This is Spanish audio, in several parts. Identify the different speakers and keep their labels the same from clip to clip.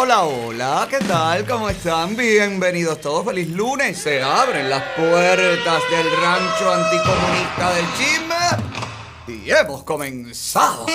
Speaker 1: Hola, hola, ¿qué tal? ¿Cómo están? Bienvenidos todos, feliz lunes. Se abren las puertas del rancho anticomunista del chisme y hemos comenzado.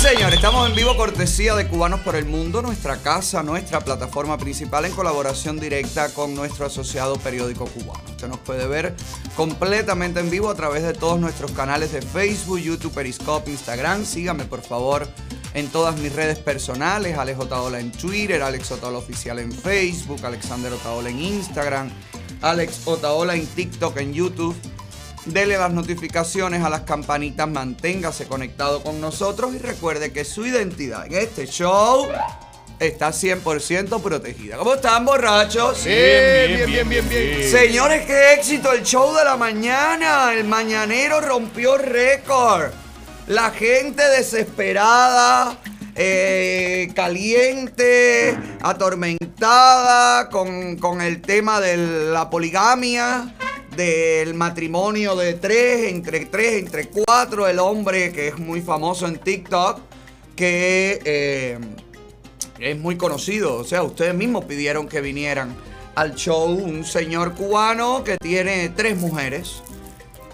Speaker 1: Señor, estamos en vivo cortesía de Cubanos por el Mundo, nuestra casa, nuestra plataforma principal en colaboración directa con nuestro asociado periódico cubano. Usted nos puede ver completamente en vivo a través de todos nuestros canales de Facebook, YouTube, Periscope, Instagram. Sígame, por favor, en todas mis redes personales. Alex Otaola en Twitter, Alex Otaola Oficial en Facebook, Alexander Otaola en Instagram, Alex Otaola en TikTok, en YouTube. Dele las notificaciones a las campanitas, manténgase conectado con nosotros y recuerde que su identidad en este show está 100% protegida. ¿Cómo están, borrachos?
Speaker 2: Bien, bien, bien, bien, bien.
Speaker 1: Señores, qué éxito el show de la mañana. El mañanero rompió récord. La gente desesperada, eh, caliente, atormentada con, con el tema de la poligamia del matrimonio de tres, entre tres, entre cuatro, el hombre que es muy famoso en TikTok, que eh, es muy conocido. O sea, ustedes mismos pidieron que vinieran al show un señor cubano que tiene tres mujeres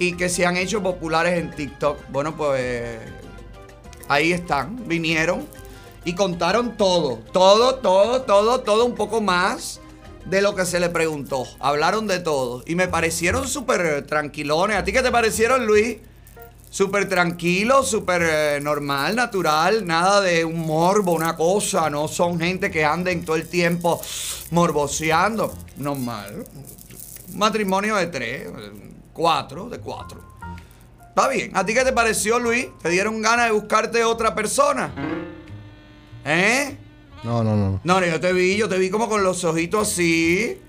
Speaker 1: y que se han hecho populares en TikTok. Bueno, pues ahí están, vinieron y contaron todo, todo, todo, todo, todo un poco más de lo que se le preguntó. Hablaron de todo. Y me parecieron súper tranquilones. ¿A ti qué te parecieron, Luis? Súper tranquilo, súper eh, normal, natural. Nada de un morbo, una cosa. No son gente que anden todo el tiempo morboseando. Normal. Un matrimonio de tres, cuatro, de cuatro. Está bien. ¿A ti qué te pareció, Luis? ¿Te dieron ganas de buscarte otra persona? ¿Eh?
Speaker 2: No, no, no.
Speaker 1: No, no, yo te vi, yo te vi como con los ojitos así.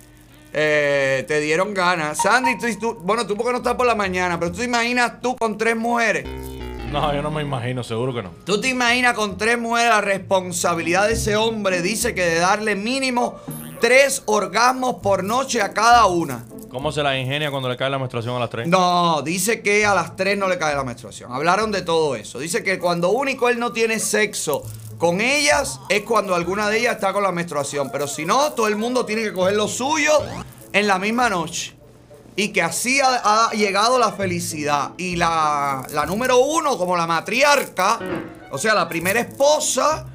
Speaker 1: Eh, te dieron ganas. Sandy, tú, tú- bueno, tú porque no estás por la mañana, pero tú te imaginas tú con tres mujeres.
Speaker 3: No, yo no me imagino, seguro que no.
Speaker 1: Tú te imaginas con tres mujeres la responsabilidad de ese hombre. Dice que de darle mínimo tres orgasmos por noche a cada una.
Speaker 3: ¿Cómo se la ingenia cuando le cae la menstruación a las 3?
Speaker 1: No, dice que a las tres no le cae la menstruación. Hablaron de todo eso. Dice que cuando único él no tiene sexo con ellas es cuando alguna de ellas está con la menstruación. Pero si no, todo el mundo tiene que coger lo suyo en la misma noche. Y que así ha, llegado la felicidad. Y la, la número uno, como la matriarca, o sea, la primera esposa,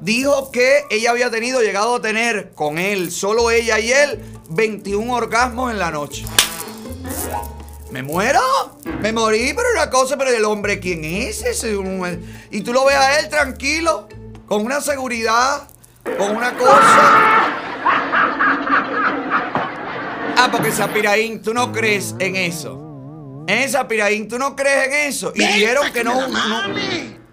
Speaker 1: dijo que ella había tenido, llegado a tener con él, solo ella y él, 21 orgasmos en la noche. ¿Me muero? Me morí, pero una cosa, pero el hombre, ¿quién es ese? Y tú lo ves a él tranquilo, con una seguridad, con una cosa. Ah, porque Sapiraín, tú no crees en eso. En Sapiraín, tú no crees en eso. Y dijeron que no, no-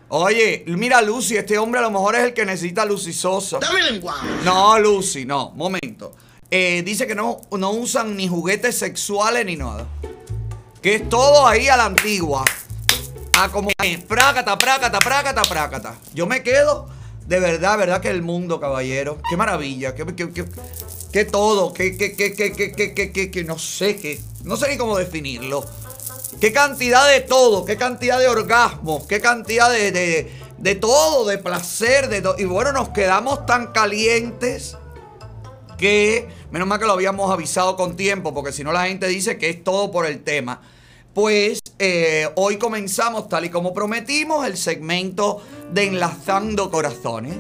Speaker 1: Oye, mira Lucy, este hombre a lo mejor es el que necesita Lucy Sosa.
Speaker 4: Dame lenguaje.
Speaker 1: No, Lucy, no, momento. Eh, dice que no, no usan ni juguetes sexuales ni nada. Que es todo ahí a la antigua. A como es, prácata, prácata, prácata, prácata. Yo me quedo, de verdad, verdad que el mundo, caballero. Qué maravilla, qué, qué, qué- qué todo, qué, qué, qué, qué, qué, qué, qué, qué, qué, no sé, qué, no sé ni cómo definirlo. Qué cantidad de todo, qué cantidad de orgasmos, qué cantidad de, de, de todo, de placer, de Y bueno, nos quedamos tan calientes que, menos mal que lo habíamos avisado con tiempo, porque si no la gente dice que es todo por el tema. Pues eh, hoy comenzamos, tal y como prometimos, el segmento de Enlazando Corazones.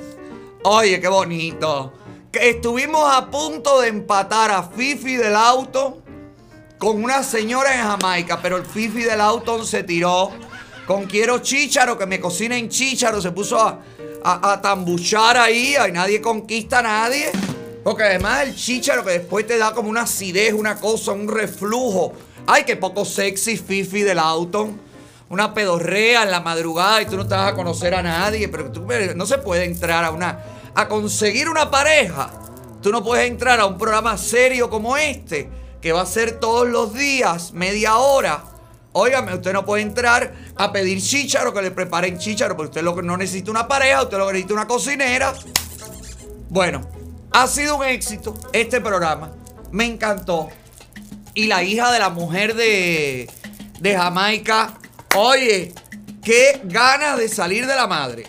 Speaker 1: Oye, qué bonito. Que estuvimos a punto de empatar a Fifi del auto con una señora en Jamaica, pero el Fifi del auto se tiró con quiero chícharo, que me cocinen chícharo, se puso a, a, a tambuchar ahí, nadie conquista a nadie. Porque además el chícharo que después te da como una acidez, una cosa, un reflujo. Ay, qué poco sexy Fifi del auto. Una pedorrea en la madrugada y tú no te vas a conocer a nadie. Pero tú, no se puede entrar a una. a conseguir una pareja. Tú no puedes entrar a un programa serio como este, que va a ser todos los días, media hora. Óigame, usted no puede entrar a pedir chícharo, que le preparen chícharo, porque usted no necesita una pareja, usted lo que necesita una cocinera. Bueno, ha sido un éxito este programa. Me encantó. Y la hija de la mujer de, de Jamaica, oye, qué ganas de salir de la madre.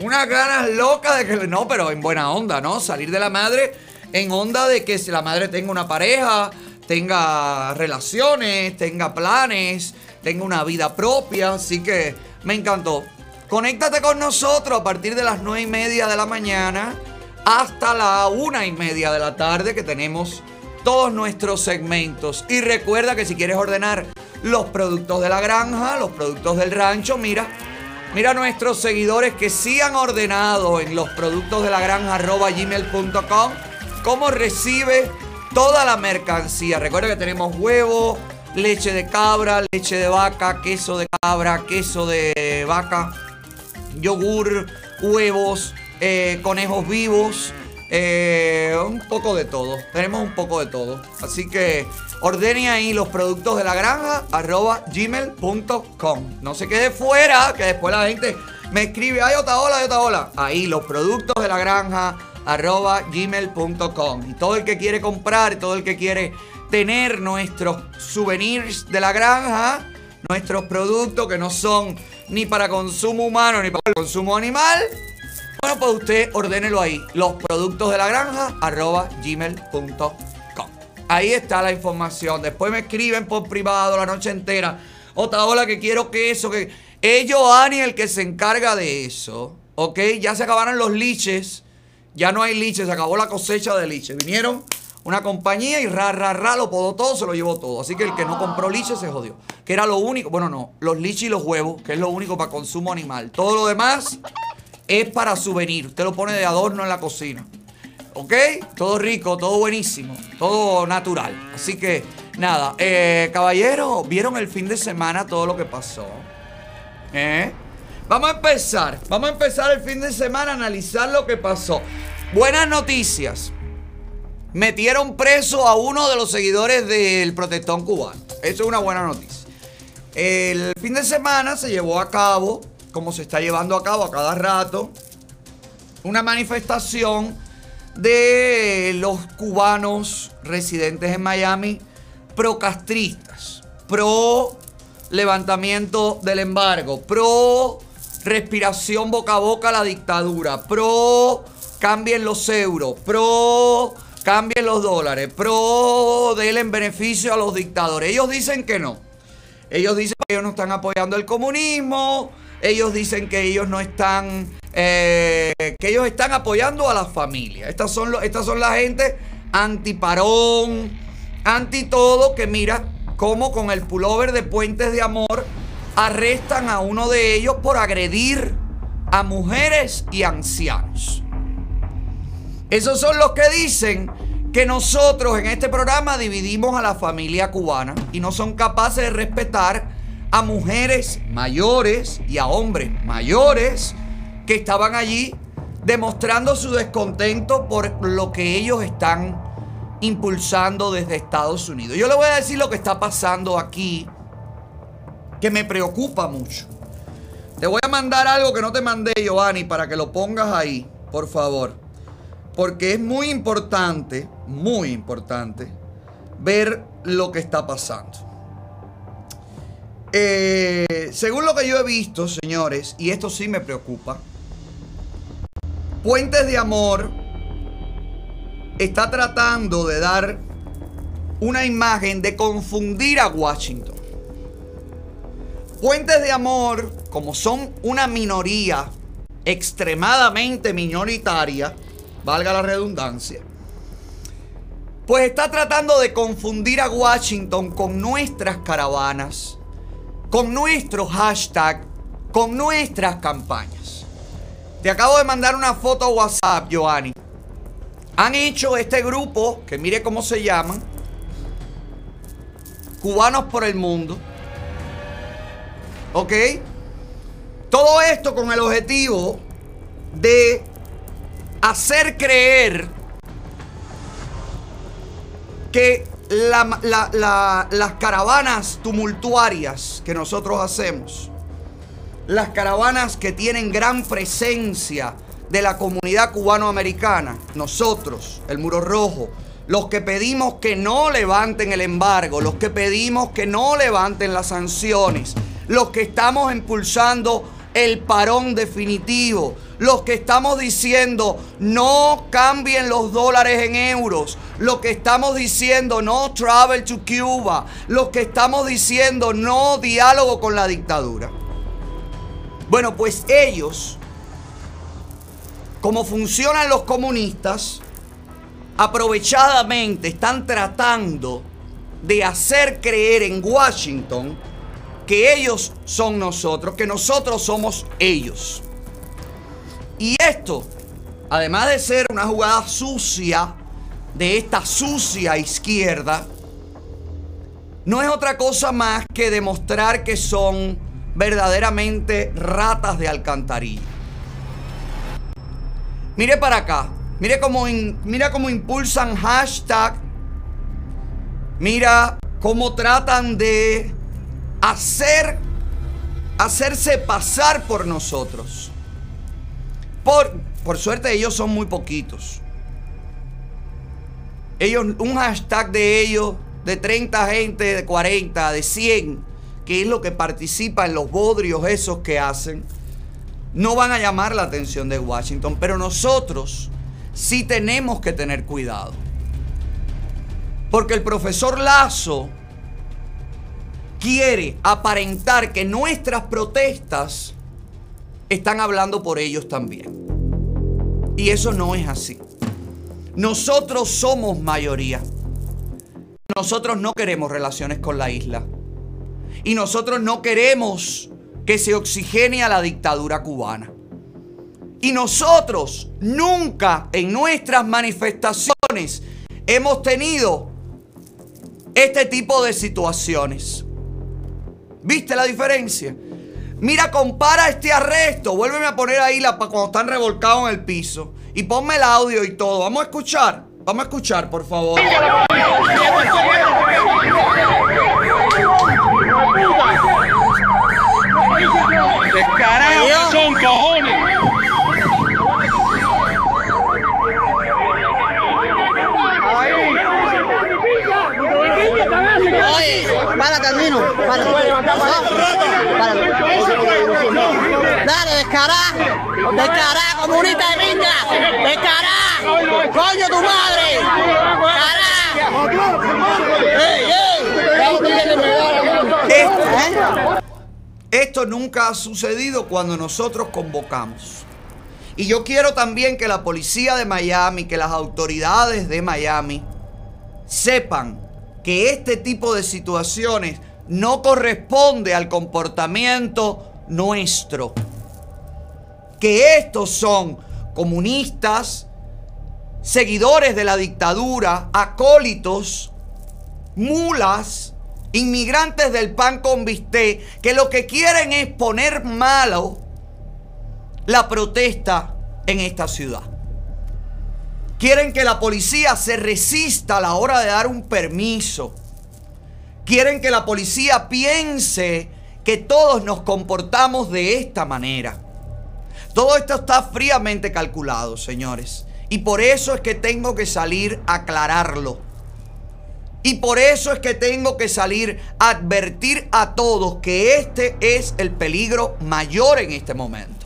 Speaker 1: Unas ganas locas de que. No, pero en buena onda, ¿no? Salir de la madre en onda de que si la madre tenga una pareja, tenga relaciones, tenga planes, tenga una vida propia. Así que me encantó. Conéctate con nosotros a partir de las nueve y media de la mañana hasta la una y media de la tarde que tenemos todos nuestros segmentos. Y recuerda que si quieres ordenar los productos de la granja, los productos del rancho, mira, mira nuestros seguidores que sí han ordenado en los productos de la granja gmail.com cómo recibe toda la mercancía. Recuerda que tenemos huevo, leche de cabra, leche de vaca, queso de cabra, queso de vaca, yogur, huevos, eh, conejos vivos. Eh, un poco de todo. Tenemos un poco de todo. Así que ordene ahí los productos de la granja arroba gmail.com. No se quede fuera, que después la gente me escribe, ay, otra hola, ay, otra hola. Ahí los productos de la granja arroba gmail.com. Y todo el que quiere comprar, todo el que quiere tener nuestros souvenirs de la granja, nuestros productos que no son ni para consumo humano ni para consumo animal, bueno, pues usted ordénelo ahí. Los productos de la granja, arroba gmail.com. Ahí está la información. Después me escriben por privado la noche entera. Otra ola que quiero que eso, que... ellos Ani, el que se encarga de eso. ¿Ok? Ya se acabaron los liches. Ya no hay liches. Se acabó la cosecha de liches. Vinieron una compañía y ra, ra, ra, lo podó todo, se lo llevó todo. Así que el que no compró liches se jodió. Que era lo único. Bueno, no. Los liches y los huevos, que es lo único para consumo animal. Todo lo demás es para souvenir. Usted lo pone de adorno en la cocina. ¿Ok? Todo rico, todo buenísimo, todo natural. Así que, nada, eh, caballero, ¿vieron el fin de semana todo lo que pasó? ¿Eh? Vamos a empezar, vamos a empezar el fin de semana a analizar lo que pasó. Buenas noticias. Metieron preso a uno de los seguidores del protestón cubano. Eso es una buena noticia. El fin de semana se llevó a cabo como se está llevando a cabo a cada rato, una manifestación de los cubanos residentes en Miami procastristas, pro levantamiento del embargo, pro respiración boca a boca a la dictadura, pro cambien los euros, pro cambien los dólares, pro en beneficio a los dictadores. Ellos dicen que no. Ellos dicen que ellos no están apoyando el comunismo, ellos dicen que ellos no están, eh, que ellos están apoyando a las familias. Estas son, estas son la gente antiparón, anti todo, que mira cómo con el pullover de Puentes de Amor arrestan a uno de ellos por agredir a mujeres y ancianos. Esos son los que dicen que nosotros en este programa dividimos a la familia cubana y no son capaces de respetar a mujeres mayores y a hombres mayores que estaban allí demostrando su descontento por lo que ellos están impulsando desde Estados Unidos. Yo le voy a decir lo que está pasando aquí, que me preocupa mucho. Te voy a mandar algo que no te mandé, Giovanni, para que lo pongas ahí, por favor. Porque es muy importante, muy importante, ver lo que está pasando. Eh, según lo que yo he visto, señores, y esto sí me preocupa, Puentes de Amor está tratando de dar una imagen de confundir a Washington. Puentes de Amor, como son una minoría extremadamente minoritaria, valga la redundancia, pues está tratando de confundir a Washington con nuestras caravanas con nuestro hashtag, con nuestras campañas. Te acabo de mandar una foto a WhatsApp, Giovanni. Han hecho este grupo, que mire cómo se llaman, Cubanos por el Mundo. ¿Ok? Todo esto con el objetivo de hacer creer que las caravanas tumultuarias que nosotros hacemos, las caravanas que tienen gran presencia de la comunidad cubanoamericana, nosotros, el Muro Rojo, los que pedimos que no levanten el embargo, los que pedimos que no levanten las sanciones, los que estamos impulsando el parón definitivo. Los que estamos diciendo no cambien los dólares en euros. Los que estamos diciendo no travel to Cuba. Los que estamos diciendo no diálogo con la dictadura. Bueno, pues ellos, como funcionan los comunistas, aprovechadamente están tratando de hacer creer en Washington que ellos son nosotros, que nosotros somos ellos. Y esto, además de ser una jugada sucia de esta sucia izquierda, no es otra cosa más que demostrar que son verdaderamente ratas de alcantarilla. Mire para acá, mire cómo, mira cómo impulsan hashtag, mira cómo tratan de hacer, hacerse pasar por nosotros. Por, por suerte ellos son muy poquitos. Ellos, un hashtag de ellos, de 30 gente, de 40, de 100, que es lo que participa en los bodrios esos que hacen, no van a llamar la atención de Washington. Pero nosotros sí tenemos que tener cuidado. Porque el profesor Lazo quiere aparentar que nuestras protestas están hablando por ellos también. Y eso no es así. Nosotros somos mayoría. Nosotros no queremos relaciones con la isla. Y nosotros no queremos que se oxigene a la dictadura cubana. Y nosotros nunca en nuestras manifestaciones hemos tenido este tipo de situaciones. ¿Viste la diferencia? Mira, compara este arresto. Vuélveme a poner ahí la, cuando están revolcados en el piso. Y ponme el audio y todo. Vamos a escuchar. Vamos a escuchar, por favor.
Speaker 4: Descarados son cojones.
Speaker 5: Oye, párate, Andino. Párate. Párate. Dale, descará. Descará, comunista de pinga. Descará. Coño, tu madre.
Speaker 1: Esto, esto nunca ha sucedido cuando nosotros convocamos. Y yo quiero también que la policía de Miami, que las autoridades de Miami sepan que este tipo de situaciones no corresponde al comportamiento nuestro. Que estos son comunistas, seguidores de la dictadura, acólitos, mulas, inmigrantes del pan con bisté, que lo que quieren es poner malo la protesta en esta ciudad. Quieren que la policía se resista a la hora de dar un permiso. Quieren que la policía piense que todos nos comportamos de esta manera. Todo esto está fríamente calculado, señores. Y por eso es que tengo que salir a aclararlo. Y por eso es que tengo que salir a advertir a todos que este es el peligro mayor en este momento.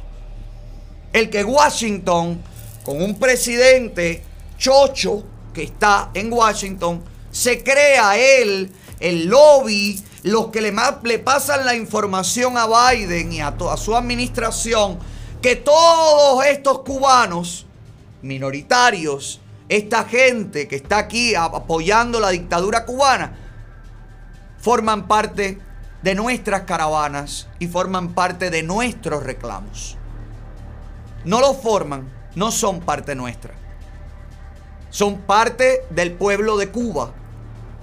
Speaker 1: El que Washington con un presidente chocho que está en Washington, se crea él, el lobby, los que le, le pasan la información a Biden y a, toda su administración, que todos estos cubanos minoritarios, esta gente que está aquí apoyando la dictadura cubana, forman parte de nuestras caravanas y forman parte de nuestros reclamos. No lo forman no son parte nuestra. Son parte del pueblo de Cuba,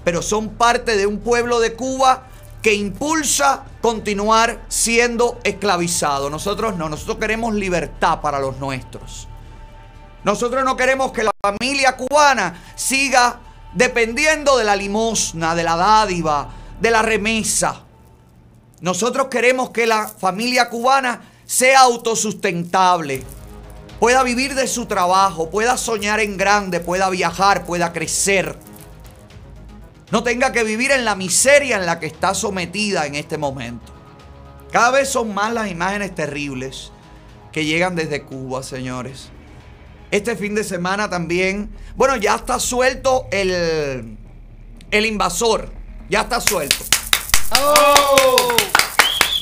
Speaker 1: pero son parte de un pueblo de Cuba que impulsa continuar siendo esclavizado. Nosotros no, nosotros queremos libertad para los nuestros. Nosotros no queremos que la familia cubana siga dependiendo de la limosna, de la dádiva, de la remesa. Nosotros queremos que la familia cubana sea autosustentable pueda vivir de su trabajo, pueda soñar en grande, pueda viajar, pueda crecer. No tenga que vivir en la miseria en la que está sometida en este momento. Cada vez son más las imágenes terribles que llegan desde Cuba, señores. Este fin de semana también, bueno, ya está suelto el, el invasor, ya está suelto.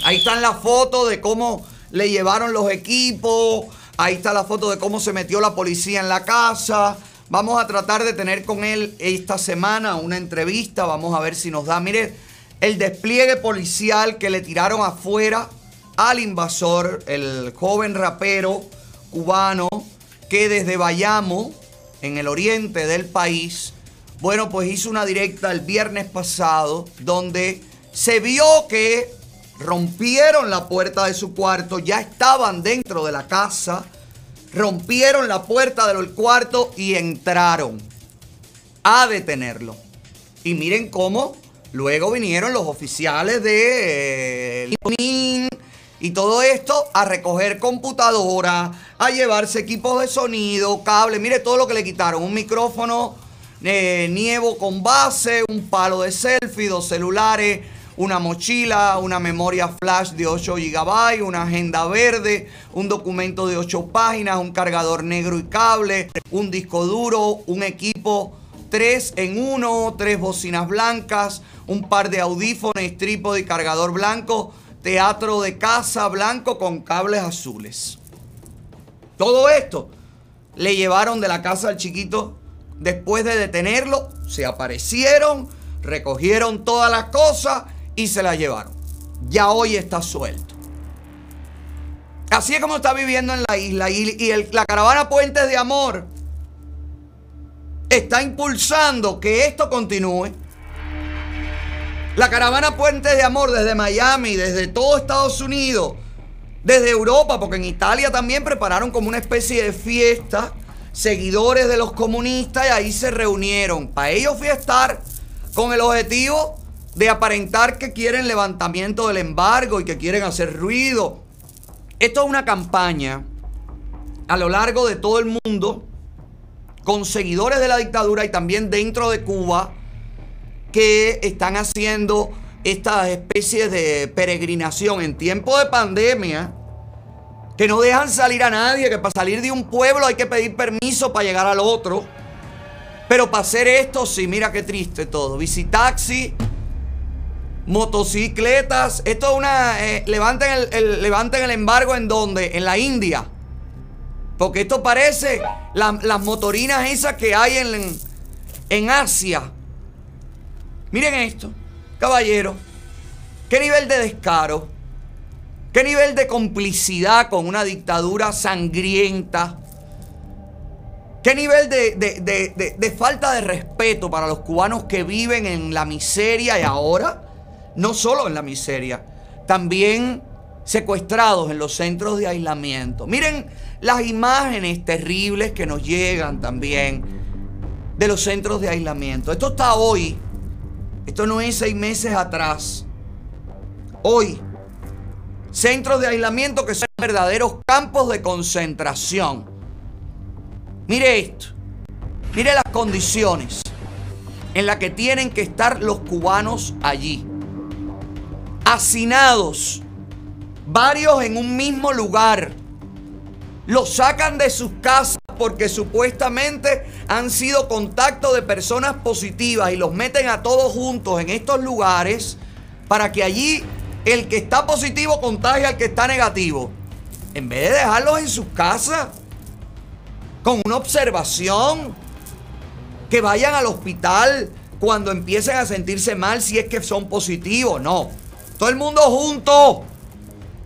Speaker 1: Ahí están las fotos de cómo le llevaron los equipos. Ahí está la foto de cómo se metió la policía en la casa. Vamos a tratar de tener con él esta semana una entrevista. Vamos a ver si nos da. Mire, el despliegue policial que le tiraron afuera al invasor, el joven rapero cubano que desde Bayamo, en el oriente del país, bueno, pues hizo una directa el viernes pasado donde se vio que rompieron la puerta de su cuarto, ya estaban dentro de la casa, rompieron la puerta del cuarto y entraron a detenerlo. Y miren cómo luego vinieron los oficiales de eh, y todo esto a recoger computadora, a llevarse equipos de sonido, cable, mire todo lo que le quitaron, un micrófono eh, Nievo con base, un palo de selfie, dos celulares, una mochila, una memoria flash de 8 GB, una agenda verde, un documento de 8 páginas, un cargador negro y cable, un disco duro, un equipo 3 en 1, tres bocinas blancas, un par de audífonos, trípode y cargador blanco, teatro de casa blanco con cables azules. Todo esto le llevaron de la casa al chiquito después de detenerlo, se aparecieron, recogieron todas las cosas y se la llevaron. Ya hoy está suelto. Así es como está viviendo en la isla. Y, la caravana Puentes de Amor está impulsando que esto continúe. La caravana Puentes de Amor desde Miami, desde todo Estados Unidos, desde Europa, porque en Italia también prepararon como una especie de fiesta, seguidores de los comunistas y ahí se reunieron para ellos fiestar con el objetivo de aparentar que quieren levantamiento del embargo y que quieren hacer ruido. Esto es una campaña a lo largo de todo el mundo con seguidores de la dictadura y también dentro de Cuba que están haciendo estas especies de peregrinación en tiempo de pandemia que no dejan salir a nadie, que para salir de un pueblo hay que pedir permiso para llegar al otro. Pero para hacer esto, sí, mira qué triste todo. Visitaxi motocicletas. Esto es una. Eh, levanten, el, levanten el embargo en donde? En la India. Porque esto parece las motorinas esas que hay en, en Asia. Miren esto, caballero. ¿Qué nivel de descaro? ¿Qué nivel de complicidad con una dictadura sangrienta? ¿Qué nivel de, de, falta de respeto para los cubanos que viven en la miseria y ahora no solo en la miseria, también secuestrados en los centros de aislamiento. Miren las imágenes terribles que nos llegan también de los centros de aislamiento. Esto está hoy, esto no es seis meses atrás. Hoy, centros de aislamiento que son verdaderos campos de concentración. Mire esto, mire las condiciones en las que tienen que estar los cubanos allí hacinados, varios en un mismo lugar. Los sacan de sus casas porque supuestamente han sido contacto de personas positivas y los meten a todos juntos en estos lugares para que allí el que está positivo contagie al que está negativo. En vez de dejarlos en sus casas con una observación, que vayan al hospital cuando empiecen a sentirse mal si es que son positivos, no. Todo el mundo junto.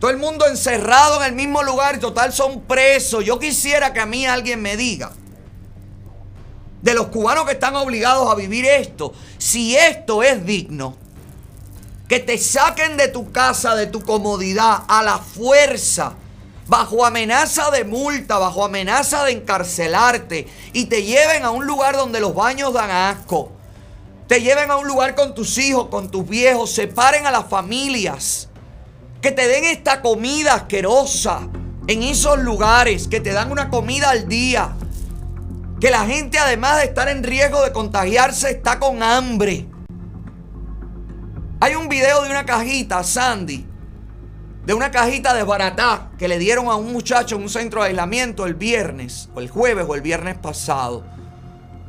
Speaker 1: Todo el mundo encerrado en el mismo lugar y total son presos. Yo quisiera que a mí alguien me diga de los cubanos que están obligados a vivir esto, si esto es digno, que te saquen de tu casa, de tu comodidad, a la fuerza, bajo amenaza de multa, bajo amenaza de encarcelarte y te lleven a un lugar donde los baños dan asco, te lleven a un lugar con tus hijos, con tus viejos, separen a las familias, que te den esta comida asquerosa en esos lugares, que te dan una comida al día, que la gente además de estar en riesgo de contagiarse está con hambre. Hay un video de una cajita, Sandy, de una cajita desbaratada que le dieron a un muchacho en un centro de aislamiento el viernes, o el jueves o el viernes pasado.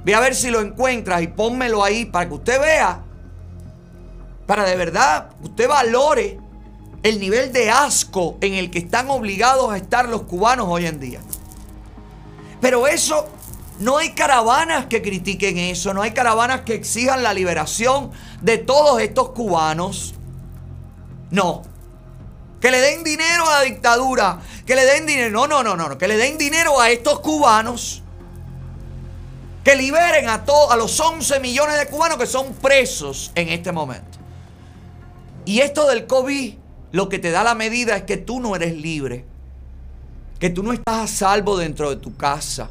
Speaker 1: Ve a ver si lo encuentras y pónmelo ahí para que usted vea, para de verdad usted valore el nivel de asco en el que están obligados a estar los cubanos hoy en día. Pero eso, no hay caravanas que critiquen eso, no hay caravanas que exijan la liberación de todos estos cubanos. No. Que le den dinero a la dictadura, que le den dinero, no, no, no, no, que le den dinero a estos cubanos. Que liberen a, todos, a los 11 millones de cubanos que son presos en este momento. Y esto del COVID lo que te da la medida es que tú no eres libre, que tú no estás a salvo dentro de tu casa,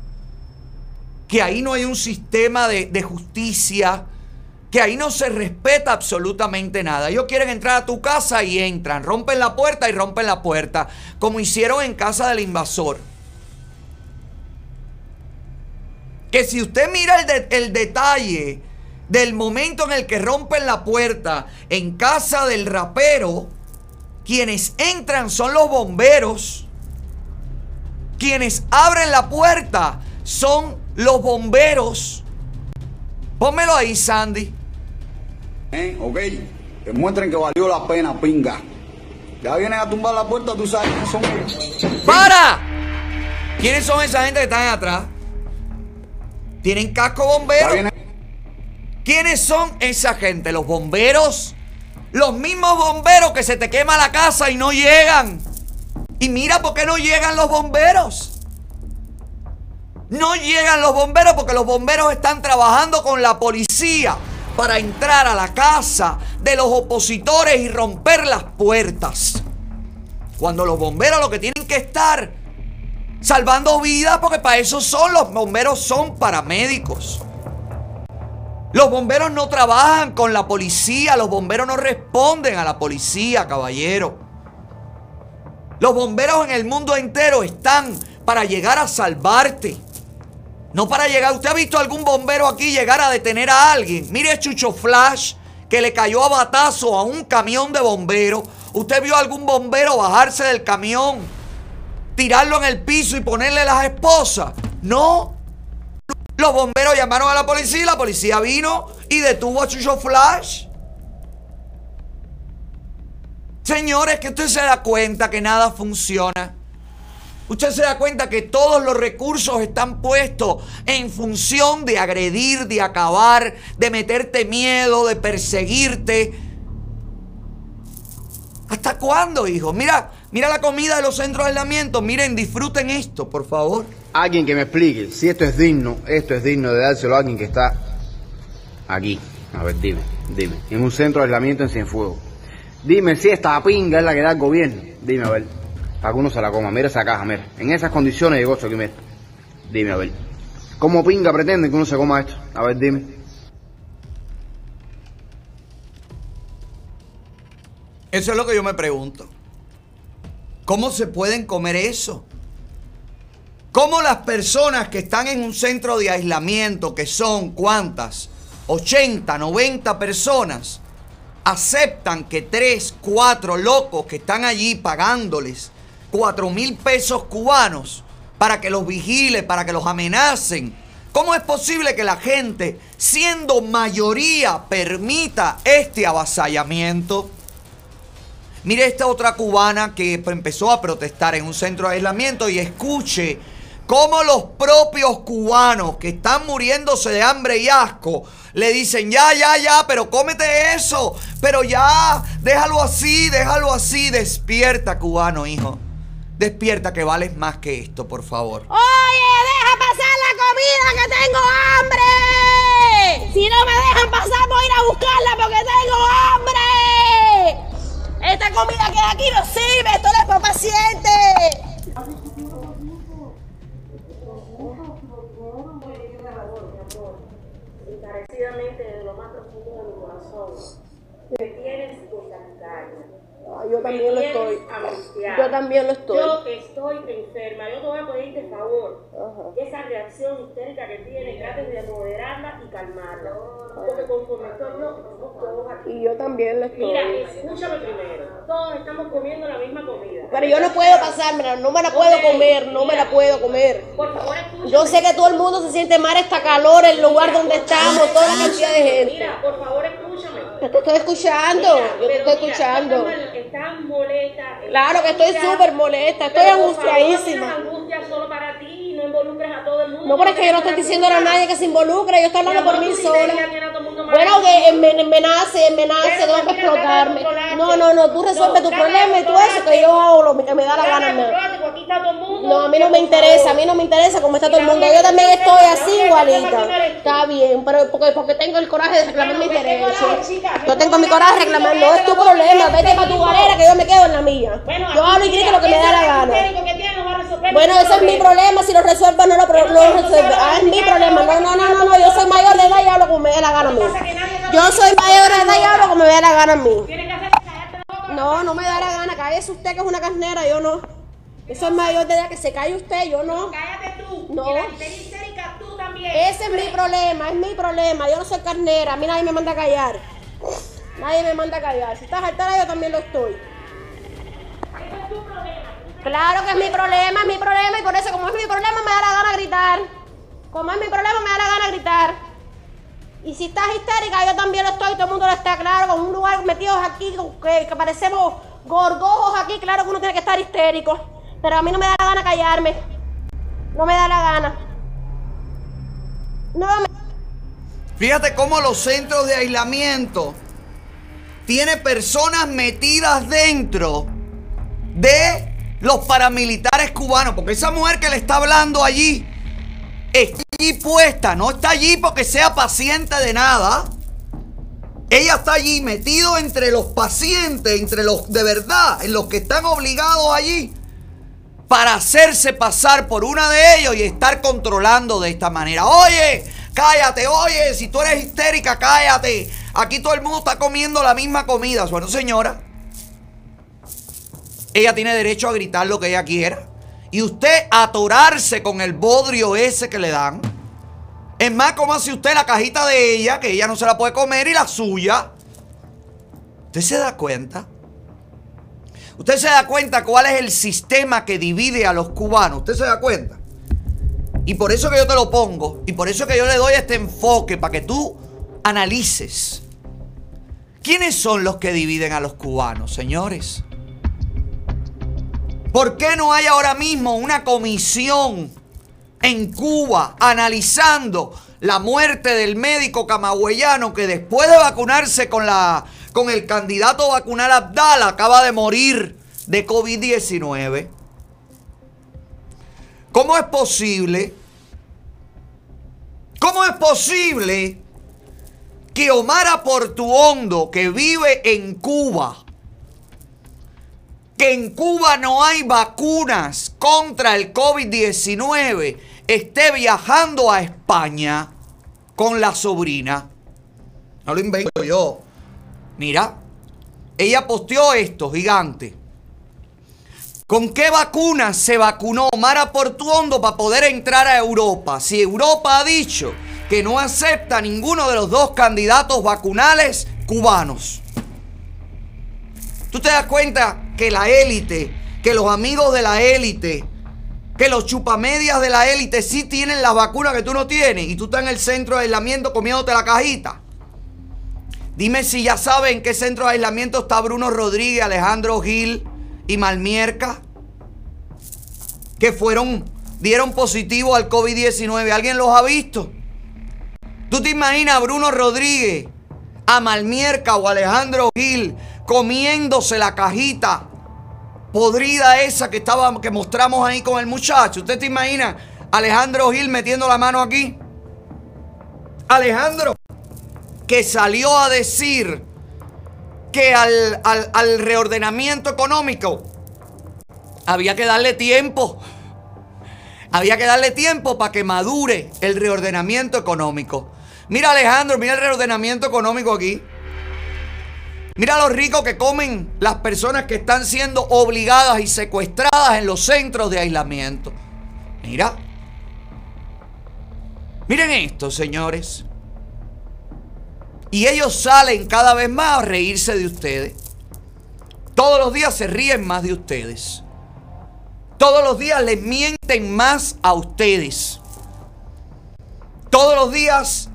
Speaker 1: que ahí no hay un sistema de, de justicia, que ahí no se respeta absolutamente nada. Ellos quieren entrar a tu casa y entran, rompen la puerta y rompen la puerta, como hicieron en casa del invasor. Que si usted mira el, de- el detalle del momento en el que rompen la puerta en casa del rapero, quienes entran son los bomberos. Quienes abren la puerta son los bomberos. Pónmelo ahí, Sandy.
Speaker 4: ¿Eh? ¿Ok? Demuestren que valió la pena, pinga. Ya vienen a tumbar la puerta, tú sabes quiénes son ellos.
Speaker 1: ¡Para! ¿Quiénes son esa gente que están atrás? ¿Tienen casco bombero? ¿Quiénes son esa gente? ¿Los bomberos? Los mismos bomberos que se te quema la casa y no llegan. Y mira por qué no llegan los bomberos. No llegan los bomberos porque los bomberos están trabajando con la policía para entrar a la casa de los opositores y romper las puertas. Cuando los bomberos lo que tienen que estar salvando vidas porque para eso son los bomberos son paramédicos. Los bomberos no trabajan con la policía, los bomberos no responden a la policía, caballero. Los bomberos en el mundo entero están para llegar a salvarte. No para llegar. ¿Usted ha visto algún bombero aquí llegar a detener a alguien? Mire a Chucho Flash que le cayó a batazo a un camión de bomberos. ¿Usted vio a algún bombero bajarse del camión, tirarlo en el piso y ponerle las esposas? No. Los bomberos llamaron a la policía y la policía vino y detuvo a Chucho Flash. Señores, que usted se da cuenta que nada funciona. Usted se da cuenta que todos los recursos están puestos en función de agredir, de acabar, de meterte miedo, de perseguirte. ¿Hasta cuándo, hijo? Mira, mira la comida de los centros de aislamiento. Miren, disfruten esto, por favor.
Speaker 6: Alguien que me explique si esto es digno, esto es digno de dárselo a alguien que está aquí. A ver, dime, dime. En un centro de aislamiento en Cienfuegos. Dime si esta pinga es la que da el gobierno. Dime, a ver. Para que uno se la coma. Mira esa caja, mira. En esas condiciones llegó esto aquí, mira. Dime, a ver. ¿Cómo pinga pretenden que uno se coma esto? A ver, dime.
Speaker 1: Eso es lo que yo me pregunto. ¿Cómo se pueden comer eso? ¿Cómo las personas que están en un centro de aislamiento, que son cuántas? 80, 90 personas, aceptan que 3, 4 locos que están allí pagándoles 4 mil pesos cubanos para que los vigile, para que los amenacen? ¿Cómo es posible que la gente, siendo mayoría, permita este avasallamiento? Mire esta otra cubana que empezó a protestar en un centro de aislamiento y escuche cómo los propios cubanos que están muriéndose de hambre y asco le dicen, ya, ya, ya, pero cómete eso, pero ya, déjalo así, déjalo así, despierta cubano, hijo. Despierta que vales más que esto, por favor.
Speaker 5: Oye, deja pasar la comida que tengo hambre. Si no me dejan pasar, voy a ir a buscarla porque tengo hambre. Esta comida que aquí no sirve, esto es para pacientes.
Speaker 7: encarecidamente desde lo más profundo de mi corazón, que tienes cantar.
Speaker 5: Yo también lo estoy.
Speaker 7: angustiada.
Speaker 5: Yo también lo estoy.
Speaker 7: Yo estoy enferma. Yo te voy a pedir de favor
Speaker 5: Ajá.
Speaker 7: que esa reacción histérica que tiene, trates de moderarla y calmarla. Porque conforme estoy yo, estamos todos aquí.
Speaker 5: Y yo también lo estoy.
Speaker 7: Mira, escúchame primero. Todos estamos comiendo la misma comida.
Speaker 5: Pero yo no puedo pasármela, no me la puedo comer, no me la puedo comer.
Speaker 7: Por favor, escúchame.
Speaker 5: Yo sé que todo el mundo se siente mal esta calor, el lugar donde estamos, toda la cantidad de gente.
Speaker 7: Mira, por favor, escúchame.
Speaker 5: Te estoy escuchando,
Speaker 7: Mira,
Speaker 5: yo te estoy escuchando.
Speaker 7: Estás, molesta.
Speaker 5: Claro que estoy súper molesta, estoy angustiadísima.
Speaker 7: no angustia solo para ti involucres a todo el mundo.
Speaker 5: No, pero es que yo no estoy diciendo a nadie que se involucre, yo estoy hablando por mí sola. Bueno, que me, nace, me nace, tengo que
Speaker 7: mira,
Speaker 5: explotarme. No, no, no, tú resuelves tu problema y tú eso, que yo hago lo que me da la gana. No, a mí no me interesa, a mí no me interesa cómo está todo el mundo. Yo también estoy así igualita. Está bien, pero porque, porque tengo el coraje de reclamar mis derechos. Yo tengo mi coraje de reclamar, no es tu problema, vete para tu galera que yo me quedo en la mía. Yo hablo y grito lo que me da la gana. Bueno, ese es mi problema, si lo no lo, resuelvo. Ah, es mi problema. No, no, no, no, no, yo soy mayor de edad y hablo como me dé la gana a mí. Yo soy mayor de edad y hablo como me dé la gana a mí. No, no me da la gana, cállese usted que es una carnera, yo no. Yo soy mayor de edad, que se calle usted, yo no.
Speaker 7: Cállate tú.
Speaker 5: No.
Speaker 7: Tú también.
Speaker 5: Ese es mi problema, es mi problema. Yo no soy carnera, a mí nadie me manda a callar. Nadie me manda a callar. Si estás altera, yo también lo estoy. Claro que es mi problema, es mi problema y por eso como es mi problema me da la gana gritar. Como es mi problema me da la gana gritar. Y si estás histérica, yo también lo estoy, todo el mundo lo está claro, con un lugar metidos aquí, que, que parecemos gorgojos aquí, claro que uno tiene que estar histérico. Pero a mí no me da la gana callarme. No me da la gana. No me...
Speaker 1: Fíjate cómo los centros de aislamiento tiene personas metidas dentro de los paramilitares cubanos. Porque esa mujer que le está hablando allí está allí puesta, no está allí porque sea paciente de nada. Ella está allí metido entre los pacientes, entre los de verdad, en los que están obligados allí para hacerse pasar por una de ellos y estar controlando de esta manera. Oye, cállate, oye, si tú eres histérica, cállate. Aquí todo el mundo está comiendo la misma comida. Bueno, señora, ella tiene derecho a gritar lo que ella quiera. Y usted atorarse con el bodrio ese que le dan. Es más, hace usted la cajita de ella, que ella no se la puede comer, y la suya. ¿Usted se da cuenta? Usted se da cuenta cuál es el sistema que divide a los cubanos. Usted se da cuenta. Y por eso que yo te lo pongo. Y por eso que yo le doy este enfoque para que tú analices. ¿Quiénes son los que dividen a los cubanos, señores? ¿Por qué no hay ahora mismo una comisión en Cuba analizando la muerte del médico camagüeyano que después de vacunarse con, la, con el candidato vacunal Abdala acaba de morir de COVID-19? ¿Cómo es posible? ¿Cómo es posible que Omar Portuondo, que vive en Cuba, que en Cuba no hay vacunas contra el COVID-19, esté viajando a España con la sobrina. No lo invento yo. Mira, ella posteó esto, gigante. ¿Con qué vacunas se vacunó Mara Portuondo para poder entrar a Europa? Si Europa ha dicho que no acepta ninguno de los dos candidatos vacunales cubanos. ¿Tú te das cuenta que la élite, que los amigos de la élite, que los chupamedias de la élite sí tienen las vacunas que tú no tienes y tú estás en el centro de aislamiento comiéndote la cajita? Dime si ya saben en qué centro de aislamiento está Bruno Rodríguez, Alejandro Gil y Malmierca, que fueron, dieron positivo al COVID-19. ¿Alguien los ha visto? ¿Tú te imaginas a Bruno Rodríguez, a Malmierca o Alejandro Gil comiéndose la cajita podrida esa que estaba, que mostramos ahí con el muchacho? ¿Usted te imagina Alejandro Gil metiendo la mano aquí? Alejandro, que salió a decir que al, al, al reordenamiento económico había que darle tiempo. Había que darle tiempo para que madure el reordenamiento económico. Mira Alejandro, mira el reordenamiento económico aquí. Mira lo rico que comen las personas que están siendo obligadas y secuestradas en los centros de aislamiento. Mira. Miren esto, señores. Y ellos salen cada vez más a reírse de ustedes. Todos los días se ríen más de ustedes. Todos los días les mienten más a ustedes. Todos los días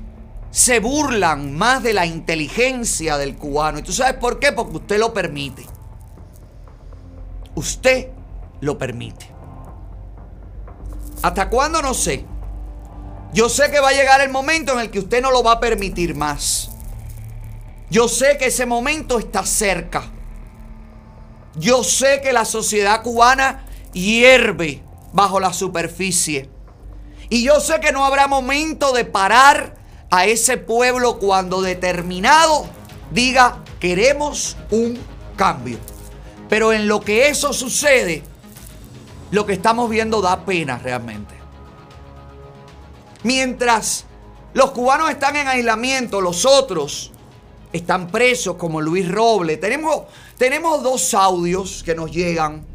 Speaker 1: se burlan más de la inteligencia del cubano. ¿Y tú sabes por qué? Porque usted lo permite. Usted lo permite. ¿Hasta cuándo? No sé. Yo sé que va a llegar el momento en el que usted no lo va a permitir más. Yo sé que ese momento está cerca. Yo sé que la sociedad cubana hierve bajo la superficie. Y yo sé que no habrá momento de parar a ese pueblo cuando determinado diga queremos un cambio. Pero en lo que eso sucede, lo que estamos viendo da pena realmente. Mientras los cubanos están en aislamiento, los otros están presos como Luis Roble. Tenemos, tenemos dos audios que nos llegan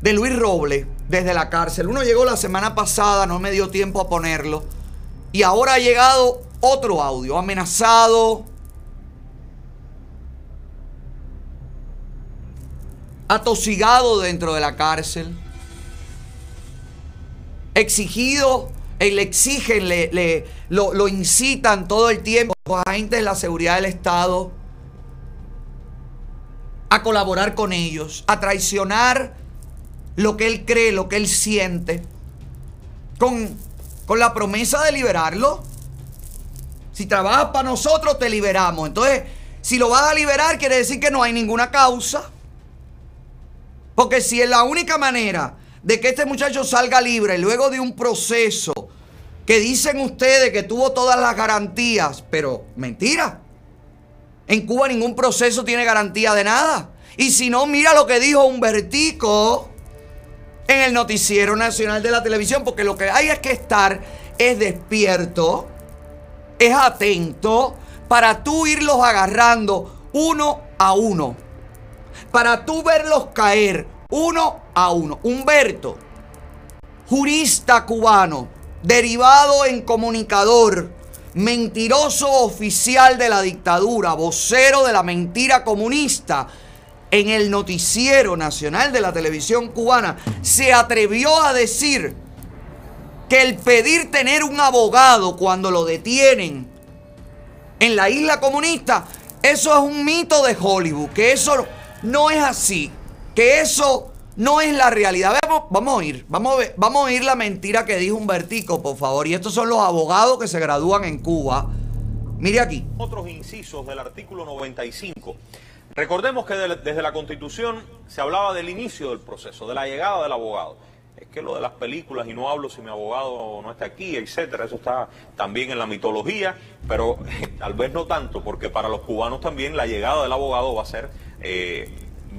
Speaker 1: de Luis Roble desde la cárcel. Uno llegó la semana pasada, no me dio tiempo a ponerlo. Y ahora ha llegado otro audio, amenazado, atosigado dentro de la cárcel, exigido, eh, le exigen, le, lo incitan todo el tiempo los agentes de la seguridad del Estado a colaborar con ellos, a traicionar lo que él cree, lo que él siente, con, con la promesa de liberarlo. Si trabajas para nosotros, te liberamos. Entonces, si lo vas a liberar, quiere decir que no hay ninguna causa. Porque si es la única manera de que este muchacho salga libre luego de un proceso que dicen ustedes que tuvo todas las garantías, pero mentira. En Cuba ningún proceso tiene garantía de nada. Y si no, mira lo que dijo Humbertico en el noticiero nacional de la televisión, porque lo que hay es que estar es despierto, es atento, para tú irlos agarrando uno a uno, para tú verlos caer uno a uno. Humberto, jurista cubano, derivado en comunicador, mentiroso oficial de la dictadura, vocero de la mentira comunista, en el noticiero nacional de la televisión cubana, se atrevió a decir que el pedir tener un abogado cuando lo detienen en la isla comunista, eso es un mito de Hollywood, que eso no es así, que eso no es la realidad. Vamos, vamos a oír, vamos a, vamos a oír la mentira que dijo Humbertico, por favor. Y estos son los abogados que se gradúan en Cuba. Mire aquí.
Speaker 8: otros incisos del artículo 95. Recordemos que de- desde la Constitución se hablaba del inicio del proceso, de la llegada del abogado. Es que lo de las películas, y no hablo si mi abogado no está aquí, etcétera, eso está también en la mitología, pero tal vez no tanto, porque para los cubanos también la llegada del abogado va a ser, eh,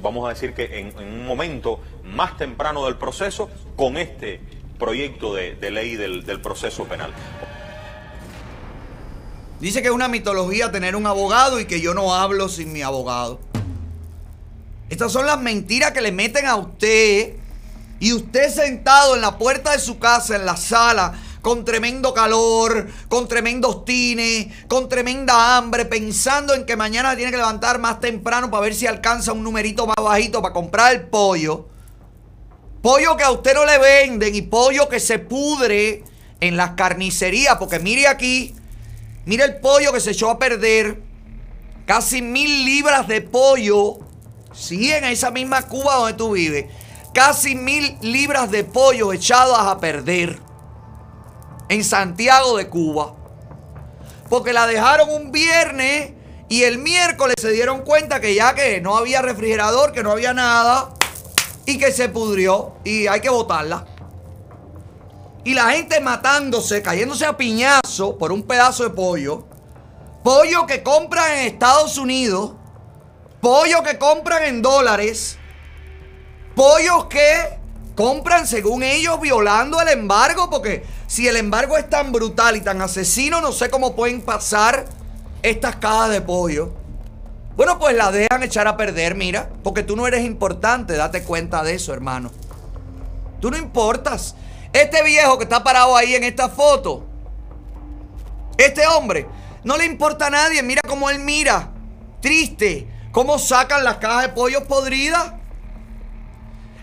Speaker 8: vamos a decir que en, un momento más temprano del proceso, con este proyecto de, ley del proceso penal.
Speaker 1: Dice que es una mitología tener un abogado y que yo no hablo sin mi abogado. Estas son las mentiras que le meten a usted. Y usted sentado en la puerta de su casa, en la sala, con tremendo calor, con tremendos tines, con tremenda hambre, pensando en que mañana tiene que levantar más temprano para ver si alcanza un numerito más bajito para comprar el pollo. Pollo que a usted no le venden y pollo que se pudre en las carnicerías. Porque mire aquí, mire el pollo que se echó a perder. Casi mil libras de pollo. Sí, en esa misma Cuba donde tú vives. Casi mil libras de pollo echadas a perder. En Santiago de Cuba. Porque la dejaron un viernes y el miércoles se dieron cuenta que ya que no había refrigerador, que no había nada y que se pudrió y hay que botarla. Y la gente matándose, cayéndose a piñazo por un pedazo de pollo. Pollo que compran en Estados Unidos. Pollo que compran en dólares. Pollos que compran según ellos violando el embargo. Porque si el embargo es tan brutal y tan asesino, no sé cómo pueden pasar estas cajas de pollo. Bueno, pues la dejan echar a perder, mira, porque tú no eres importante, date cuenta de eso, hermano. Tú no importas. Este viejo que está parado ahí en esta foto, este hombre, no le importa a nadie, mira cómo él mira, triste, cómo sacan las cajas de pollo podridas.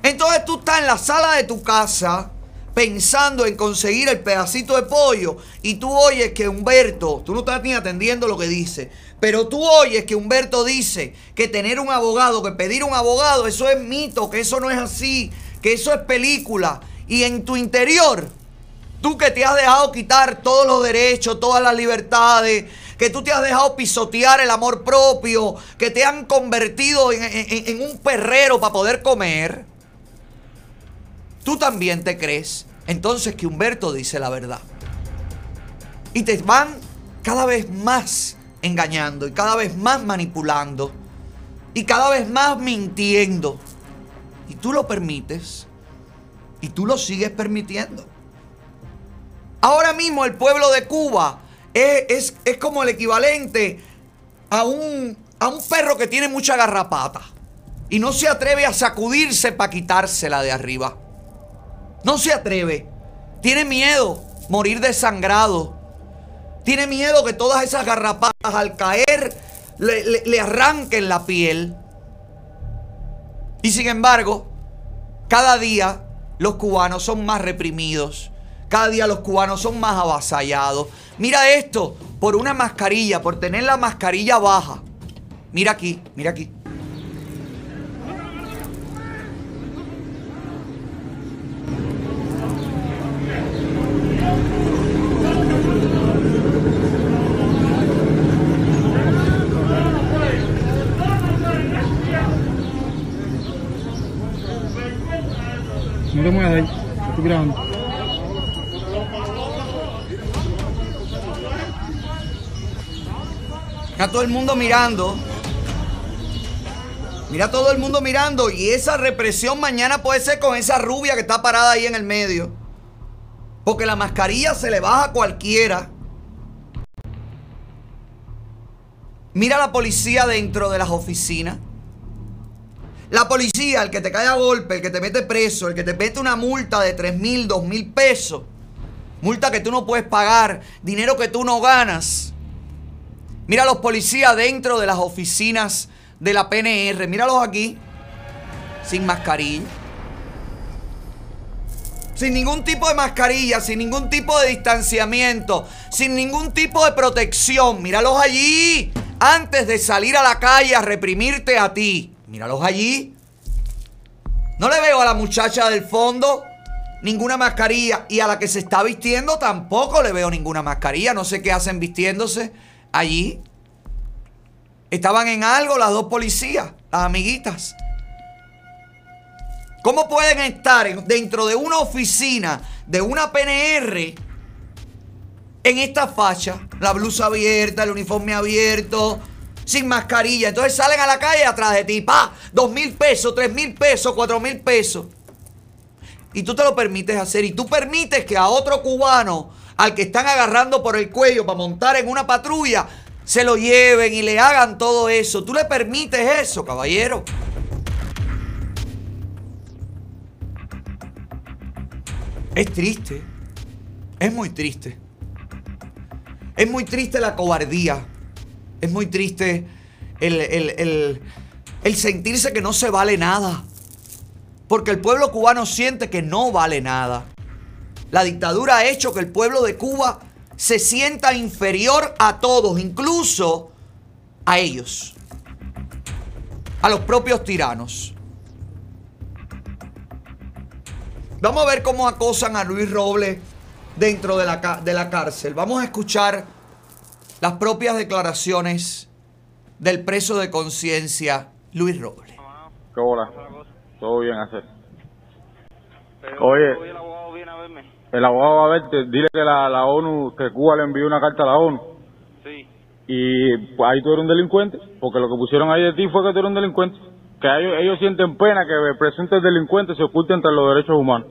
Speaker 1: Entonces tú estás en la sala de tu casa pensando en conseguir el pedacito de pollo y tú oyes que Humberto, tú no estás ni atendiendo lo que dice, pero tú oyes que Humberto dice que tener un abogado, que pedir un abogado, eso es mito, que eso no es así, que eso es película. Y en tu interior, tú que te has dejado quitar todos los derechos, todas las libertades, que tú te has dejado pisotear el amor propio, que te han convertido en, un perrero para poder comer, tú también te crees entonces que Humberto dice la verdad. Y te van cada vez más engañando y cada vez más manipulando y cada vez más mintiendo. Y tú lo permites y tú lo sigues permitiendo. Ahora mismo el pueblo de Cuba es, es- es como el equivalente a un, a un perro que tiene mucha garrapata y no se atreve a sacudirse para quitársela de arriba. No se atreve. Tiene miedo morir desangrado. Tiene miedo que todas esas garrapatas al caer le, arranquen la piel. Y sin embargo, cada día los cubanos son más reprimidos. Cada día los cubanos son más avasallados. Mira esto, por una mascarilla, por tener la mascarilla baja. Mira aquí, mira aquí.
Speaker 9: No te muevas de grabando.
Speaker 1: Mira todo el mundo mirando. Mira todo el mundo mirando. Y esa represión mañana puede ser con esa rubia que está parada ahí en el medio. Porque la mascarilla se le baja a cualquiera. Mira la policía dentro de las oficinas. La policía, el que te cae a golpe, el que te mete preso, el que te mete una multa de 3 mil, 2 mil pesos. Multa que tú no puedes pagar, dinero que tú no ganas. Mira a los policías dentro de las oficinas de la PNR. Míralos aquí. Sin mascarilla. Sin ningún tipo de mascarilla, sin ningún tipo de distanciamiento, sin ningún tipo de protección. Míralos allí. Antes de salir a la calle a reprimirte a ti. Míralos allí. No le veo a la muchacha del fondo ninguna mascarilla. Y a la que se está vistiendo tampoco le veo ninguna mascarilla. No sé qué hacen vistiéndose allí. Estaban en algo las dos policías, las amiguitas. ¿Cómo pueden estar en- dentro de una oficina de una PNR en esta facha? La blusa abierta, el uniforme abierto, sin mascarilla. Entonces salen a la calle atrás de ti, pa, dos mil pesos, tres mil pesos, cuatro mil pesos. Y tú te lo permites hacer. Y tú permites que a otro cubano, al que están agarrando por el cuello para montar en una patrulla, se lo lleven y le hagan todo eso. Tú le permites eso, caballero. Es triste. Es muy triste. Es muy triste la cobardía. Es muy triste el, el- el- sentirse que no se vale nada. Porque el pueblo cubano siente que no vale nada. La dictadura ha hecho que el pueblo de Cuba se sienta inferior a todos, incluso a ellos. A los propios tiranos. Vamos a ver cómo acosan a Luis Robles dentro de la, de la cárcel. Vamos a escuchar las propias declaraciones del preso de conciencia Luis Robles.
Speaker 10: ¿Qué hola? Todo bien hacer. Oye,
Speaker 11: el abogado viene a verme.
Speaker 10: el abogado va a verte, dile que la, la ONU, que Cuba le envió una carta a la ONU.
Speaker 11: Sí.
Speaker 10: Y pues, ahí tú eres un delincuente, porque lo que pusieron ahí de ti fue que tú eres un delincuente. Que ellos, ellos sienten pena que presuntos delincuentes se oculten entre los derechos humanos.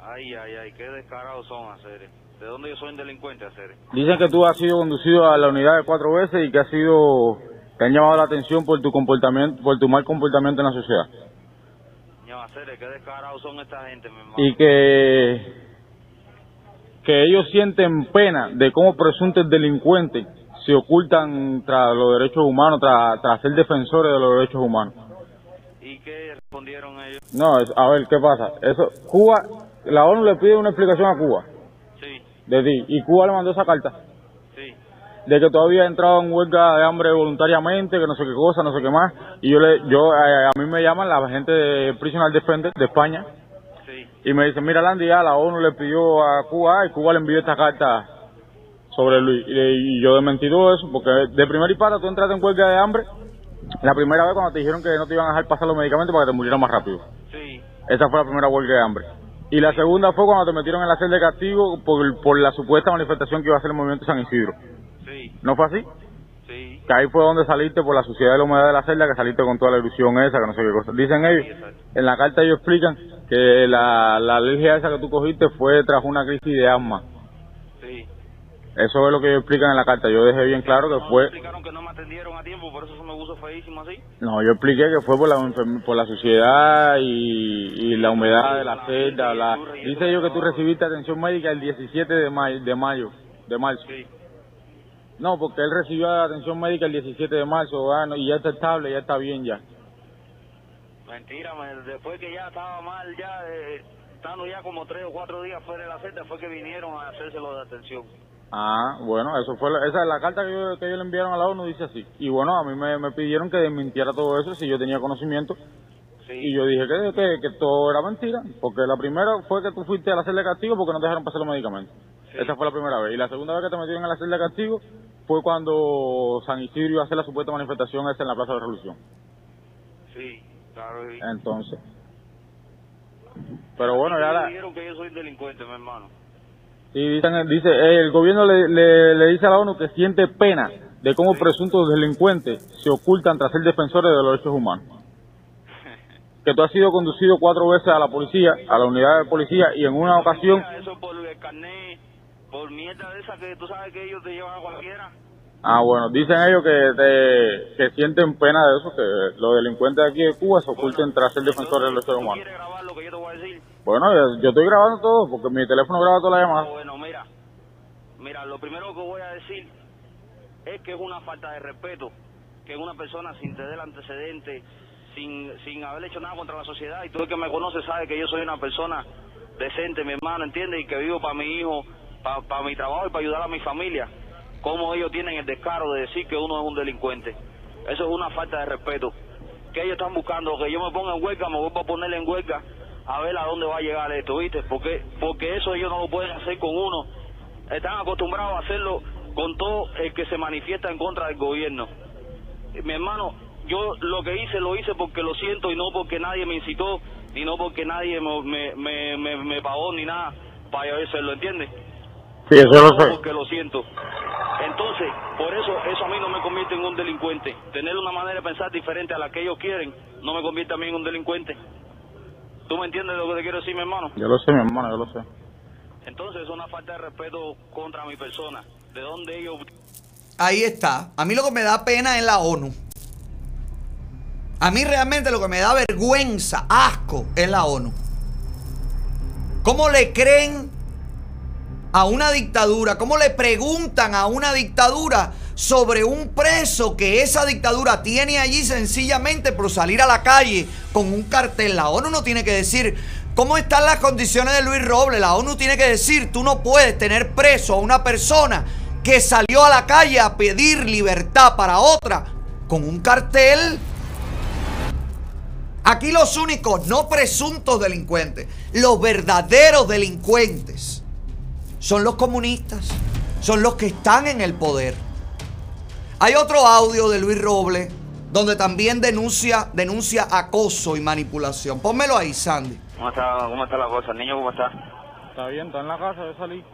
Speaker 11: Ay, ay, ay, qué descarados son, hacer. ¿De dónde yo soy un delincuente, hacer?
Speaker 10: Dicen que tú has sido conducido a la unidad de cuatro veces y que has sido que han llamado la atención por tu comportamiento, por tu mal comportamiento en la sociedad.
Speaker 11: Qué descarados son esta gente, mi hermano.
Speaker 10: Y que que ellos sienten pena de cómo presuntos delincuentes se ocultan tras los derechos humanos, tras, tras ser defensores de los derechos humanos.
Speaker 11: ¿Y qué respondieron ellos?
Speaker 10: No, es- a ver, ¿qué pasa? Eso, Cuba, la ONU le pide una explicación a Cuba.
Speaker 11: Sí.
Speaker 10: De ti. Y Cuba le mandó esa carta.
Speaker 11: Sí.
Speaker 10: De que todavía entrado en huelga de hambre voluntariamente, que no sé qué cosa, no sé qué más. Y yo le, yo, eh, a mí me llaman la gente de Prisoner Defender de España. Y me dicen, mira Landy, ya la ONU le pidió a Cuba y Cuba le envió esta carta sobre Luis. Y, y yo desmentí todo eso, porque de primer y para tú entraste en huelga de hambre la primera vez cuando te dijeron que no te iban a dejar pasar los medicamentos para que te murieras más rápido.
Speaker 11: Sí.
Speaker 10: Esa fue la primera huelga de hambre. Y la segunda fue cuando te metieron en la celda de castigo por, por la supuesta manifestación que iba a hacer el movimiento San Isidro.
Speaker 11: Sí.
Speaker 10: ¿No fue así?
Speaker 11: Sí.
Speaker 10: Que ahí fue donde saliste por la suciedad de la humedad de la celda, que saliste con toda la ilusión esa, que no sé qué cosa. Dicen ellos, en la carta ellos explican que la, la alergia esa que tú cogiste fue tras una crisis de asma.
Speaker 11: Sí.
Speaker 10: Eso es lo que ellos explican en la carta. Yo dejé bien claro que fue...
Speaker 11: explicaron que no me atendieron a tiempo, por eso se me puso feísimo así.
Speaker 10: No, yo expliqué que fue por la, por la suciedad y, y la humedad de la celda. La, dice yo que tú recibiste atención médica el 17 de mayo, de mayo, de marzo. No, porque él recibió atención médica el 17 de marzo ah, no, y ya está estable, ya está bien ya.
Speaker 11: Mentira, me- después que ya estaba mal, ya eh, estando ya como tres o cuatro días fuera de la celda, fue que vinieron a hacérselo de atención.
Speaker 10: Ah, bueno, eso fue la, esa es la carta que, yo- que ellos le enviaron a la ONU dice así. Y bueno, a mí me, me pidieron que desmintiera todo eso si yo tenía conocimiento. Y yo dije que, que, que todo era mentira, porque la primera fue que tú fuiste a la celda de castigo porque no te dejaron pasar los medicamentos. Esa fue la primera vez. Y la segunda vez que te metieron en la celda de castigo fue cuando San Isidro iba a hacer la supuesta manifestación esa en la Plaza de la Revolución.
Speaker 11: Sí, claro.
Speaker 10: Entonces. Pero bueno, ya la,
Speaker 11: dijeron que yo soy delincuente, mi hermano.
Speaker 10: Sí, dicen- dice, eh, el gobierno le, le, le dice a la ONU que siente pena de cómo presuntos delincuentes se ocultan tras ser defensores de los derechos humanos. Que tú has sido conducido cuatro veces a la policía, a la unidad de policía, y en una ocasión,
Speaker 11: Eso por el carnet, por mierda de esa que tú sabes que ellos te llevan a cualquiera.
Speaker 10: ah bueno, dicen ellos que, te- que sienten pena de eso, que los delincuentes de aquí de Cuba se oculten tras ser defensores de los derechos humanos.
Speaker 11: grabar lo que yo te voy a decir?
Speaker 10: Bueno, yo, estoy grabando todo, porque mi teléfono graba todas las llamadas.
Speaker 11: Bueno, mira, mira, lo primero que voy a decir es que es una falta de respeto que una persona sin tener antecedentes, sin, sin haber hecho nada contra la sociedad, y todo el que me conoce sabe que yo soy una persona decente, mi hermano, ¿entiendes? Y que vivo para mi hijo, para mi trabajo y para ayudar a mi familia. ¿Cómo ellos tienen el descaro de decir que uno es un delincuente? Eso es una falta de respeto. Que ellos están buscando que yo me ponga en huelga, me vuelvo a poner en huelga a ver a dónde va a llegar esto, ¿viste? Porque, porque eso ellos no lo pueden hacer con uno. Están acostumbrados a hacerlo con todo el que se manifiesta en contra del gobierno. Mi hermano, yo lo que hice lo hice porque lo siento y no porque nadie me incitó, ni no porque nadie me, me, me, me, me pagó ni nada para yo hacerlo, ¿entiendes?
Speaker 10: Sí, eso lo sé.
Speaker 11: Porque lo siento. Entonces, por eso, eso a mí no me convierte en un delincuente. Tener una manera de pensar diferente a la que ellos quieren no me convierte a mí en un delincuente. ¿Tú me entiendes lo que te quiero decir, mi hermano?
Speaker 10: Yo lo sé, mi hermano, yo lo sé.
Speaker 11: Entonces es una falta de respeto contra mi persona. ¿De dónde ellos
Speaker 1: Ahí está. A mí lo que me da pena es la ONU. A mí realmente lo que me da vergüenza, asco, es la ONU. ¿Cómo le creen a una dictadura? ¿Cómo le preguntan a una dictadura sobre un preso que esa dictadura tiene allí sencillamente por salir a la calle con un cartel? La ONU no tiene que decir cómo están las condiciones de Luis Robles. La ONU tiene que decir, tú no puedes tener preso a una persona que salió a la calle a pedir libertad para otra con un cartel. Aquí los únicos no presuntos delincuentes, los verdaderos delincuentes, son los comunistas, son los que están en el poder. Hay otro audio de Luis Robles donde también denuncia, denuncia acoso y manipulación. Pónmelo ahí, Sandy.
Speaker 11: ¿Cómo está, ¿Cómo está la cosa? ¿El niño cómo está?
Speaker 10: Está bien, está en la casa, yo salí.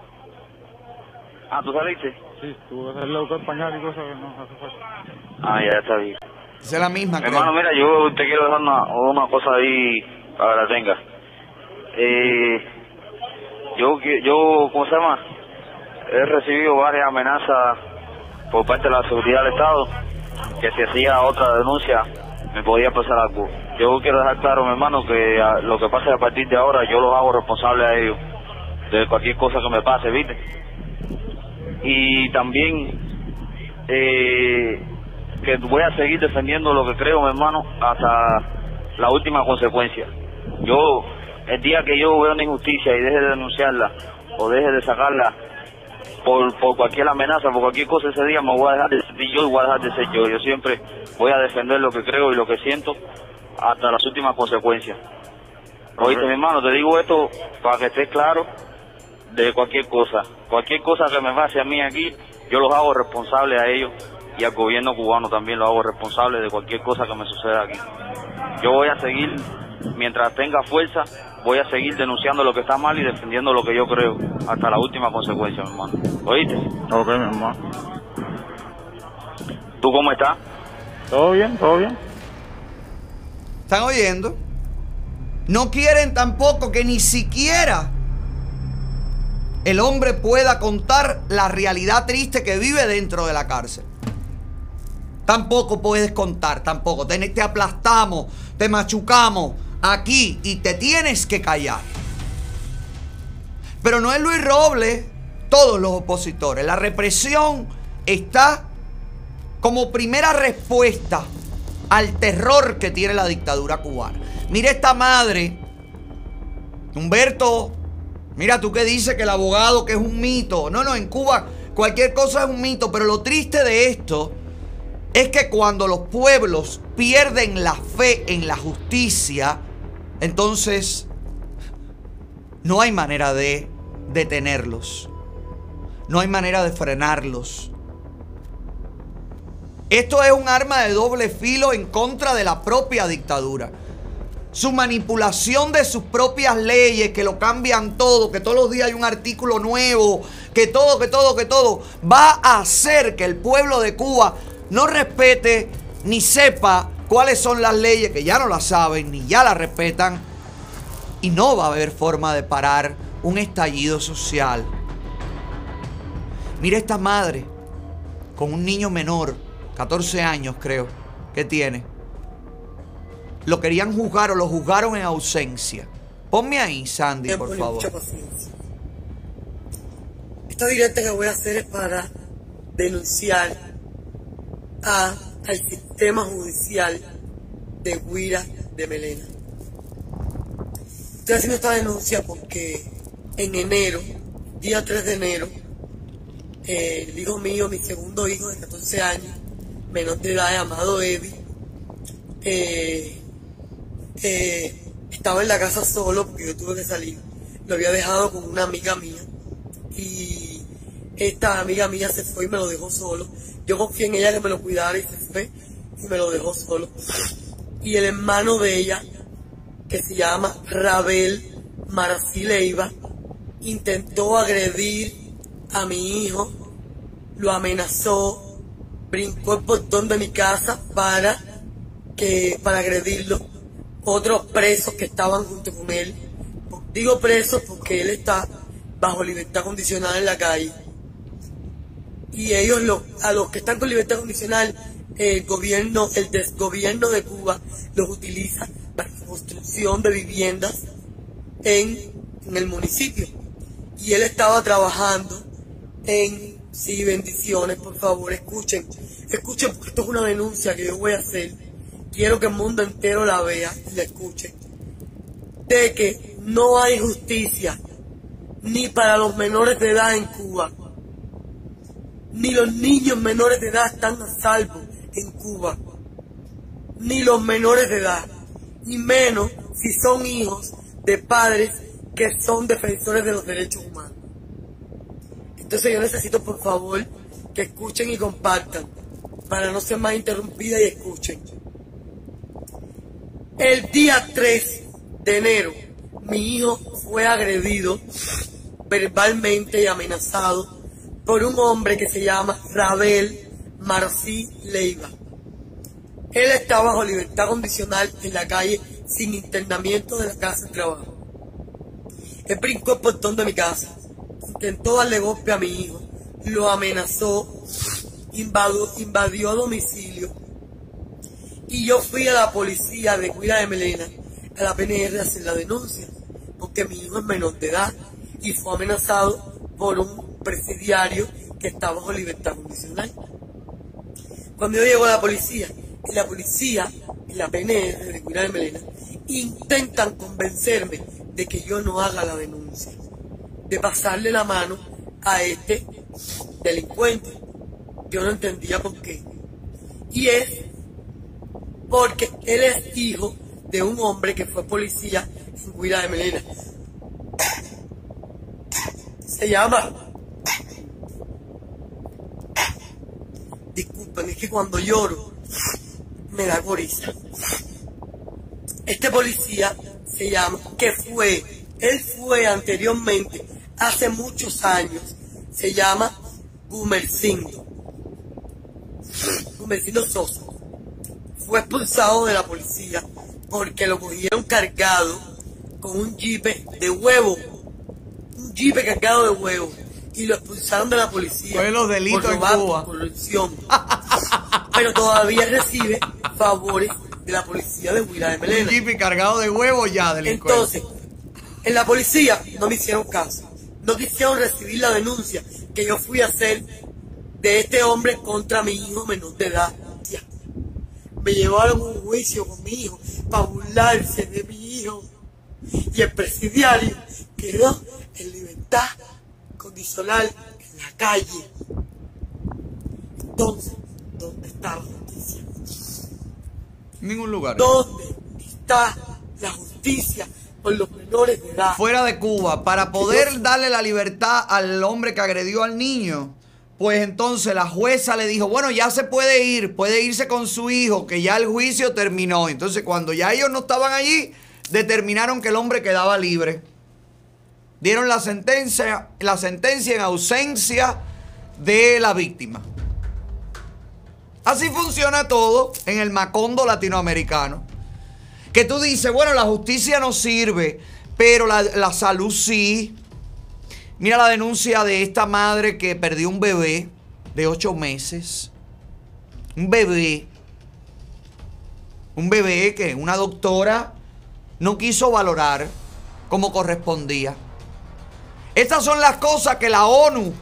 Speaker 11: Ah, ¿tú saliste?
Speaker 10: Sí, tuve que a buscar pañal y cosas que no hace falta.
Speaker 11: Ah, ya está bien.
Speaker 1: Esa es la misma,
Speaker 11: Mi hermano, mira, yo te quiero dejar una, una cosa ahí para que la tengas. Eh, yo, yo, ¿cómo se llama? He recibido varias amenazas por parte de la seguridad del Estado que si hacía otra denuncia me podía pasar algo. Yo quiero dejar claro, mi hermano, que a- lo que pase a partir de ahora yo los hago responsables a ellos de cualquier cosa que me pase, ¿viste? Y también eh, que voy a seguir defendiendo lo que creo, mi hermano, hasta la última consecuencia. Yo, el día que yo veo una injusticia y deje de denunciarla o deje de sacarla por, por cualquier amenaza, por cualquier cosa ese día, me voy a dejar de ser yo y voy a dejar de ser yo. Yo siempre voy a defender lo que creo y lo que siento hasta las últimas consecuencias. Oíste, mi hermano, te digo esto para que estés claro de cualquier cosa. Cualquier cosa que me pase a mí aquí, yo los hago responsables a ellos y al gobierno cubano también los hago responsable de cualquier cosa que me suceda aquí. Yo voy a seguir, mientras tenga fuerza, voy a seguir denunciando lo que está mal y defendiendo lo que yo creo hasta la última consecuencia, mi hermano. ¿Oíste?
Speaker 10: Ok, mi hermano.
Speaker 11: ¿Tú cómo estás?
Speaker 10: ¿Todo bien? ¿Todo bien?
Speaker 1: ¿Están oyendo? No quieren tampoco que ni siquiera el hombre pueda contar la realidad triste que vive dentro de la cárcel. Tampoco puedes contar, tampoco. Te, te aplastamos, te machucamos aquí y te tienes que callar. Pero no es Luis Robles, todos los opositores. La represión está como primera respuesta al terror que tiene la dictadura cubana. Mira esta madre, Humberto, mira tú que dices que el abogado que es un mito. No, no, en Cuba cualquier cosa es un mito, pero lo triste de esto es que cuando los pueblos pierden la fe en la justicia, entonces no hay manera de detenerlos. No hay manera de frenarlos. Esto es un arma de doble filo en contra de la propia dictadura. Su manipulación de sus propias leyes, que lo cambian todo, que todos los días hay un artículo nuevo, que todo, que todo, que todo, va a hacer que el pueblo de Cuba no respete ni sepa cuáles son las leyes, que ya no las saben ni ya las respetan, y no va a haber forma de parar un estallido social. Mira esta madre con un niño menor, 14 años creo, que tiene. Lo querían juzgar o lo juzgaron en ausencia. Ponme ahí, Sandy, por favor.
Speaker 12: Esta directa que voy a hacer es para denunciar a, al sistema judicial de Guira de Melena. Estoy haciendo esta denuncia porque en enero, día 3 de enero, el hijo mío, mi segundo hijo de 14 años, menor de edad, llamado Eddie, eh, eh, estaba en la casa solo porque yo tuve que salir. Lo había dejado con una amiga mía y esta amiga mía se fue y me lo dejó solo. Yo confié en ella que me lo cuidara y se fue y me lo dejó solo. Y el hermano de ella, que se llama Rabel Marací Leiva, intentó agredir a mi hijo, lo amenazó, brincó el portón de mi casa para que para agredirlo. Otros presos que estaban junto con él, digo presos porque él está bajo libertad condicional en la calle. Y ellos, lo- a los que están con libertad condicional, el gobierno, el desgobierno de Cuba los utiliza para la construcción de viviendas en, en el municipio. Y él estaba trabajando en, sí, bendiciones, por favor, escuchen, escuchen, porque esto es una denuncia que yo voy a hacer. Quiero que el mundo entero la vea y la escuche. De que no hay justicia ni para los menores de edad en Cuba, ni los niños menores de edad están a salvo en Cuba, ni los menores de edad, ni menos si son hijos de padres que son defensores de los derechos humanos. Entonces yo necesito por favor que escuchen y compartan para no ser más interrumpida y escuchen. El día 3 de enero mi hijo fue agredido verbalmente y amenazado por un hombre que se llama Rabel Marcí Leiva. Él está bajo libertad condicional en la calle sin internamiento de la casa de trabajo. Él brincó el portón de mi casa, intentó darle golpe a mi hijo, lo amenazó invadió, invadió domicilio y yo fui a la policía de Cuida de Melena, a la PNR a hacer la denuncia, porque mi hijo es menor de edad y fue amenazado por un presidiario que está bajo libertad condicional. Cuando yo llego a la policía, y la policía y la PNR de Cuida de Melena intentan convencerme de que yo no haga la denuncia, de pasarle la mano a este delincuente. Yo no entendía por qué. Y es porque él es hijo de un hombre que fue policía en Cuida de Melena. Se llama. Disculpen, es que cuando lloro me da goriza. Este policía se llama, que fue, él fue anteriormente, hace muchos años, se llama Gumercindo. Gumercindo Sosa. Fue expulsado de la policía porque lo cogieron cargado con un jipe de huevo. Un jipe cargado de huevo. Y lo expulsaron de la policía.
Speaker 1: Fue los delitos
Speaker 12: por
Speaker 1: en
Speaker 12: robar,
Speaker 1: Cuba.
Speaker 12: por corrupción. Pero todavía recibe favores de la policía de Huila de Melena.
Speaker 1: Un jeep cargado de huevos ya, delincuente.
Speaker 12: Entonces, en la policía no me hicieron caso. No quisieron recibir la denuncia que yo fui a hacer de este hombre contra mi hijo menor de edad. Me llevaron a un juicio con mi hijo para burlarse de mi hijo. Y el presidiario quedó en libertad condicional en la calle. Entonces, ¿dónde está la justicia?
Speaker 1: Ningún lugar.
Speaker 12: ¿Dónde está la justicia por los menores de edad?
Speaker 1: Fuera de Cuba, para poder darle la libertad al hombre que agredió al niño, pues entonces la jueza le dijo, bueno, ya se puede ir, puede irse con su hijo, que ya el juicio terminó. Entonces cuando ya ellos no estaban allí, determinaron que el hombre quedaba libre. Dieron la sentencia, la sentencia en ausencia de la víctima. Así funciona todo en el macondo latinoamericano. Que tú dices, bueno, la justicia no sirve, pero la, la salud sí. Mira la denuncia de esta madre que perdió un bebé de ocho meses. Un bebé. Un bebé que una doctora no quiso valorar como correspondía. Estas son las cosas que la ONU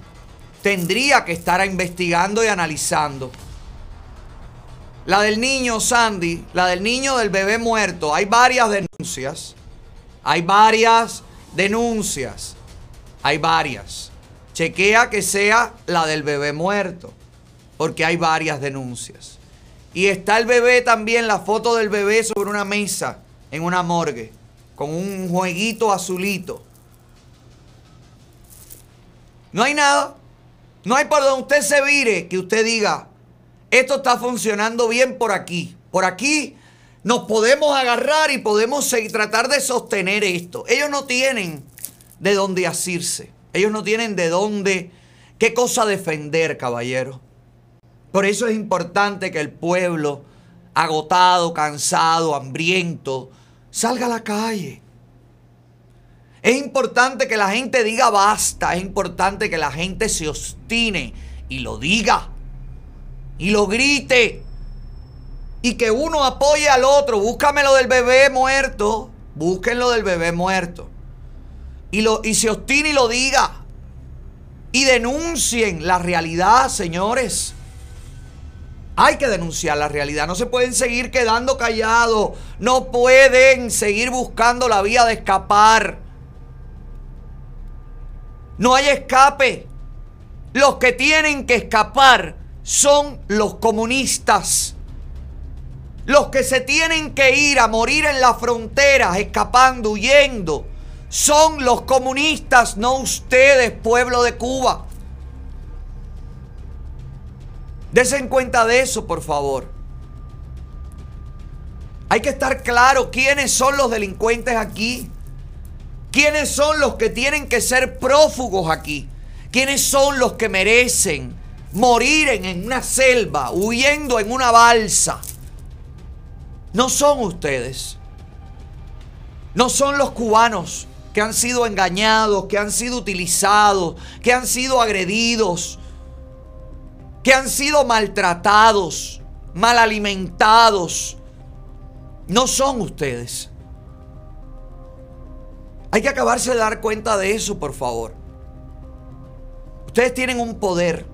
Speaker 1: tendría que estar investigando y analizando. La del niño Sandy, la del niño del bebé muerto. Hay varias denuncias. Hay varias denuncias. Hay varias. Chequea que sea la del bebé muerto. Porque hay varias denuncias. Y está el bebé también, la foto del bebé sobre una mesa en una morgue. Con un jueguito azulito. No hay nada. No hay por donde usted se vire que usted diga, esto está funcionando bien por aquí. Por aquí nos podemos agarrar y podemos tratar de sostener esto. Ellos no tienen de dónde asirse. Ellos no tienen de dónde, qué cosa defender, caballero. Por eso es importante que el pueblo, agotado, cansado, hambriento, salga a la calle. Es importante que la gente diga basta. Es importante que la gente se obstine y lo diga y lo grite. Y que uno apoye al otro. Búscame lo del bebé muerto. Busquen lo del bebé muerto. Y, lo, y se obstine y lo diga. Y denuncien la realidad, señores. Hay que denunciar la realidad. No se pueden seguir quedando callados. No pueden seguir buscando la vía de escapar. No hay escape. Los que tienen que escapar son los comunistas. Los que se tienen que ir a morir en las fronteras, escapando, huyendo, son los comunistas, no ustedes, pueblo de Cuba. Desen cuenta de eso, por favor. Hay que estar claro quiénes son los delincuentes aquí. ¿Quiénes son los que tienen que ser prófugos aquí? ¿Quiénes son los que merecen morir en una selva, huyendo en una balsa? No son ustedes. No son los cubanos que han sido engañados, que han sido utilizados, que han sido agredidos. que han sido maltratados, mal alimentados, no son ustedes. Hay que acabarse de dar cuenta de eso, por favor. Ustedes tienen un poder,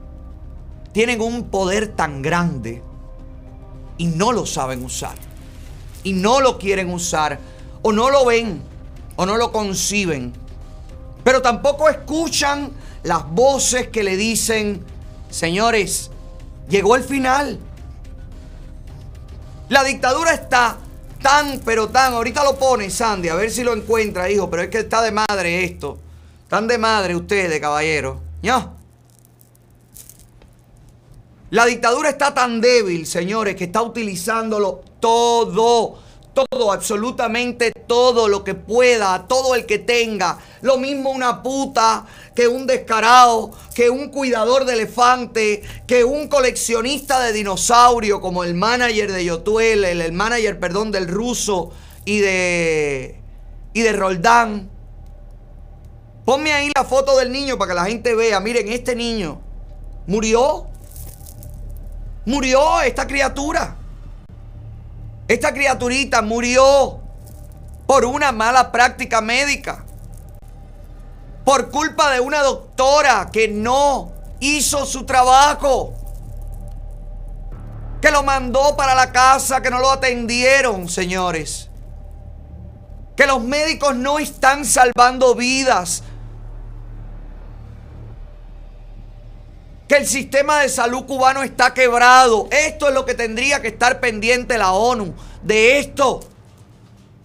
Speaker 1: tienen un poder tan grande y no lo saben usar. Y no lo quieren usar, o no lo ven, o no lo conciben. Pero tampoco escuchan las voces que le dicen, señores, llegó el final. La dictadura está tan, pero tan, ahorita lo pone Sandy, a ver si lo encuentra, hijo, pero es que está de madre esto. Están de madre ustedes, caballero. ¿Ya? La dictadura está tan débil, señores, que está utilizándolo todo, todo, absolutamente todo lo que pueda, todo el que tenga. Lo mismo una puta, que un descarado, que un cuidador de elefante, que un coleccionista de dinosaurio como el manager de Yotuel, el, el manager, perdón, del ruso y de, y de Roldán. Ponme ahí la foto del niño para que la gente vea. Miren, este niño murió. Murió esta criatura. Esta criaturita murió por una mala práctica médica. Por culpa de una doctora que no hizo su trabajo. Que lo mandó para la casa, que no lo atendieron, señores. Que los médicos no están salvando vidas. Que el sistema de salud cubano está quebrado. Esto es lo que tendría que estar pendiente la ONU. De esto.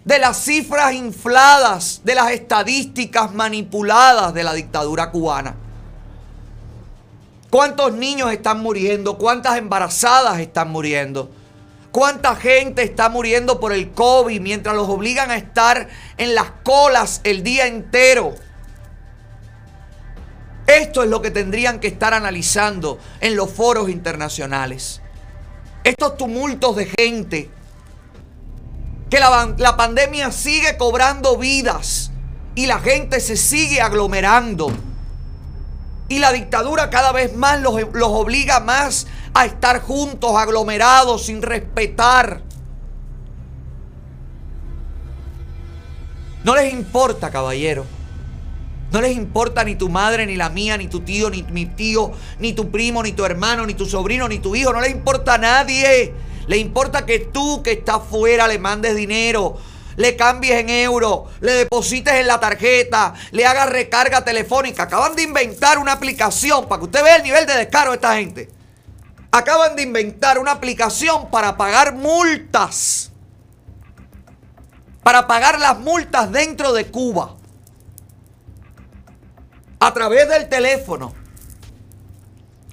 Speaker 1: De las cifras infladas, de las estadísticas manipuladas de la dictadura cubana. ¿Cuántos niños están muriendo? ¿Cuántas embarazadas están muriendo? ¿Cuánta gente está muriendo por el COVID mientras los obligan a estar en las colas el día entero? Esto es lo que tendrían que estar analizando en los foros internacionales. Estos tumultos de gente. Que la, pandemia sigue cobrando vidas y la gente se sigue aglomerando. Y la dictadura cada vez más los, los obliga más a estar juntos, aglomerados, sin respetar. No les importa, caballero. No les importa ni tu madre, ni la mía, ni tu tío, ni mi tío, ni tu primo, ni tu hermano, ni tu sobrino, ni tu hijo. No les importa a nadie. Le importa que tú que estás fuera le mandes dinero, le cambies en euro, le deposites en la tarjeta, le hagas recarga telefónica. Acaban de inventar una aplicación para que usted vea el nivel de descaro de esta gente. Acaban de inventar una aplicación para pagar multas. Para pagar las multas dentro de Cuba a través del teléfono.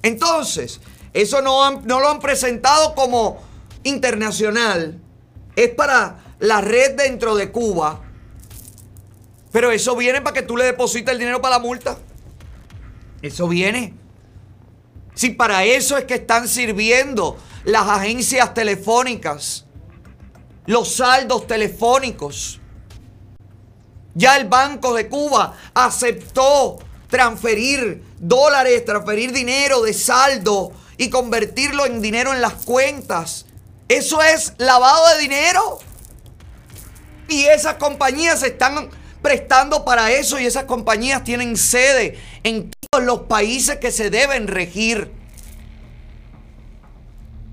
Speaker 1: Entonces, eso no, no, lo han presentado como internacional. Es para la red dentro de Cuba. Pero eso viene para que tú le deposites el dinero para la multa. Eso viene. Si para eso es que están sirviendo las agencias telefónicas, los saldos telefónicos. Ya el Banco de Cuba aceptó transferir dólares, transferir dinero de saldo y convertirlo en dinero en las cuentas. Eso es lavado de dinero. Y esas compañías se están prestando para eso y esas compañías tienen sede en todos los países que se deben regir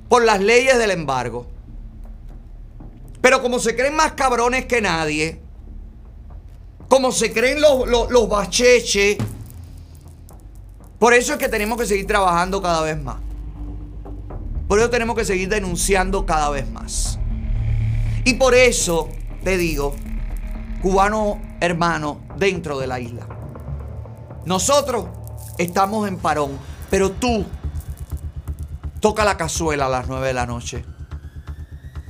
Speaker 1: por las leyes del embargo. Pero como se creen más cabrones que nadie, como se creen los, los, los bacheches, por eso es que tenemos que seguir trabajando cada vez más. Por eso tenemos que seguir denunciando cada vez más. Y por eso te digo, cubano hermano dentro de la isla. Nosotros estamos en parón, pero tú toca la cazuela a las 9 de la noche.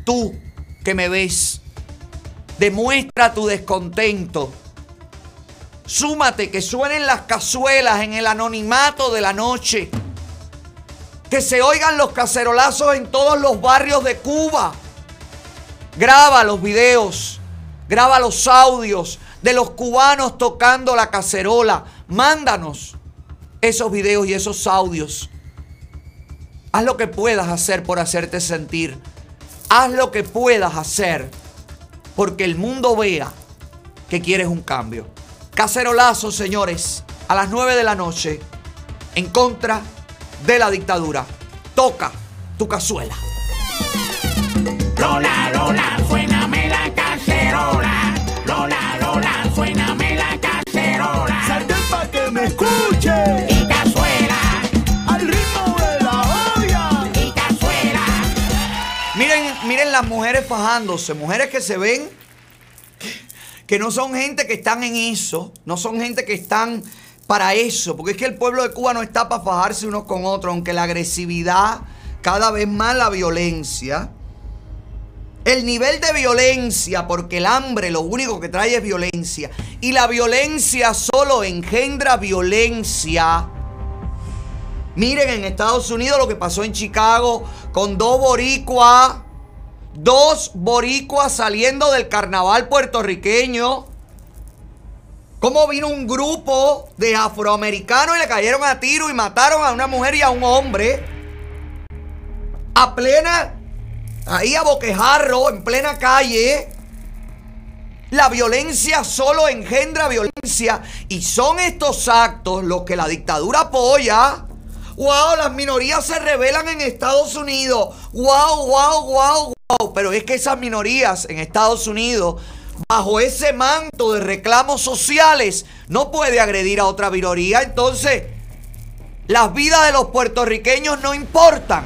Speaker 1: Tú que me ves, demuestra tu descontento Súmate, que suenen las cazuelas en el anonimato de la noche. Que se oigan los cacerolazos en todos los barrios de Cuba. Graba los videos, graba los audios de los cubanos tocando la cacerola. Mándanos esos videos y esos audios. Haz lo que puedas hacer por hacerte sentir. Haz lo que puedas hacer porque el mundo vea que quieres un cambio. Cacerolazo, señores, a las 9 de la noche en contra de la dictadura. Toca tu cazuela.
Speaker 13: Lola, Lola, suéname la cacerola. Lola, Lola, suéname la cacerola. Salte pa' que me escuche. Y cazuela. Al ritmo de la olla. Y cazuela.
Speaker 1: Miren, miren las mujeres fajándose, mujeres que se ven que no son gente que están en eso, no son gente que están para eso, porque es que el pueblo de Cuba no está para fajarse unos con otros, aunque la agresividad, cada vez más la violencia, el nivel de violencia, porque el hambre lo único que trae es violencia, y la violencia solo engendra violencia. Miren en Estados Unidos lo que pasó en Chicago con dos boricuas, dos boricuas saliendo del carnaval puertorriqueño. Cómo vino un grupo de afroamericanos y le cayeron a tiro y mataron a una mujer y a un hombre. A plena, ahí a boquejarro, en plena calle. La violencia solo engendra violencia. Y son estos actos los que la dictadura apoya. ¡Wow! Las minorías se rebelan en Estados Unidos. ¡Wow, wow, wow, wow! Pero es que esas minorías en Estados Unidos bajo ese manto de reclamos sociales, no puede agredir a otra minoría. Entonces, las vidas de los puertorriqueños no importan.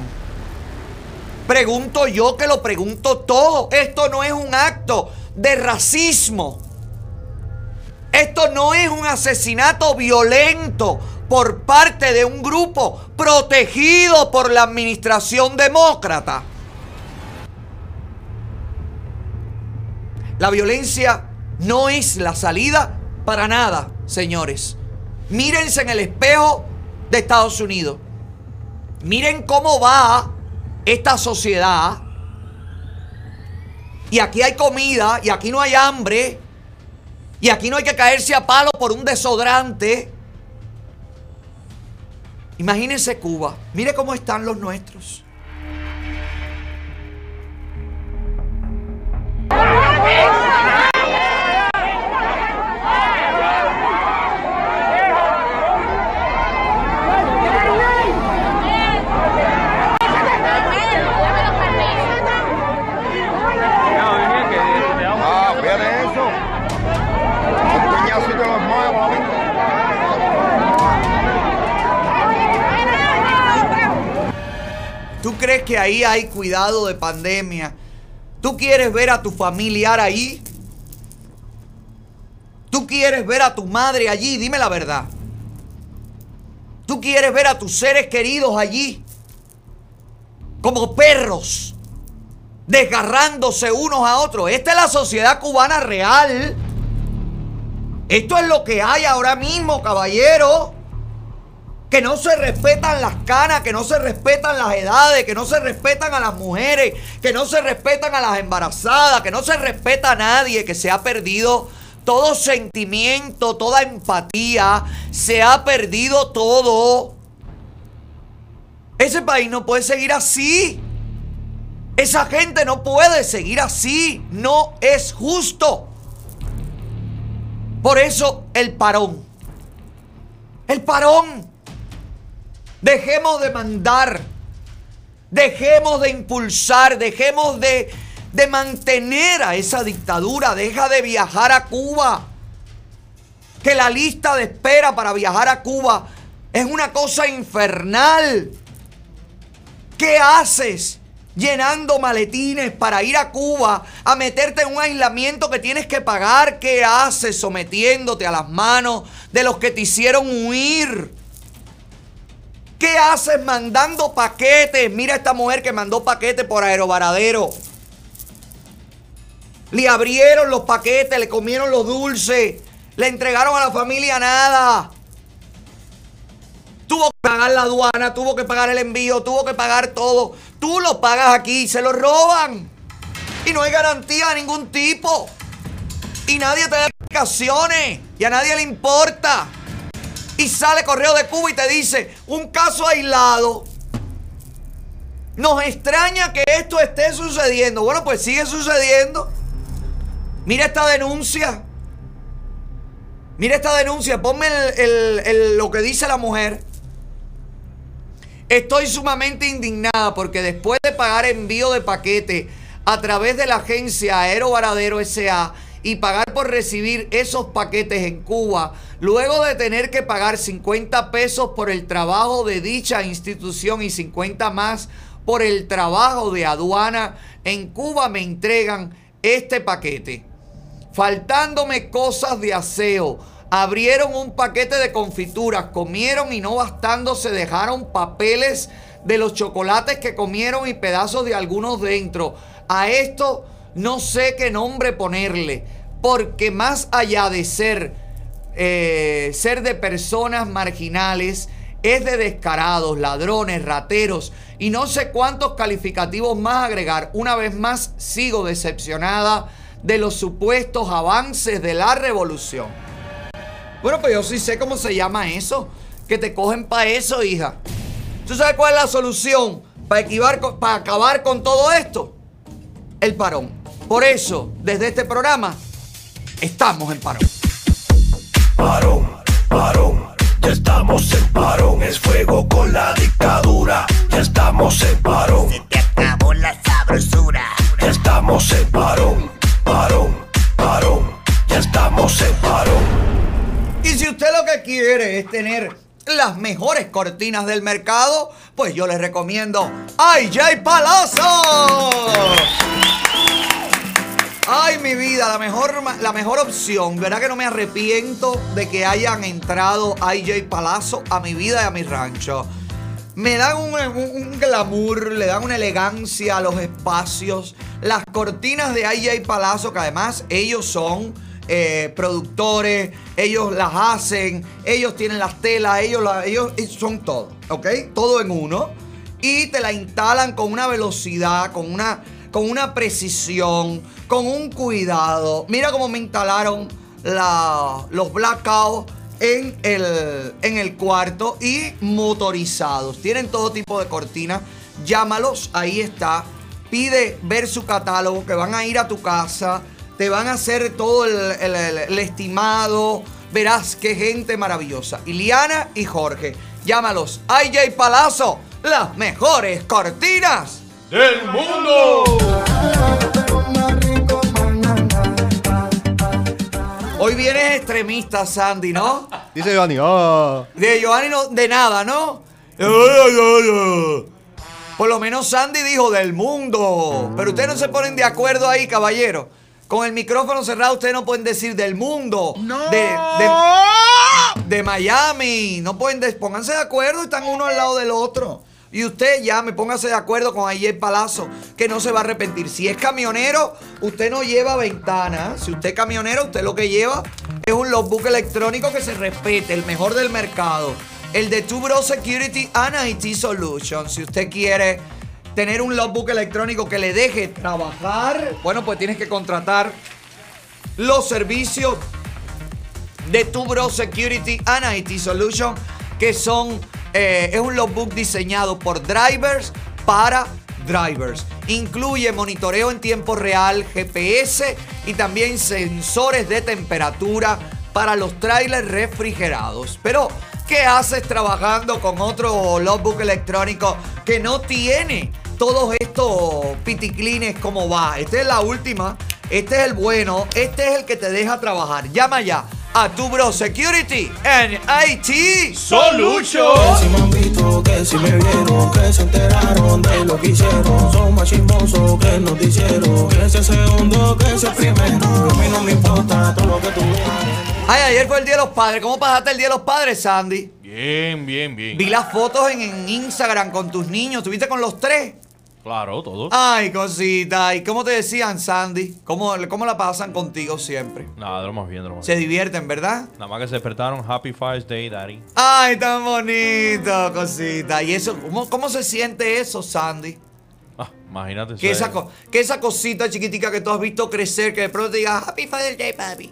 Speaker 1: Pregunto yo que lo pregunto todo. Esto no es un acto de racismo. Esto no es un asesinato violento por parte de un grupo protegido por la administración demócrata. La violencia no es la salida para nada, señores. Mírense en el espejo de Estados Unidos. Miren cómo va esta sociedad. Y aquí hay comida, y aquí no hay hambre, y aquí no hay que caerse a palo por un desodorante. Imagínense Cuba. Mire cómo están los nuestros. ¿Tú crees que ahí hay cuidado de pandemia? ¿Tú quieres ver a tu familiar ahí? ¿Tú quieres ver a tu madre allí? Dime la verdad. ¿Tú quieres ver a tus seres queridos allí? Como perros, desgarrándose unos a otros. Esta es la sociedad cubana real. Esto es lo que hay ahora mismo, caballero. Que no se respetan las canas, que no se respetan las edades, que no se respetan a las mujeres, que no se respetan a las embarazadas, que no se respeta a nadie, que se ha perdido todo sentimiento, toda empatía, se ha perdido todo. Ese país no puede seguir así. Esa gente no puede seguir así. No es justo. Por eso el parón. El parón. Dejemos de mandar. Dejemos de impulsar. Dejemos de, de mantener a esa dictadura. Deja de viajar a Cuba. Que la lista de espera para viajar a Cuba es una cosa infernal. ¿Qué haces? llenando maletines para ir a Cuba a meterte en un aislamiento que tienes que pagar. ¿Qué haces sometiéndote a las manos de los que te hicieron huir? ¿Qué haces mandando paquetes? Mira esta mujer que mandó paquetes por aerovaradero. Le abrieron los paquetes, le comieron los dulces, le entregaron a la familia nada. Tuvo que pagar la aduana, tuvo que pagar el envío, tuvo que pagar todo. Tú lo pagas aquí, se lo roban. Y no hay garantía de ningún tipo. Y nadie te da explicaciones. Y a nadie le importa. Y sale correo de Cuba y te dice, un caso aislado. Nos extraña que esto esté sucediendo. Bueno, pues sigue sucediendo. Mira esta denuncia. Mira esta denuncia. Ponme el- lo que dice la mujer. Estoy sumamente indignada porque después de pagar envío de paquete a través de la agencia Aero Varadero SA y pagar por recibir esos paquetes en Cuba, luego de tener que pagar 50 pesos por el trabajo de dicha institución y 50 más por el trabajo de aduana, en Cuba me entregan este paquete faltándome cosas de aseo. Abrieron un paquete de confituras, comieron y no bastándose dejaron papeles de los chocolates que comieron y pedazos de algunos dentro. A esto no sé qué nombre ponerle, porque más allá de ser, eh, ser de personas marginales, es de descarados, ladrones, rateros y no sé cuántos calificativos más agregar. Una vez más sigo decepcionada de los supuestos avances de la revolución. Bueno, pues yo sí sé cómo se llama eso. Que te cogen para eso, hija. ¿Tú sabes cuál es la solución para, para acabar con todo esto? El parón. Por eso, desde este programa, estamos en parón.
Speaker 13: Parón, parón, ya estamos en parón, es fuego con la dictadura, ya estamos en parón. Se te acabó la sabrosura. Ya estamos en parón, parón, parón, ya estamos en parón.
Speaker 1: Y si usted lo que quiere es tener las mejores cortinas del mercado, pues yo les recomiendo IJ Palazzo. Ay, mi vida, la mejor, la mejor opción. ¿Verdad que no me arrepiento de que hayan entrado IJ Palazzo a mi vida y a mi rancho? Me dan un, un- glamour, le dan una elegancia a los espacios. Las cortinas de IJ Palazzo, que además ellos son eh, productores, ellos las hacen, ellos tienen las telas, ellos, ellos son todo, ¿ok? Todo en uno. Y te la instalan con una velocidad, con una, con una precisión, con un cuidado. Mira cómo me instalaron la- los blackouts en el, cuarto y motorizados. Tienen todo tipo de cortinas. Llámalos, ahí está. Pide ver su catálogo, que van a ir a tu casa. Te van a hacer todo el, estimado. Verás qué gente maravillosa. Iliana y Jorge. Llámalos. IJ Palazzo, las mejores cortinas
Speaker 3: del mundo.
Speaker 1: Hoy vienes extremista, Sandy, ¿no?
Speaker 2: Dice Giovanni, ah.
Speaker 1: De Giovanni no, de nada, ¿no? Por lo menos Sandy dijo del mundo. Pero ustedes no se ponen de acuerdo ahí, caballero. Con el micrófono cerrado, ustedes no pueden decir del mundo. No. De, de, de Miami. No pueden, pónganse de acuerdo, están uno al lado del otro. Y usted llame, póngase de acuerdo con Ayer Palazzo, que no se va a arrepentir. Si es camionero, usted no lleva ventana. Si usted es camionero, usted lo que lleva es un logbook electrónico que se respete, el mejor del mercado. El de Two Bro Security and IT Solutions. Si usted quiere tener un logbook electrónico que le deje trabajar, bueno, pues tienes que contratar los servicios de Tu Bro Security and IT Solution, que son, eh, es un logbook diseñado por drivers para drivers. Incluye monitoreo en tiempo real, GPS y también sensores de temperatura para los trailers refrigerados. Pero, ¿qué haces trabajando con otro logbook electrónico que no tiene todos estos piticlines como va? Esta es la última. Este es el bueno. Este es el que te deja trabajar. Llama ya a tu bro Security and IT Solution.
Speaker 13: Que si me han visto, que si me vieron, que se enteraron de lo que hicieron. Son más chismosos que el noticiero. Que ese segundo, que ese primero. A mí no me importa todo lo que tú veas.
Speaker 1: Ay, ayer fue el Día de los Padres. ¿Cómo pasaste el Día de los Padres, Sandy?
Speaker 3: Bien, bien, bien.
Speaker 1: Vi las fotos en, en Instagram con tus niños. ¿Estuviste con los tres?
Speaker 3: Claro, todo.
Speaker 1: Ay, cosita. ¿Y cómo te decían, Sandy? ¿Cómo, cómo la pasan contigo siempre?
Speaker 3: Nada, de lo más bien, de lo más
Speaker 1: Se
Speaker 3: bien.
Speaker 1: divierten, ¿verdad?
Speaker 3: Nada más que se despertaron. Happy Father's Day, Daddy.
Speaker 1: Ay, tan bonito, cosita. ¿Y eso? ¿Cómo, cómo se siente eso, Sandy?
Speaker 3: Ah, imagínate.
Speaker 1: Que esa, que esa cosita chiquitica que tú has visto crecer, que de pronto te diga Happy Father's Day, papi.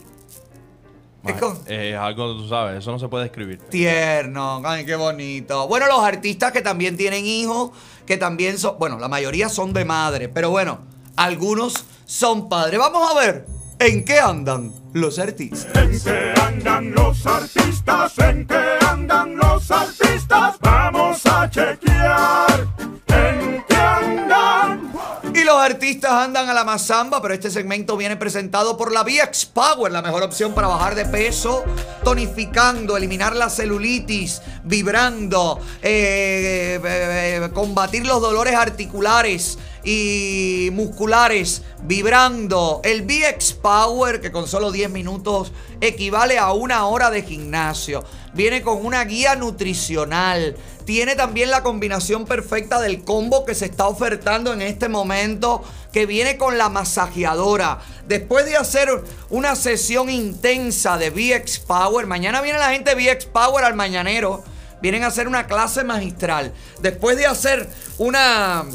Speaker 1: Es con-
Speaker 3: Es algo, tú sabes, eso no se puede escribir.
Speaker 1: Tierno, ay, qué bonito. Bueno, los artistas que también tienen hijos, que también son, bueno, la mayoría son de madre, pero bueno, algunos son padres. Vamos a ver en qué andan los artistas.
Speaker 13: ¿En qué andan los artistas? ¿En qué andan los artistas? Vamos a chequear. ¿En qué andan?
Speaker 1: Y los artistas andan a la mazamba, pero este segmento viene presentado por la VX Power, la mejor opción para bajar de peso, tonificando, eliminar la celulitis, vibrando, eh, eh, eh, combatir los dolores articulares y musculares, vibrando. El VX Power, que con solo 10 minutos equivale a una hora de gimnasio. Viene con una guía nutricional. Tiene también la combinación perfecta del combo que se está ofertando en este momento, que viene con la masajeadora. Después de hacer una sesión intensa de VX Power, mañana viene la gente de VX Power al mañanero. Vienen a hacer una clase magistral. Después de hacer una,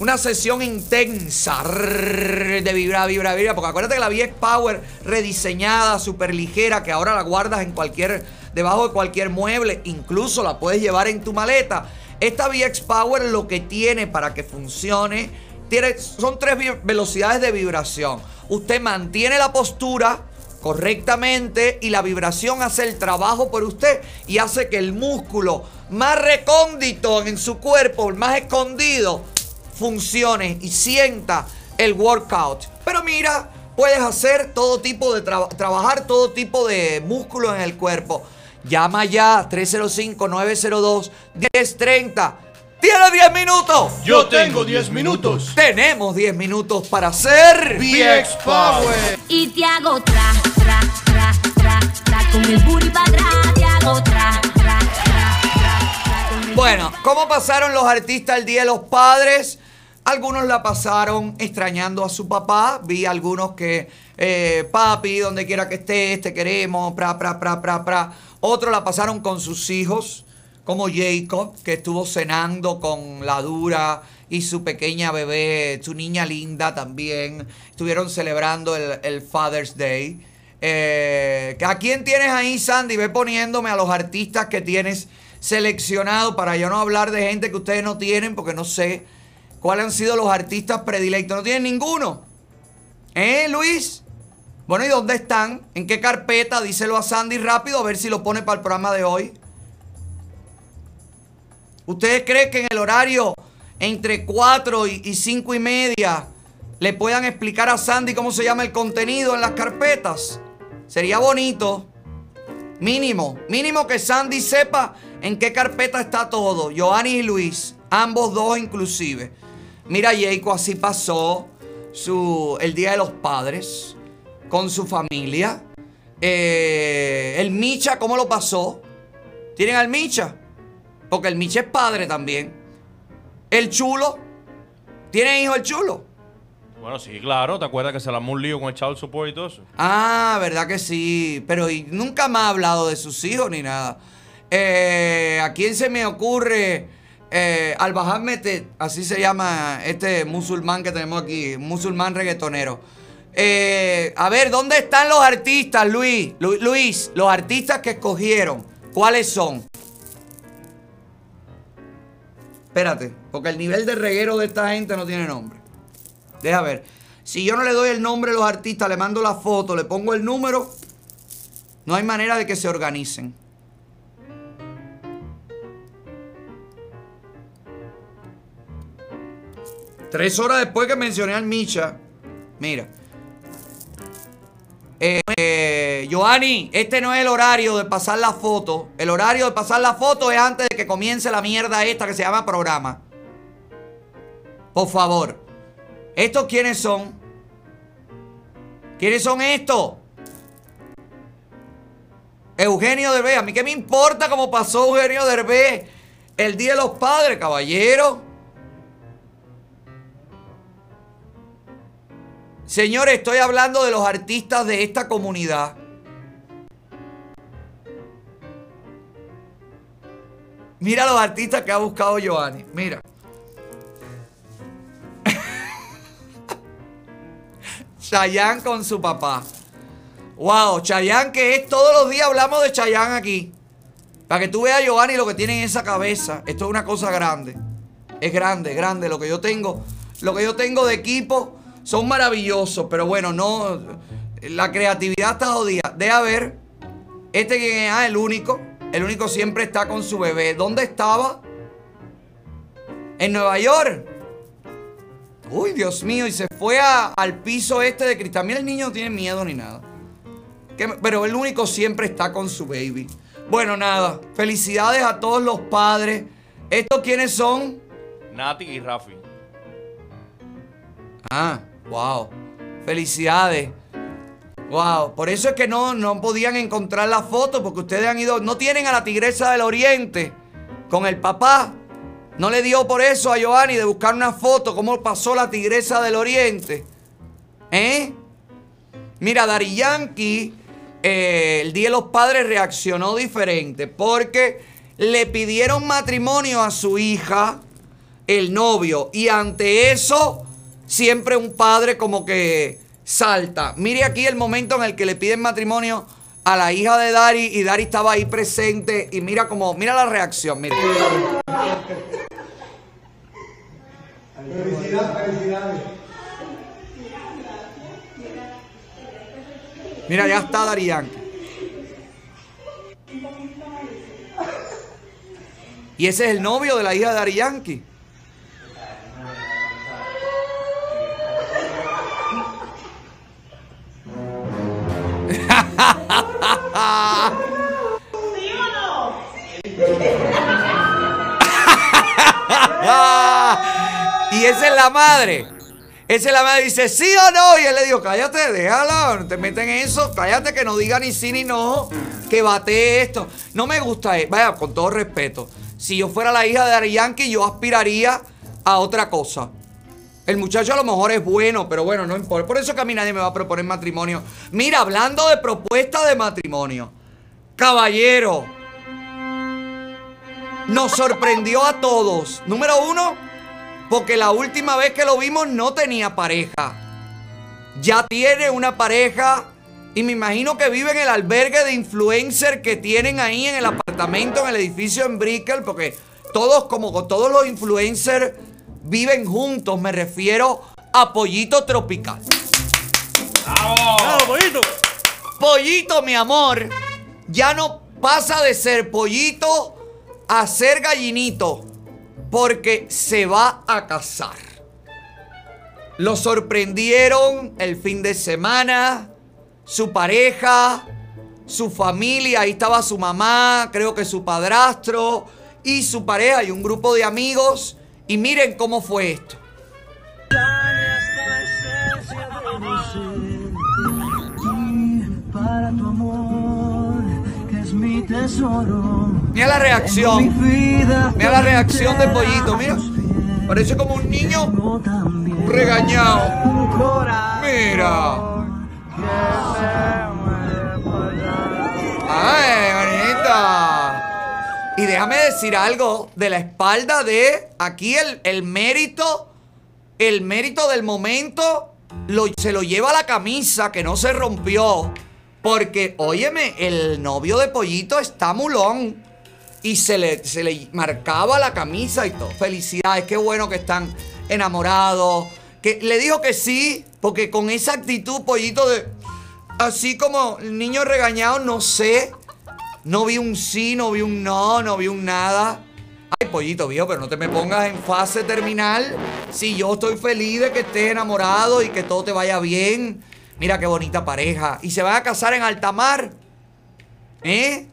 Speaker 1: una sesión intensa de vibra, vibra, vibra. Porque acuérdate que la VX Power rediseñada, súper ligera, que ahora la guardas en cualquier, debajo de cualquier mueble, incluso la puedes llevar en tu maleta. Esta VX Power lo que tiene para que funcione, tiene, son tres velocidades de vibración. Usted mantiene la postura correctamente y la vibración hace el trabajo por usted y hace que el músculo más recóndito en su cuerpo, más escondido, funcione y sienta el workout. Pero mira, puedes hacer todo tipo de tra- trabajar todo tipo de músculo en el cuerpo. Llama ya 305-902-1030. ¿Tiene 10 minutos?
Speaker 2: Yo tengo 10 minutos.
Speaker 1: Tenemos 10 minutos para hacer
Speaker 2: VX Power.
Speaker 14: Y te hago tra, tra, tra, tra, tra, con el booty para atrás. Te hago tra, tra, tra, tra, tra, con el
Speaker 1: Bueno, ¿cómo pasaron los artistas el Día de los Padres? Algunos la pasaron extrañando a su papá. Vi algunos que, eh, papi, donde quiera que estés, te queremos, pra, pra, pra, pra, pra. Otros la pasaron con sus hijos, como Jacob, que estuvo cenando con la dura y su pequeña bebé, su niña linda también. Estuvieron celebrando el, el Father's Day. Eh, ¿A quién tienes ahí, Sandy? Ve poniéndome a los artistas que tienes seleccionado para yo no hablar de gente que ustedes no tienen, porque no sé cuáles han sido los artistas predilectos. ¿No tienen ninguno? ¿Eh, Luis? Bueno, ¿y dónde están? ¿En qué carpeta? Díselo a Sandy rápido a ver si lo pone para el programa de hoy. ¿Ustedes creen que en el horario entre 4 y 5 y media le puedan explicar a Sandy cómo se llama el contenido en las carpetas? Sería bonito. Mínimo, mínimo que Sandy sepa en qué carpeta está todo. Joanny y Luis, ambos dos inclusive. Mira, Jaco, así pasó su, el Día de los Padres con su familia. Eh, el Micha, ¿cómo lo pasó? ¿Tienen al Micha? Porque el Micha es padre también. El Chulo. ¿Tiene hijo el Chulo?
Speaker 3: Bueno, sí, claro. ¿Te acuerdas que se le armó un lío con el child support y todo eso?
Speaker 1: Ah, verdad que sí. Pero y nunca me ha hablado de sus hijos ni nada. Eh, ¿A quién se me ocurre? Eh, Al Bahamete, así se llama este musulmán que tenemos aquí, musulmán reggaetonero. Eh, a ver, ¿dónde están los artistas, Luis? Lu- Luis, los artistas que escogieron, ¿cuáles son? Espérate, porque el nivel de reguero de esta gente no tiene nombre. Deja ver. Si yo no le doy el nombre a los artistas, le mando la foto, le pongo el número, no hay manera de que se organicen. Tres horas después que mencioné al Micha, mira. Eh, eh, este no es el horario de pasar la foto. El horario de pasar la foto es antes de que comience la mierda esta que se llama programa. Por favor. ¿Estos quiénes son? ¿Quiénes son estos? Eugenio Derbez. A mí qué me importa cómo pasó Eugenio Derbez el Día de los Padres, caballero. Señores, estoy hablando de los artistas de esta comunidad. Mira los artistas que ha buscado Giovanni. Mira. Chayanne con su papá. Wow, Chayanne, que es todos los días hablamos de Chayanne aquí. Para que tú veas, Giovanni, lo que tiene en esa cabeza. Esto es una cosa grande. Es grande, grande. Lo que yo tengo, lo que yo tengo de equipo son maravillosos. Pero bueno, no. La creatividad está jodida. Deja ver. Este que es ah, el único. El único siempre está con su bebé. ¿Dónde estaba? En Nueva York. Uy, Dios mío. Y se fue a- al piso este de cristal. Mira, el niño no tiene miedo ni nada. Que- pero el único siempre está con su baby. Bueno, nada. Felicidades a todos los padres. ¿Estos quiénes son?
Speaker 3: Nati y Rafi.
Speaker 1: Ah, wow. Felicidades. Wow. Por eso es que no, no podían encontrar la foto, porque ustedes han ido. No tienen a la tigresa del oriente con el papá. No le dio por eso a Giovanni de buscar una foto. ¿Cómo pasó la tigresa del oriente? ¿Eh? Mira, Dari Yankee, eh, el Día de los Padres reaccionó diferente porque le pidieron matrimonio a su hija, el novio, y ante eso, siempre un padre como que salta. Mire aquí el momento en el que le piden matrimonio a la hija de Dari y Dari estaba ahí presente y mira como, mira la reacción, mira. Mira, ya está Dari Yankee. Y ese es el novio de la hija de Dari Yankee. Y esa es la madre. Esa es la madre. Dice, ¿sí o no? Y él le dijo, cállate, déjala, no te meten en eso. Cállate que no diga ni sí ni no. Que bate esto. No me gusta. eh. Vaya, con todo respeto. Si yo fuera la hija de Ari Yankee, yo aspiraría a otra cosa. El muchacho a lo mejor es bueno, pero bueno, no importa. Por eso que a mí nadie me va a proponer matrimonio. Mira, hablando de propuesta de matrimonio. Caballero. Nos sorprendió a todos. Número uno, porque la última vez que lo vimos no tenía pareja. Ya tiene una pareja y me imagino que vive en el albergue de influencer que tienen ahí en el apartamento, en el edificio en Brickell, porque todos, como todos los influencers, viven juntos. Me refiero a Pollito Tropical.
Speaker 3: ¡Bravo!
Speaker 1: pollito! Pollito, mi amor, ya no pasa de ser pollito a ser gallinito, porque se va a casar. Lo sorprendieron el fin de semana, su pareja, su familia, ahí estaba su mamá, creo que su padrastro y su pareja y un grupo de amigos. Y miren cómo fue esto. Mira la reacción. Mira la reacción de Pollito, mira. Parece como un niño regañado. Mira. Ay, bonita. Déjame decir algo de la espalda de aquí el, el mérito, el mérito del momento lo- se lo lleva la camisa que no se rompió. Porque, óyeme, el novio de Pollito está mulón. Y se le, se le marcaba la camisa y todo. Felicidades, qué bueno que están enamorados. Que le dijo que sí, porque con esa actitud, Pollito, de. Así como niño regañado, no sé. No vi un sí, no vi un no, no vi un nada. Ay, pollito, viejo, pero no te me pongas en fase terminal. Si yo estoy feliz de que estés enamorado y que todo te vaya bien. Mira qué bonita pareja. Y se van a casar en alta mar. ¿Eh?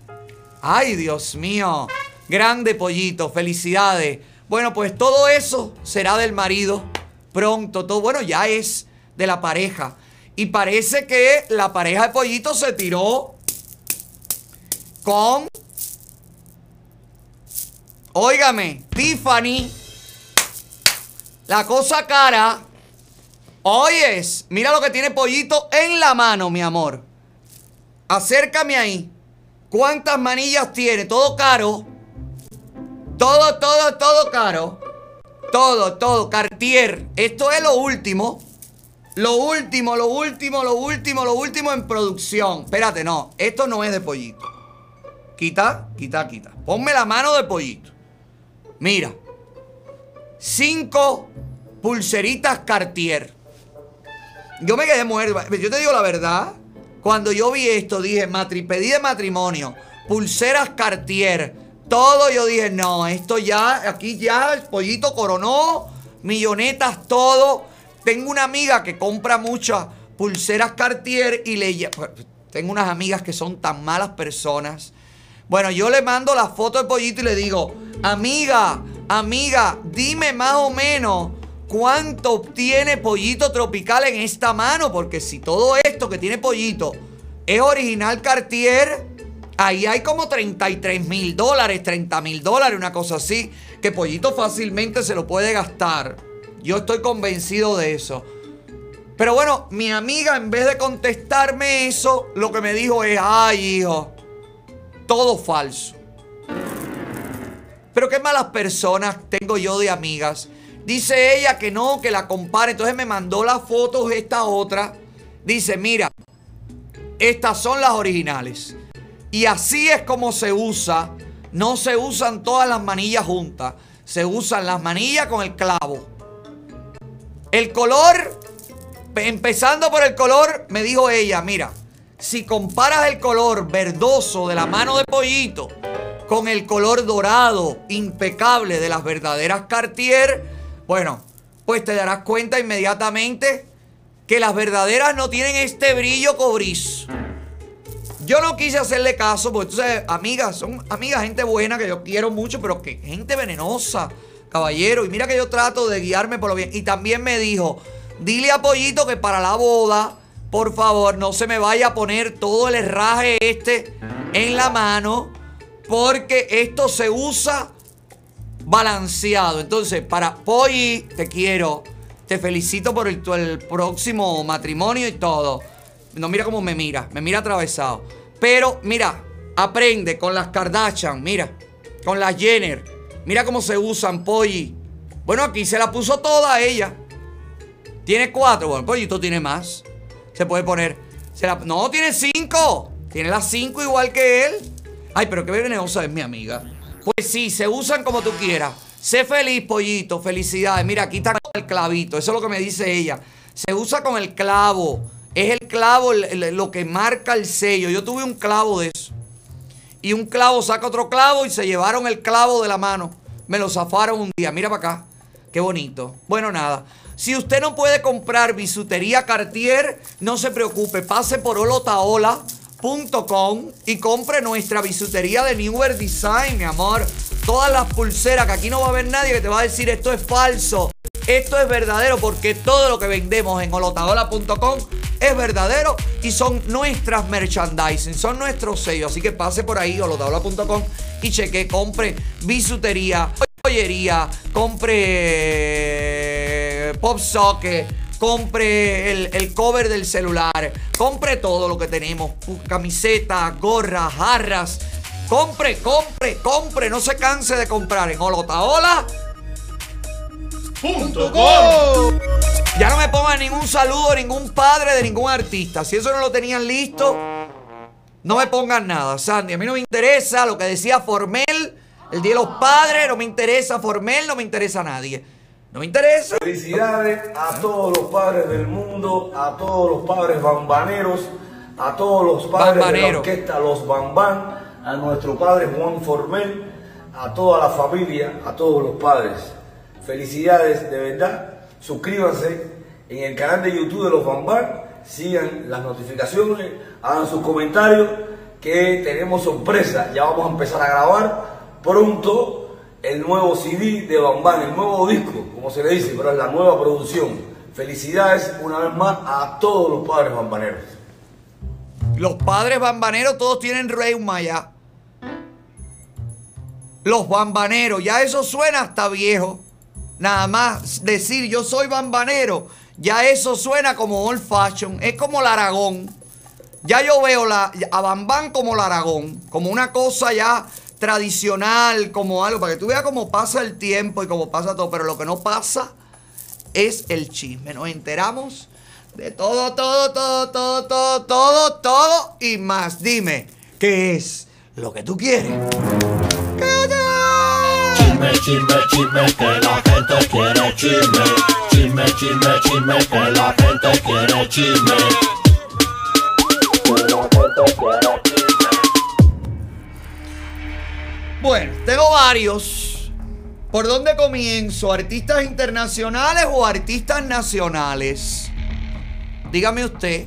Speaker 1: Ay, Dios mío. Grande pollito, felicidades. Bueno, pues todo eso será del marido pronto. Todo, bueno, ya es de la pareja. Y parece que la pareja de pollito se tiró con. Óigame, Tiffany. La cosa cara. Oyes, mira lo que tiene pollito en la mano, mi amor. Acércame ahí. ¿Cuántas manillas tiene? Todo caro. Todo, todo, todo caro. Todo, todo. Cartier. Esto es lo último. Lo último, lo último, lo último, lo último en producción. Espérate, no. Esto no es de pollito. Quita, quita, quita. Ponme la mano de pollito. Mira. Cinco pulseritas Cartier. Yo me quedé muerto. Yo te digo la verdad. Cuando yo vi esto, dije, matri, pedí de matrimonio, pulseras Cartier, todo, yo dije, no, esto ya, aquí ya el pollito coronó, millonetas, todo. Tengo una amiga que compra muchas pulseras Cartier y le... Tengo unas amigas que son tan malas personas. Bueno, yo le mando la foto de pollito y le digo, amiga, amiga, dime más o menos cuánto obtiene pollito tropical en esta mano, porque si todo esto que tiene pollito es original Cartier, ahí hay como 33 mil dólares, 30 mil dólares, una cosa así, que pollito fácilmente se lo puede gastar. Yo estoy convencido de eso. Pero bueno, mi amiga en vez de contestarme eso, lo que me dijo es, ay hijo, todo falso. Pero qué malas personas tengo yo de amigas. Dice ella que no, que la compare. Entonces me mandó las fotos esta otra. Dice, mira, estas son las originales. Y así es como se usa. No se usan todas las manillas juntas. Se usan las manillas con el clavo. El color, empezando por el color, me dijo ella, mira, si comparas el color verdoso de la mano de pollito con el color dorado impecable de las verdaderas Cartier, bueno, pues te darás cuenta inmediatamente que las verdaderas no tienen este brillo cobrizo. Yo no quise hacerle caso, porque entonces, amigas, son amigas, gente buena que yo quiero mucho, pero que gente venenosa, caballero. Y mira que yo trato de guiarme por lo bien. Y también me dijo, dile a Pollito que para la boda, por favor, no se me vaya a poner todo el herraje este en la mano, porque esto se usa balanceado. Entonces, para Polly, te quiero. Te felicito por el, el próximo matrimonio y todo. No mira cómo me mira, me mira atravesado. Pero mira, aprende con las Kardashian, mira, con las Jenner. Mira cómo se usan, Polly. Bueno, aquí se la puso toda ella. Tiene cuatro, bueno, Pollito tiene más. Se puede poner. se la- no, tiene cinco. Tiene las cinco igual que él. Ay, pero qué venenosa es mi amiga. Pues sí, se usan como tú quieras. Sé feliz, pollito. Felicidades. Mira, aquí está el clavito. Eso es lo que me dice ella. Se usa con el clavo. Es el clavo lo que marca el sello. Yo tuve un clavo de eso. Y un clavo saca otro clavo y se llevaron el clavo de la mano. Me lo zafaron un día. Mira para acá. Qué bonito. Bueno, nada. Si usted no puede comprar bisutería Cartier, no se preocupe. Pase por holotaola.com y compre nuestra bisutería de Newer Design, mi amor. Todas las pulseras, que aquí no va a haber nadie que te va a decir esto es falso. Esto es verdadero porque todo lo que vendemos en holotaola.com es verdadero y son nuestras merchandising, son nuestros sellos. Así que pase por ahí, holotaola.com y cheque, compre bisutería, joyería, compre pop socket, compre el, el cover del celular, compre todo lo que tenemos, camisetas, gorras, jarras. Compre, compre, compre, no se canse de comprar en holotaola.
Speaker 2: Punto com.
Speaker 1: Ya no me pongan ningún saludo ningún padre de ningún artista. Si eso no lo tenían listo, no me pongan nada, Sandy. A mí no me interesa lo que decía Formel, el Día de los Padres, no me interesa Formel, no me interesa nadie. No me interesa.
Speaker 15: Felicidades a todos los padres del mundo, a todos los padres bambaneros, a todos los padres de la orquesta Los Bambán, a nuestro padre Juan Formel, a toda la familia, a todos los padres. Felicidades de verdad. Suscríbanse en el canal de YouTube de Los Bambán, sigan las notificaciones, hagan sus comentarios, que tenemos sorpresa. Ya vamos a empezar a grabar pronto el nuevo CD de Bambán, el nuevo disco, como se le dice, pero es la nueva producción. Felicidades una vez más a todos los padres bambaneros.
Speaker 1: Los padres bambaneros todos tienen reuma ya. Los bambaneros, ya eso suena hasta viejo. Nada más decir yo soy bambanero, ya eso suena como old fashion. Es como el Aragón. Ya yo veo la, a Bambán como el Aragón, como una cosa ya tradicional, como algo, para que tú veas cómo pasa el tiempo y cómo pasa todo. Pero lo que no pasa es el chisme. Nos enteramos De todo, todo, todo, todo, todo, todo, todo y más. Dime, ¿qué es lo que tú quieres?
Speaker 13: Chisme, chisme, chisme, que la gente quiere chisme. Chisme, chisme, chisme, que la gente quiere chisme. Que la gente quiere chisme.
Speaker 1: Bueno, tengo varios. ¿Por dónde comienzo? ¿Artistas internacionales o artistas nacionales? Dígame usted.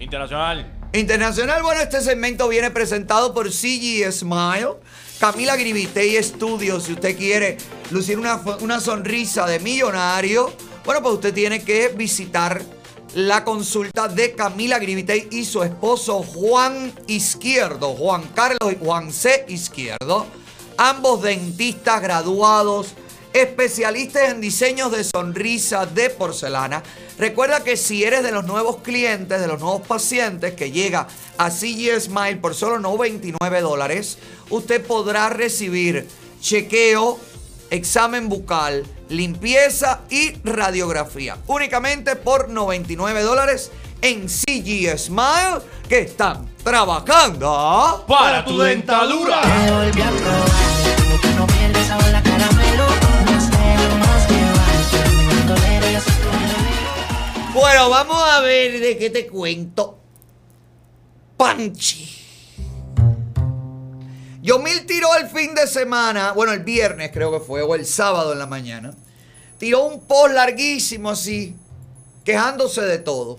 Speaker 3: Internacional.
Speaker 1: Internacional, bueno, este segmento viene presentado por CG Smile, Camila Gribitey Studios. Si usted quiere lucir una, una sonrisa de millonario, bueno, pues usted tiene que visitar la consulta de Camila Gribitey y su esposo Juan Izquierdo, Juan Carlos y Juan C. Izquierdo, ambos dentistas graduados, especialistas en diseños de sonrisas de porcelana. Recuerda que si eres de los nuevos clientes, de los nuevos pacientes que llega a CG Smile por solo 99 dólares, usted podrá recibir chequeo, examen bucal, limpieza y radiografía. Únicamente por 99 dólares en CG Smile que están trabajando
Speaker 3: para tu dentadura.
Speaker 13: Te volví a probar, lo que no pierdes sabor la caramelo. Más negro, más que va. Mi tolero, yo soy tu enemigo.
Speaker 1: Bueno, vamos a ver de qué te cuento. Panchi. Yomil tiró el fin de semana, bueno, el viernes creo que fue, o el sábado en la mañana. Tiró un post larguísimo así, quejándose de todo.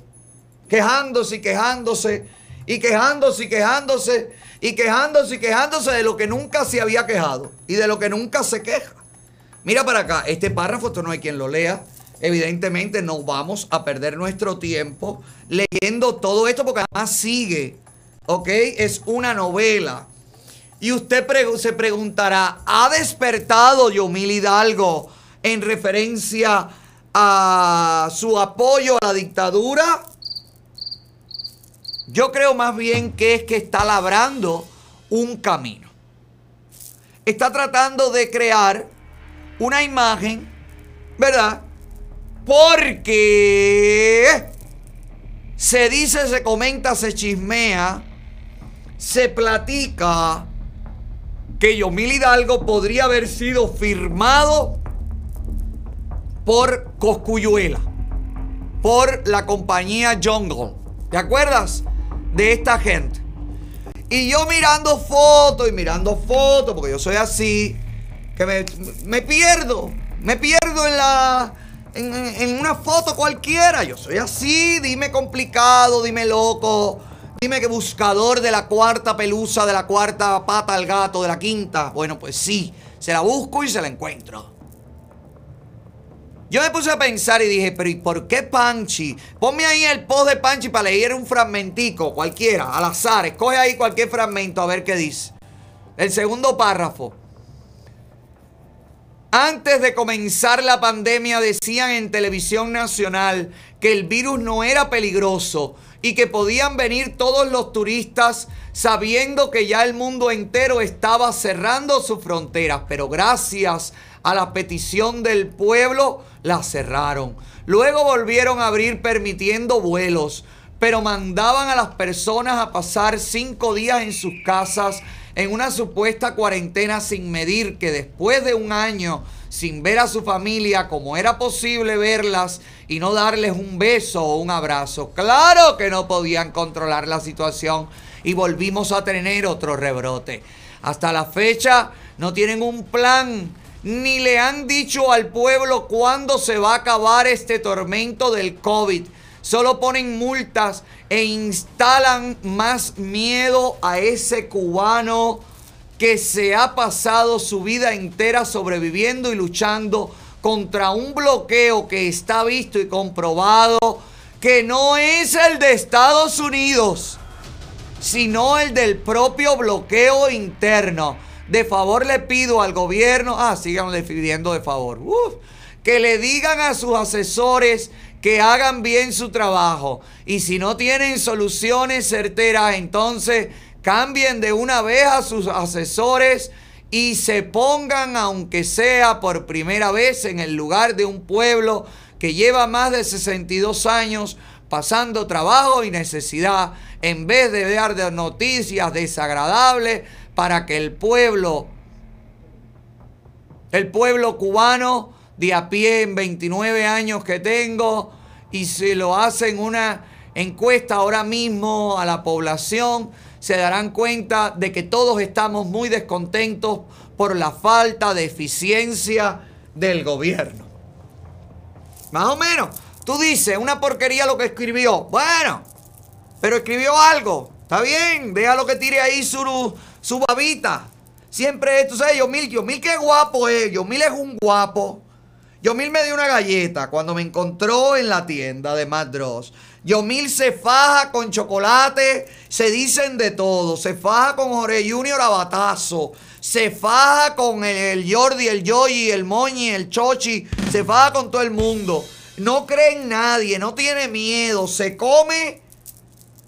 Speaker 1: Quejándose y quejándose, y quejándose y quejándose, y quejándose y quejándose de lo que nunca se había quejado y de lo que nunca se queja. Mira para acá, este párrafo, esto no hay quien lo lea. Evidentemente no vamos a perder nuestro tiempo leyendo todo esto porque además sigue, ¿ok? Es una novela. Y usted se preguntará, ¿ha despertado Yomil Hidalgo en referencia a su apoyo a la dictadura? Yo creo más bien que es que está labrando un camino. Está tratando de crear una imagen, ¿verdad? Porque se dice, se comenta, se chismea, se platica que Yomil Hidalgo podría haber sido firmado por Coscuyuela, por la compañía Jungle. ¿Te acuerdas de esta gente? Y yo mirando fotos y mirando fotos, porque yo soy así, que me, me pierdo, me pierdo en la... En, en- una foto cualquiera, yo soy así, dime complicado, dime loco, dime que buscador de la cuarta pelusa, de la cuarta pata al gato, de la quinta. Bueno, pues sí, se la busco y se la encuentro. Yo me puse a pensar y dije, pero ¿y por qué Panchi? Ponme ahí el post de Panchi para leer un fragmentico, cualquiera, al azar. Escoge ahí cualquier fragmento a ver qué dice. El segundo párrafo. Antes de comenzar la pandemia decían en televisión nacional que el virus no era peligroso y que podían venir todos los turistas sabiendo que ya el mundo entero estaba cerrando sus fronteras, pero gracias a la petición del pueblo la cerraron. Luego volvieron a abrir permitiendo vuelos, pero mandaban a las personas a pasar cinco días en sus casas en una supuesta cuarentena sin medir que después de un año sin ver a su familia como era posible verlas y no darles un beso o un abrazo. Claro que no podían controlar la situación y volvimos a tener otro rebrote. Hasta la fecha no tienen un plan ni le han dicho al pueblo cuándo se va a acabar este tormento del COVID. Solo ponen multas e instalan más miedo a ese cubano que se ha pasado su vida entera sobreviviendo y luchando contra un bloqueo que está visto y comprobado que no es el de Estados Unidos, sino el del propio bloqueo interno. De favor le pido al gobierno, ah, sigan pidiendo de favor, que le digan a sus asesores que hagan bien su trabajo. Y si no tienen soluciones certeras, entonces cambien de una vez a sus asesores y se pongan, aunque sea por primera vez, en el lugar de un pueblo que lleva más de 62 años pasando trabajo y necesidad, en vez de dar noticias desagradables para que el pueblo, el pueblo cubano de a pie en 29 años que tengo, y se lo hacen una encuesta ahora mismo a la población, se darán cuenta de que todos estamos muy descontentos por la falta de eficiencia del gobierno. Más o menos. Tú dices, una porquería lo que escribió. Bueno, pero escribió algo. Está bien, déjalo que tire ahí su, su babita. Siempre, tú sabes, Yomil, Yomil qué guapo es. Yomil es un guapo. Yomil me dio una galleta cuando me encontró en la tienda de Mad Dross. Yomil se faja con chocolate, se dicen de todo. Se faja con Jorge Junior a batazo. Se faja con el Jordi, el Yoyi, el Moñi, el Chochi. Se faja con todo el mundo. No cree en nadie, no tiene miedo. Se come,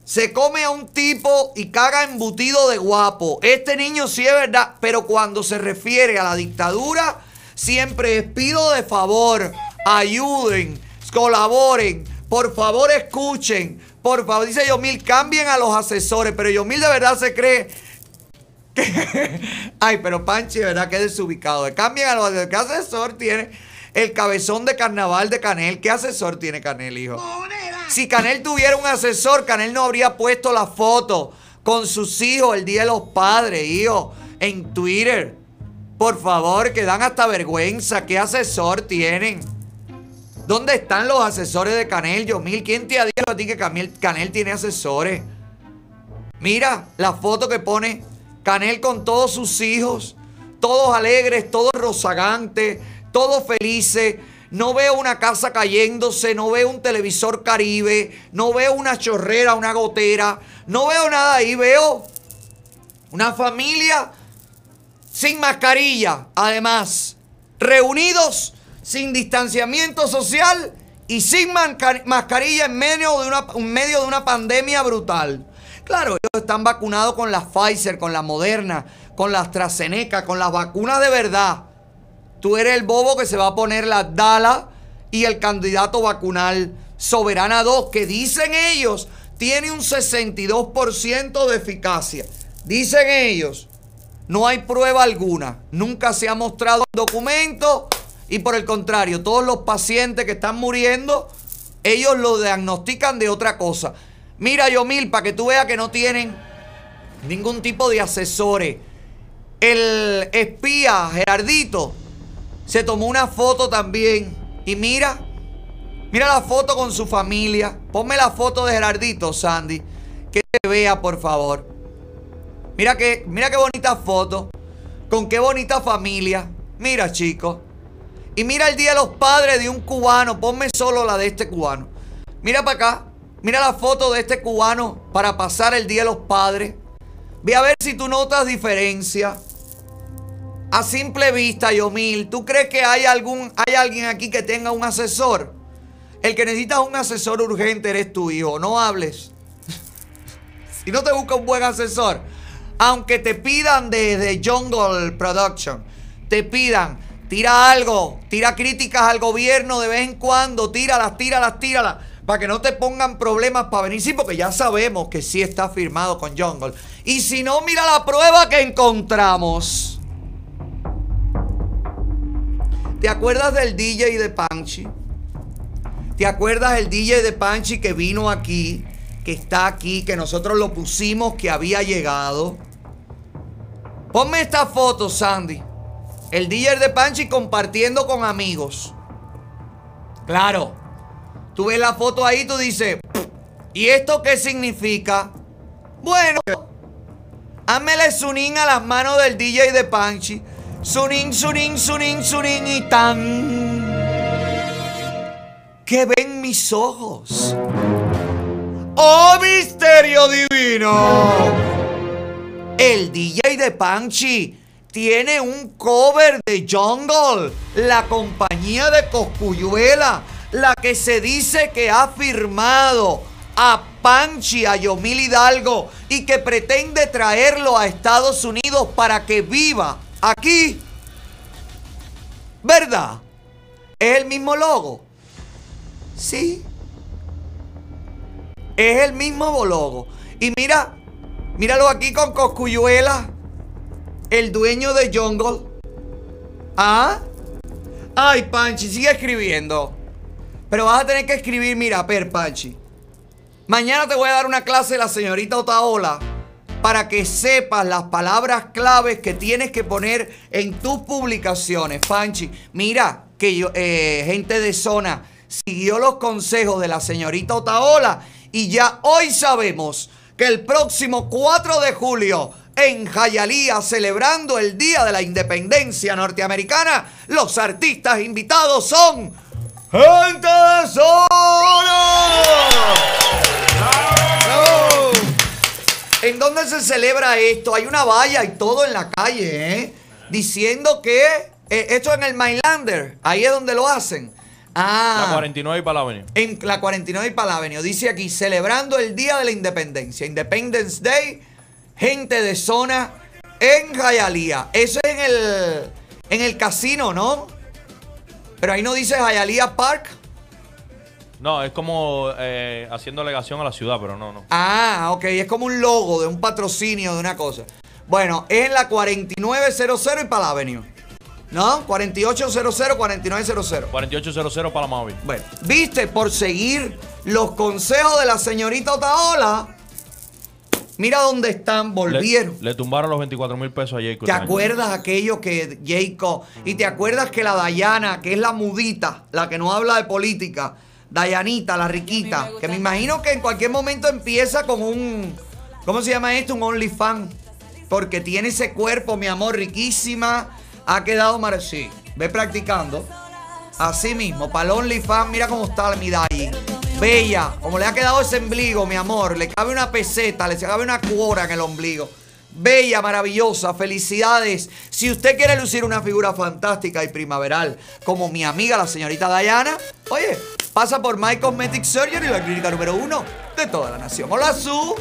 Speaker 1: se come a un tipo y caga embutido de guapo. Este niño sí es verdad, pero cuando se refiere a la dictadura, siempre es pido de favor, ayuden, colaboren, por favor escuchen, por favor, dice Yomil, cambien a los asesores, pero Yomil de verdad se cree que... Ay, pero Panchi de verdad que es desubicado. Cambien a los asesores. ¿Qué asesor tiene el cabezón de carnaval de Canel? ¿Qué asesor tiene Canel, hijo? Si Canel tuviera un asesor, Canel no habría puesto la foto con sus hijos el Día de los Padres, hijo, en Twitter. Por favor, que dan hasta vergüenza. ¿Qué asesor tienen? ¿Dónde están los asesores de Canel, Yomil? ¿Quién te ha dicho a ti que Canel, Canel tiene asesores? Mira la foto que pone Canel con todos sus hijos, todos alegres, todos rozagantes, todos felices. No veo una casa cayéndose, no veo un televisor caribe, no veo una chorrera, una gotera, no veo nada ahí, veo una familia sin mascarilla, además, reunidos sin distanciamiento social y sin mascarilla en medio de una, medio de una pandemia brutal. Claro, ellos están vacunados con la Pfizer, con la Moderna, con la AstraZeneca, con las vacunas de verdad. Tú eres el bobo que se va a poner la Dala y el candidato vacunal Soberana 2, que dicen ellos tiene un 62% de eficacia. Dicen ellos, no hay prueba alguna, nunca se ha mostrado el documento y por el contrario, todos los pacientes que están muriendo, ellos lo diagnostican de otra cosa. Mira, Yomil, para que tú veas que no tienen ningún tipo de asesores. El espía Gerardito se tomó una foto también. Y mira, mira la foto con su familia. Ponme la foto de Gerardito, Sandy. Que se vea, por favor. Mira que, mira qué bonita foto. Con qué bonita familia. Mira, chicos. Y mira el Día de los Padres de un cubano. Ponme solo la de este cubano. Mira para acá. Mira la foto de este cubano para pasar el Día de los Padres. Ve a ver si tú notas diferencia. A simple vista, Yomil, ¿tú crees que hay, algún, hay alguien aquí que tenga un asesor? El que necesita un asesor urgente eres tu hijo. No hables. si no te busca un buen asesor, aunque te pidan desde Jungle Production, te pidan, tira algo, tira críticas al gobierno de vez en cuando, tíralas, tíralas, tíralas, para que no te pongan problemas para venir. Sí, porque ya sabemos que sí está firmado con Jungle. Y si no, mira la prueba que encontramos. ¿Te acuerdas del DJ de Panchi? ¿Te acuerdas del DJ de Panchi que vino aquí, que está aquí, que nosotros lo pusimos, que había llegado? Ponme esta foto, Sandy. El DJ de Panchi compartiendo con amigos. Claro. Tú ves la foto ahí, tú dices, ¿y esto qué significa? Bueno, hámele sunín a las manos del DJ de Panchi. Sunín, sunín, sunín, sunín y tan. ¿Qué ven mis ojos? ¡Oh, misterio divino! El DJ de Panchi tiene un cover de Jungle, la compañía de Coscuyuela, la que se dice que ha firmado a Panchi, a Yomil Hidalgo, y que pretende traerlo a Estados Unidos para que viva aquí. ¿Verdad? ¿Es el mismo logo? Sí. Es el mismo logo. Y mira, míralo aquí con Coscuyuela, el dueño de Jungle. ¿Ah? Ay, Panchi, sigue escribiendo. Pero vas a tener que escribir, mira, per Panchi. Mañana te voy a dar una clase de la señorita Otaola para que sepas las palabras claves que tienes que poner en tus publicaciones. Panchi, mira que yo, eh, gente de zona siguió los consejos de la señorita Otaola y ya hoy sabemos que el próximo 4 de julio en Jayalía, celebrando el Día de la Independencia Norteamericana, los artistas invitados son Gente de Zona. ¿En dónde se celebra esto? Hay una valla y todo en la calle, ¿eh? Diciendo que eh, esto en el Mainlander, ahí es donde lo hacen. Ah.
Speaker 3: La 49 y para la avenida.
Speaker 1: En la 49 y Palavenio. Dice aquí, celebrando el Día de la Independencia. Independence Day, gente de zona en Jayalía. Eso es en el, en el casino, ¿no? Pero ahí no dice Jayalía Park.
Speaker 3: No, es como eh, haciendo alegación a la ciudad, pero no, no.
Speaker 1: Ah, ok. Es como un logo de un patrocinio de una cosa. Bueno, es en la 4900 y Palavenio. ¿No? 4800, 4900.
Speaker 3: 4800 para la móvil.
Speaker 1: Bueno, viste, por seguir los consejos de la señorita Otaola, mira dónde están, volvieron.
Speaker 3: Le, le tumbaron los 24 mil pesos a Jacob.
Speaker 1: ¿Te acuerdas aquello que Jacob? Y te acuerdas que la Dayana, que es la mudita, la que no habla de política, Dayanita, la riquita, que me imagino que en cualquier momento empieza con un. ¿Cómo se llama esto? Un OnlyFans. Porque tiene ese cuerpo, mi amor, riquísima. Ha quedado mar... Sí, ve practicando. Así mismo, para el OnlyFans, mira cómo está mi Dayi. Bella, como le ha quedado ese ombligo, mi amor. Le cabe una peseta, le cabe una cuora en el ombligo. Bella, maravillosa, felicidades. Si usted quiere lucir una figura fantástica y primaveral, como mi amiga la señorita Diana, oye, pasa por My Cosmetic Surgery, la clínica número uno de toda la nación. Hola, Su.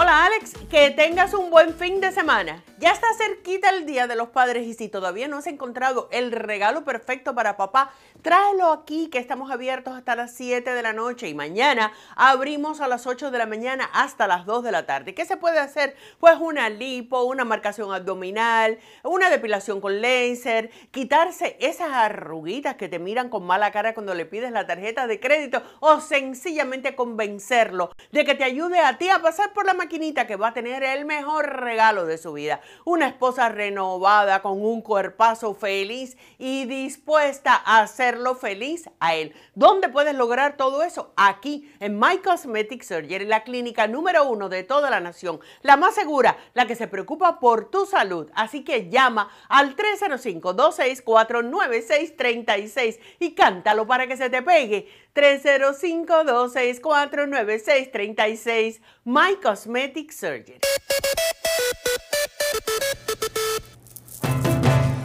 Speaker 16: Hola Alex, que tengas un buen fin de semana. Ya está cerquita el Día de los Padres y si todavía no has encontrado el regalo perfecto para papá, tráelo aquí que estamos abiertos hasta las 7 de la noche y mañana abrimos a las 8 de la mañana hasta las 2 de la tarde. ¿Qué se puede hacer? Pues una lipo, una marcación abdominal, una depilación con láser, quitarse esas arruguitas que te miran con mala cara cuando le pides la tarjeta de crédito o sencillamente convencerlo de que te ayude a ti a pasar por la que va a tener el mejor regalo de su vida. Una esposa renovada con un cuerpazo feliz y dispuesta a hacerlo feliz a él. ¿Dónde puedes lograr todo eso? Aquí, en My Cosmetic Surgery, la clínica número uno de toda la nación. La más segura, la que se preocupa por tu salud. Así que llama al 305-264-9636 y cántalo para que se te pegue. 305-264-9636. My Cosmetic Surgery.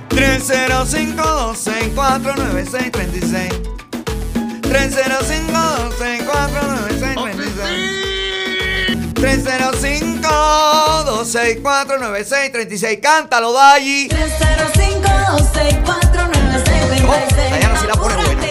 Speaker 1: 305-264-9636. 305-264-9636. 305-264-9636. Cántalo, Dayi.
Speaker 14: 305-264-9636.
Speaker 1: Oh, Dayana sí la pone buena.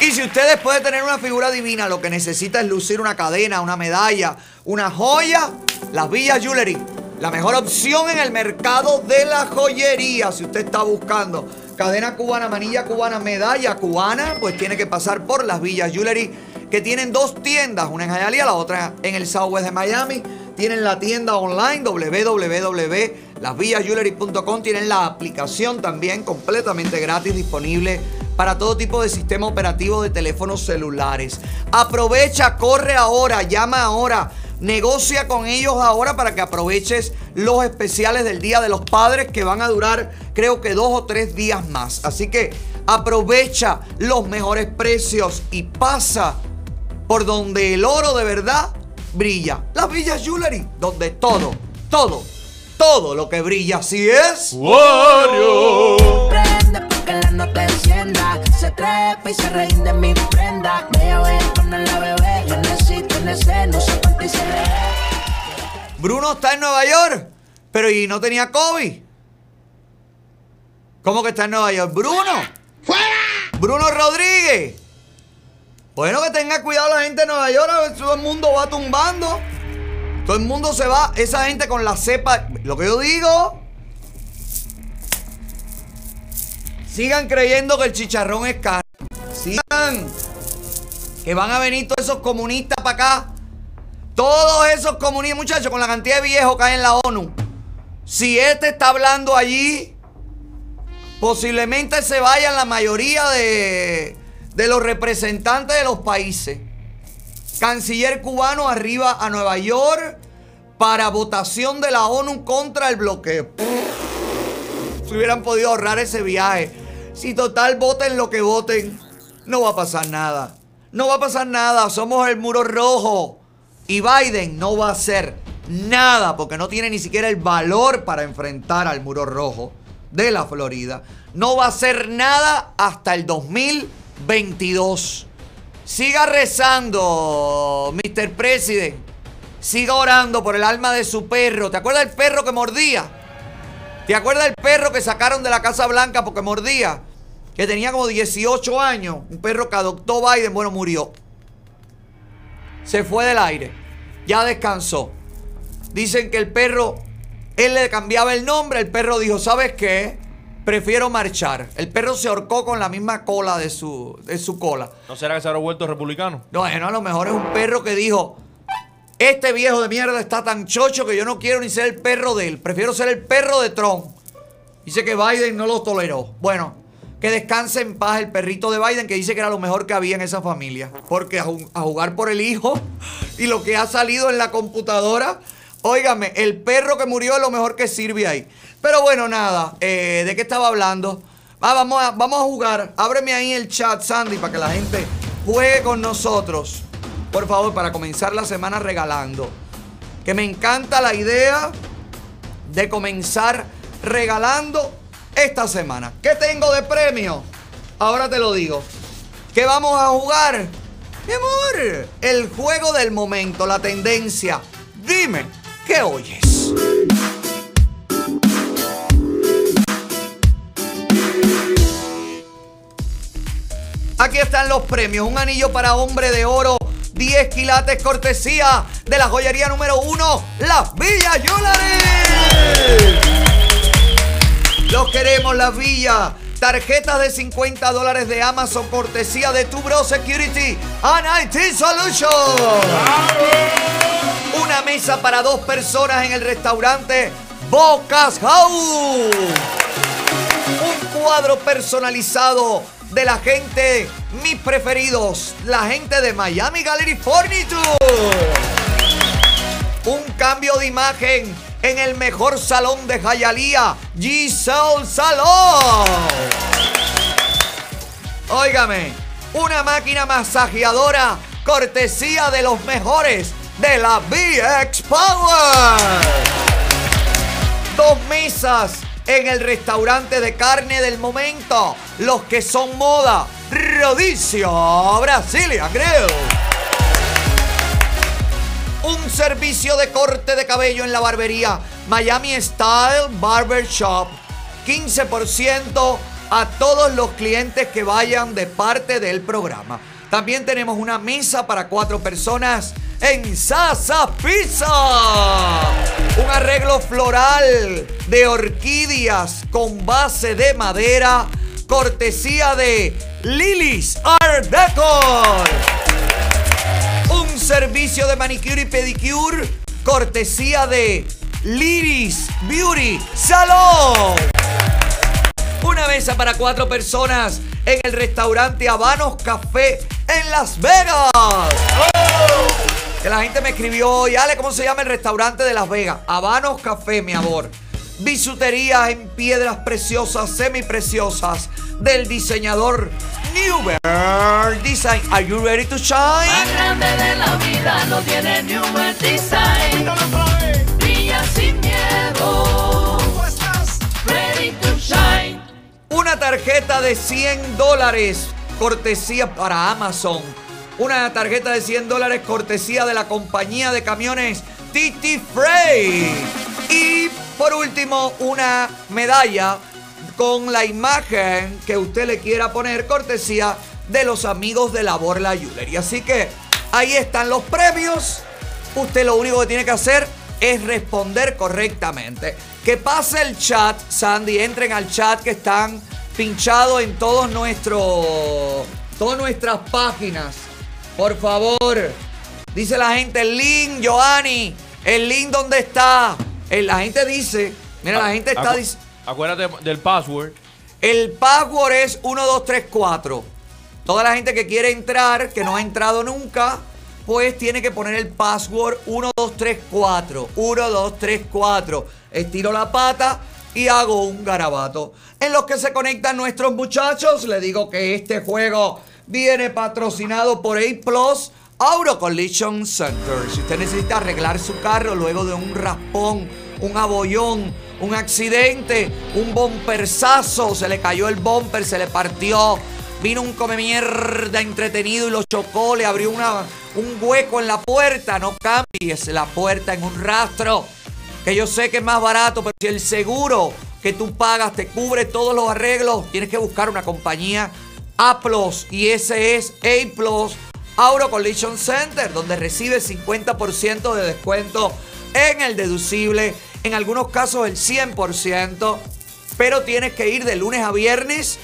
Speaker 1: Y si usted después de tener una figura divina lo que necesita es lucir una cadena, una medalla, una joya, las Villas Jewelry. La mejor opción en el mercado de la joyería. Si usted está buscando cadena cubana, manilla cubana, medalla cubana, pues tiene que pasar por las Villas Jewelry, que tienen dos tiendas, una en Hialeah, la otra en el Southwest de Miami. Tienen la tienda online www.lasvillasjewelry.com. Tienen la aplicación también completamente gratis disponible para todo tipo de sistema operativo de teléfonos celulares. Aprovecha, corre ahora, llama ahora. Negocia con ellos ahora para que aproveches los especiales del Día de los Padres que van a durar creo que dos o tres días más. Así que aprovecha los mejores precios y pasa por donde el oro de verdad brilla. Las Villas Jewelry, donde todo, todo, todo lo que brilla así es.
Speaker 14: Prende porque la nota encienda. Se trepa y se rinde mi prenda. Me voy con la bebé. Yo necesito en ese, no sé cuánto y se ve.
Speaker 1: Bruno está en Nueva York, pero y no tenía COVID. ¿Cómo que está en Nueva York? Bruno. ¡Fuera! Bruno Rodríguez. Bueno, que tenga cuidado la gente de Nueva York, a ver, todo el mundo va tumbando. Todo el mundo se va, esa gente con la cepa. Lo que yo digo. Sigan creyendo que el chicharrón es caro. Sigan. Que van a venir todos esos comunistas para acá. Todos esos comunistas, muchachos, con la cantidad de viejos que hay en la ONU. Si este está hablando allí, posiblemente se vayan la mayoría de, de los representantes de los países. Canciller cubano arriba a Nueva York para votación de la ONU contra el bloqueo. Si hubieran podido ahorrar ese viaje. Si total voten lo que voten, no va a pasar nada. No va a pasar nada. Somos el muro rojo. Y Biden no va a hacer nada porque no tiene ni siquiera el valor para enfrentar al muro rojo de la Florida. No va a hacer nada hasta el 2022. Siga rezando, Mr. President. Siga orando por el alma de su perro. ¿Te acuerdas del perro que mordía? ¿Te acuerdas del perro que sacaron de la Casa Blanca porque mordía? Que tenía como 18 años. Un perro que adoptó Biden. Bueno, murió. Se fue del aire. Ya descansó. Dicen que el perro, él le cambiaba el nombre. El perro dijo, ¿sabes qué? Prefiero marchar. El perro se ahorcó con la misma cola de su, de su cola.
Speaker 3: ¿No será que se habrá vuelto republicano?
Speaker 1: Bueno, a lo mejor es un perro que dijo, este viejo de mierda está tan chocho que yo no quiero ni ser el perro de él. Prefiero ser el perro de Trump. Dice que Biden no lo toleró. Bueno, que descanse en paz el perrito de Biden que dice que era lo mejor que había en esa familia. Porque a jugar por el hijo y lo que ha salido en la computadora, óigame, el perro que murió es lo mejor que sirve ahí. Pero bueno, nada, eh, ¿de qué estaba hablando? Ah, vamos, a, jugar. Ábreme ahí el chat, Sandy, para que la gente juegue con nosotros. Por favor, para comenzar la semana regalando. Que me encanta la idea de comenzar regalando esta semana. ¿Qué tengo de premio? Ahora te lo digo. ¿Qué vamos a jugar? Mi amor, el juego del momento, la tendencia. Dime, ¿qué oyes? Aquí están los premios. Un anillo para hombre de oro. 10 quilates cortesía de la joyería número 1, Las Villas Jewelry. Los queremos, Las Villas. Tarjetas de 50 dólares de Amazon cortesía de Tu Bro Security and IT Solutions. Una mesa para dos personas en el restaurante Bocas House. Un cuadro personalizado de la gente, mis preferidos, la gente de Miami Gallery Furniture. Un cambio de imagen en el mejor salón de Jayalía, Giselle Salón. Óigame, una máquina masajeadora cortesía de los mejores de la VX Power. Dos mesas en el restaurante de carne del momento. Los que son moda. Rodicio Brasilia Grill. Un servicio de corte de cabello en la barbería. Miami Style Barber Shop. 15% a todos los clientes que vayan de parte del programa. También tenemos una mesa para cuatro personas en Sasa Pizza. Un arreglo floral de orquídeas con base de madera, cortesía de Lily's Art Decor. Un servicio de manicure y pedicure, cortesía de Lily's Beauty Salon. Una mesa para cuatro personas en el restaurante Habanos Café en Las Vegas. Que la gente me escribió hoy, Ale, ¿cómo se llama el restaurante de Las Vegas? Habanos Café, mi amor. Bisutería en piedras preciosas, semipreciosas, del diseñador Newberg Design. Are you ready to shine?
Speaker 13: grande de la vida no tiene Newer Design.
Speaker 1: Una tarjeta de 100 dólares, cortesía para Amazon. Una tarjeta de 100 dólares, cortesía de la compañía de camiones TT Freight. Y por último, una medalla con la imagen que usted le quiera poner, cortesía de los amigos de Labor La Jewelry. Así que ahí están los premios. Usted lo único que tiene que hacer es responder correctamente. Que pase el chat, Sandy, entren al chat que están pinchados en todos nuestros, todas nuestras páginas. Por favor. Dice la gente, el link, Joanny. El link, ¿dónde está? Eh, La gente dice, mira, la gente está diciendo...
Speaker 3: Acuérdate del password.
Speaker 1: El password es 1234. Toda la gente que quiere entrar, que no ha entrado nunca, pues tiene que poner el password 1234. 1234. Estiro la pata y hago un garabato. En los que se conectan nuestros muchachos, le digo que este juego viene patrocinado por A Plus. Auto Collision Center. Si usted necesita arreglar su carro luego de un raspón, un abollón, un accidente, un bomperzazo, se le cayó el bumper, se le partió, vino un come mierda entretenido y lo chocó, le abrió una, un hueco en la puerta, no cambies la puerta en un rastro, que yo sé que es más barato, pero si el seguro que tú pagas te cubre todos los arreglos, tienes que buscar una compañía A Plus y ese es A Plus Auto Collision Center, donde recibe 50% de descuento en el deducible, en algunos casos el 100%, pero tienes que ir de lunes a viernes,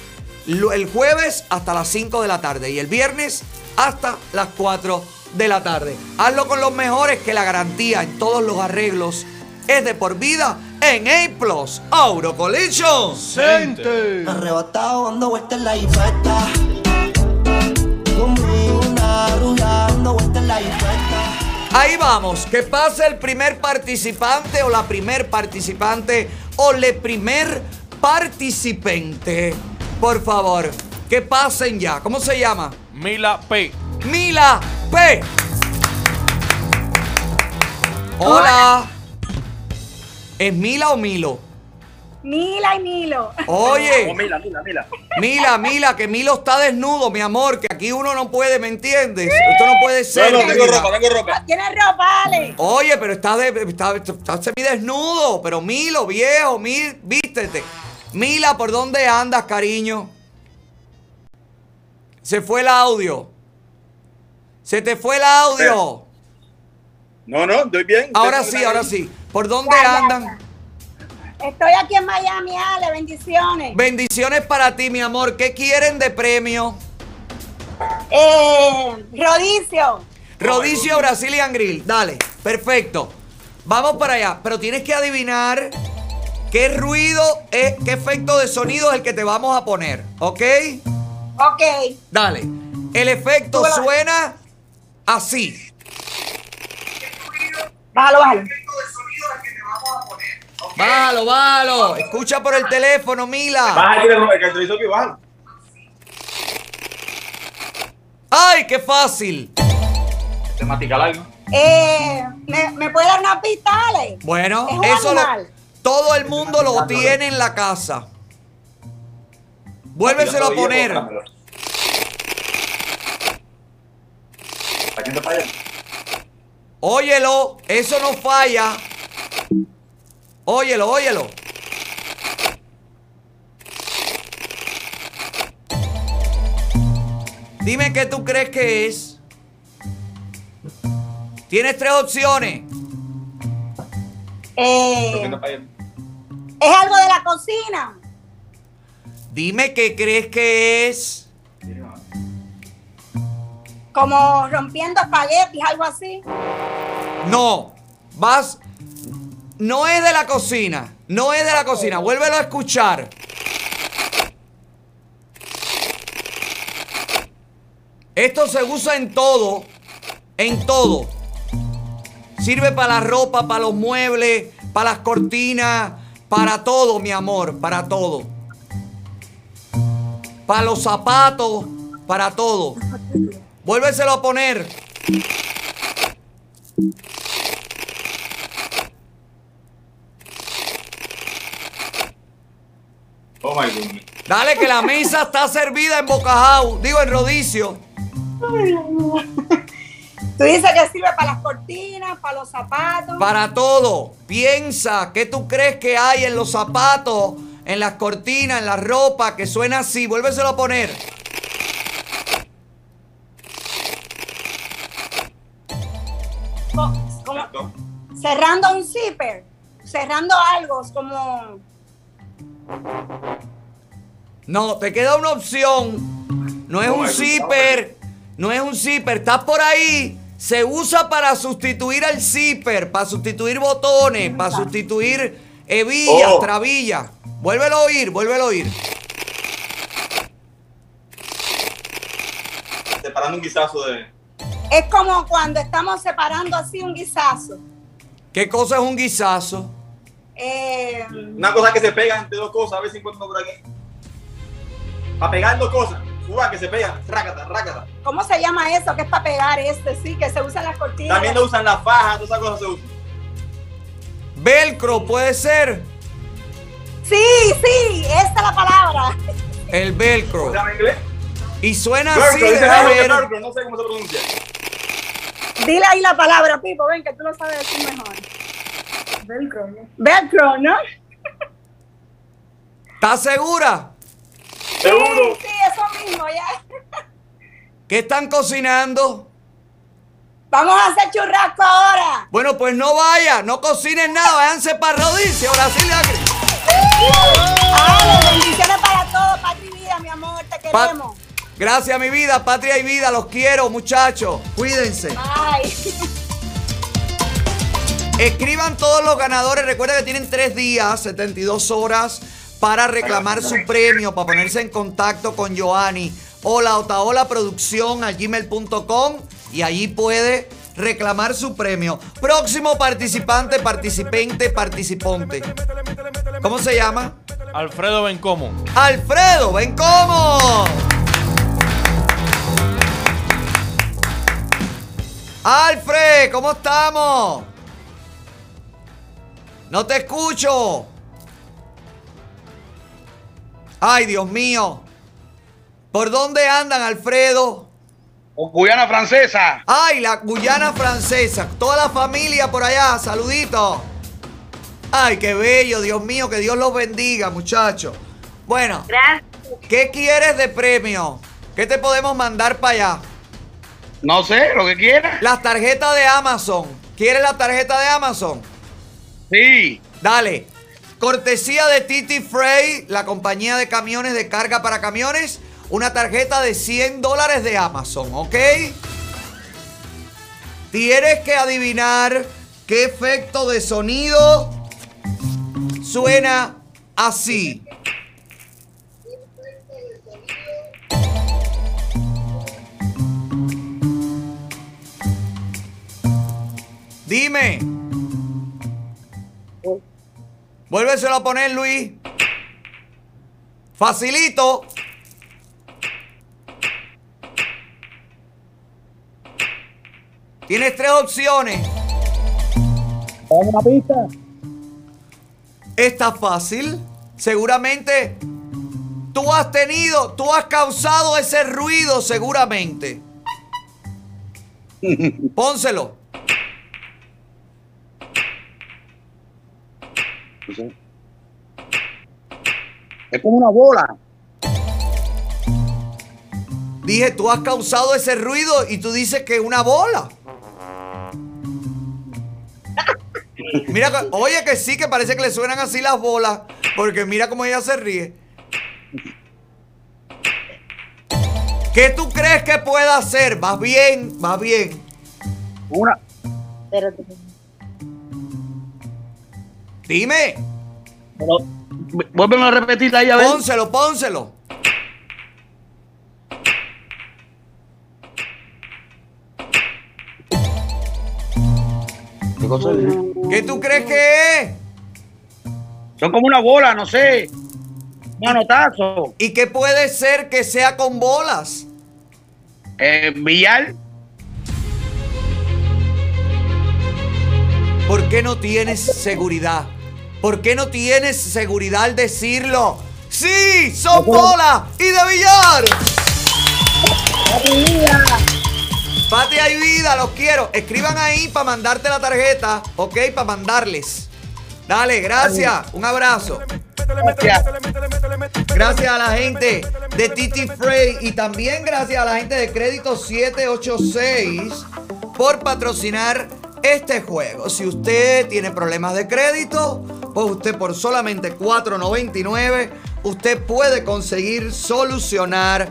Speaker 1: el jueves hasta las 5 de la tarde y el viernes hasta las 4 de la tarde. Hazlo con los mejores que la garantía en todos los arreglos es de por vida en A Plus Auto Collision Center.
Speaker 14: Arrebatado dando vueltas en la infesta. Conmigo una rubia dando vueltas en la infesta.
Speaker 1: Ahí vamos, que pase el primer participante o la primer participante o le primer participante. Por favor, que pasen ya. ¿Cómo se llama?
Speaker 3: Mila P.
Speaker 1: Mila P. Hola. ¿Es Mila o Milo?
Speaker 17: Mila y Milo.
Speaker 1: Oye.
Speaker 17: Mila, Mila, Mila.
Speaker 1: Mila, Mila, que Milo está desnudo, mi amor, que aquí uno no puede, ¿me entiendes? Esto no puede ser.
Speaker 17: No, no, tengo
Speaker 1: Mila.
Speaker 17: ropa, tengo ropa. Tiene ropa, Ale.
Speaker 1: Oye, pero está, de, está, está semidesnudo. Pero Milo, viejo, mi- vístete. Mila, ¿por dónde andas, cariño? Se fue el audio. Se te fue el audio.
Speaker 18: No, no, estoy bien.
Speaker 1: Ahora sí, ahora sí. ¿Por dónde
Speaker 17: Ya, ya,
Speaker 1: andan?
Speaker 17: Estoy aquí en Miami, Ale. Bendiciones.
Speaker 1: Bendiciones para ti, mi amor. ¿Qué quieren de premio?
Speaker 17: Eh, Rodicio.
Speaker 1: Rodicio Brazilian Grill. Dale, perfecto. Vamos para allá. Pero tienes que adivinar qué ruido, es, qué efecto de sonido es el que te vamos a poner. ¿Ok?
Speaker 17: Ok.
Speaker 1: Dale. El efecto
Speaker 17: Súbelo.
Speaker 1: suena así.
Speaker 17: Bájalo, bájalo.
Speaker 1: Bájalo, bájalo. Escucha por el teléfono, Mila.
Speaker 18: Baja aquí de nuevo, el que baja.
Speaker 1: ¡Ay, qué fácil!
Speaker 18: Temática larga.
Speaker 17: Eh, ¿me, ¿Me puede dar una pista, Ale?
Speaker 1: Bueno,
Speaker 17: Es un
Speaker 1: eso lo-. Todo el mundo lo tiene en la casa. Vuélveselo a poner. Óyelo, eso no falla. Óyelo, óyelo. Dime qué tú crees que es. Tienes tres opciones.
Speaker 17: Eh, ¿Es algo de la cocina?
Speaker 1: Dime qué crees que es.
Speaker 17: Como rompiendo espaguetis, algo así.
Speaker 1: No, vas. No es de la cocina. No es de la cocina. Vuélvelo a escuchar. Esto se usa en todo. En todo. Sirve para la ropa, para los muebles, para las cortinas, para todo, mi amor, para todo. Para los zapatos, para todo. Vuélveselo a poner.
Speaker 18: Oh my goodness.
Speaker 1: Dale que la mesa está servida en bocajau, digo en rodicio.
Speaker 17: Tú dices que sirve para las cortinas, para los zapatos.
Speaker 1: Para todo. Piensa, ¿qué tú crees que hay en los zapatos en las cortinas, en la ropa, que suena así. Vuélveselo a poner.
Speaker 19: Co- como- cerrando un zipper, cerrando algo, es como
Speaker 1: No, te queda una opción. No es un zipper. No es un zipper. Estás por ahí. Se usa para sustituir al zipper, para sustituir botones, para sustituir hebillas,
Speaker 18: Oh.
Speaker 1: trabillas. Vuélvelo a oír, vuélvelo a oír.
Speaker 18: Separando un guisazo de.
Speaker 19: es como cuando estamos separando así un guisazo.
Speaker 1: ¿Qué cosa es un guisazo?
Speaker 19: Eh,
Speaker 18: Una cosa que se pega entre dos cosas, a ver si encuentro por aquí. Para pegar dos cosas. Suba que se pegan. Rácata, rácata.
Speaker 19: ¿Cómo se llama eso? Que es para pegar este, sí, que se usa en las cortinas.
Speaker 18: También lo usan las fajas, todas esas cosas se usan.
Speaker 1: Velcro puede ser.
Speaker 19: Sí, sí, esta es la palabra.
Speaker 1: El velcro.
Speaker 18: ¿Cómo se llama en inglés?
Speaker 1: Y suena así,
Speaker 18: Velcro, dice Velcro,
Speaker 1: ver.
Speaker 18: Velcro, no sé cómo se pronuncia.
Speaker 19: Dile ahí la palabra, Pipo, ven que tú lo sabes decir mejor. Velcro, ¿no? Velcro, ¿no?
Speaker 1: ¿Estás segura?
Speaker 18: Seguro.
Speaker 19: Sí, mismo, ya.
Speaker 1: ¿Qué están cocinando?
Speaker 19: Vamos a hacer churrasco ahora.
Speaker 1: Bueno, pues no vaya, no cocinen nada, váyanse para Rodicio, Brasil.
Speaker 19: Ale, bendiciones para todos, patria y vida, mi amor, te
Speaker 1: Pa-
Speaker 19: queremos.
Speaker 1: Gracias, mi vida, patria y vida, los quiero, muchachos. Cuídense.
Speaker 19: Bye.
Speaker 1: Escriban todos los ganadores. Recuerden que tienen tres días, 72 horas, para reclamar su premio, para ponerse en contacto con Joanny o la Otaola Producción a gmail.com y allí puede reclamar su premio. Próximo participante, participante, participante. ¿Cómo se llama?
Speaker 3: Alfredo Bencomo.
Speaker 1: Alfredo, ven cómo. Alfred, ¿cómo estamos? No te escucho. Ay, Dios mío. ¿Por dónde andan, Alfredo?
Speaker 9: Guyana francesa.
Speaker 1: Ay, la Guyana francesa. Toda la familia por allá. Saludito. Ay, qué bello, Dios mío. Que Dios los bendiga, muchachos. Bueno. ¿Qué quieres de premio? ¿Qué te podemos mandar para allá?
Speaker 9: No sé, lo que quieras.
Speaker 1: Las tarjetas de Amazon. ¿Quieres la tarjeta de Amazon?
Speaker 9: Sí.
Speaker 1: Dale. Cortesía de Titi Frey, la compañía de camiones de carga para camiones. Una tarjeta de 100 dólares de Amazon, ¿ok? Tienes que adivinar qué efecto de sonido suena así. Dime. Vuélveselo a poner, Luis. Facilito. Tienes tres opciones.
Speaker 20: una pista.
Speaker 1: Está fácil. Seguramente tú has tenido, tú has causado ese ruido seguramente. Pónselo.
Speaker 9: Es como una bola.
Speaker 1: Dije, tú has causado ese ruido y tú dices que es una bola. Mira, oye que sí, que parece que le suenan así las bolas, porque mira cómo ella se ríe. ¿Qué tú crees que pueda hacer? Vas bien, vas bien.
Speaker 9: Una.
Speaker 1: Dime.
Speaker 9: Pero, vuélveme a repetir ahí a ver.
Speaker 1: Pónselo, pónselo.
Speaker 9: ¿Qué cosa es?
Speaker 1: ¿Qué tú crees que es?
Speaker 9: Son como una bola, no sé. Manotazo.
Speaker 1: ¿Y qué puede ser que sea con bolas?
Speaker 9: Eh, billar.
Speaker 1: ¿Por qué no tienes seguridad? ¿Por qué no tienes seguridad al decirlo? ¡Sí! ¡Son bolas! ¡Y de billar! Patria y vida, los quiero. Escriban ahí para mandarte la tarjeta, ¿ok? Para mandarles. Dale, gracias. Un abrazo. Gracias a la gente de Titi Frey y también gracias a la gente de Crédito 786 por patrocinar este juego. Si usted tiene problemas de crédito, pues usted por solamente $4.99, usted puede conseguir solucionar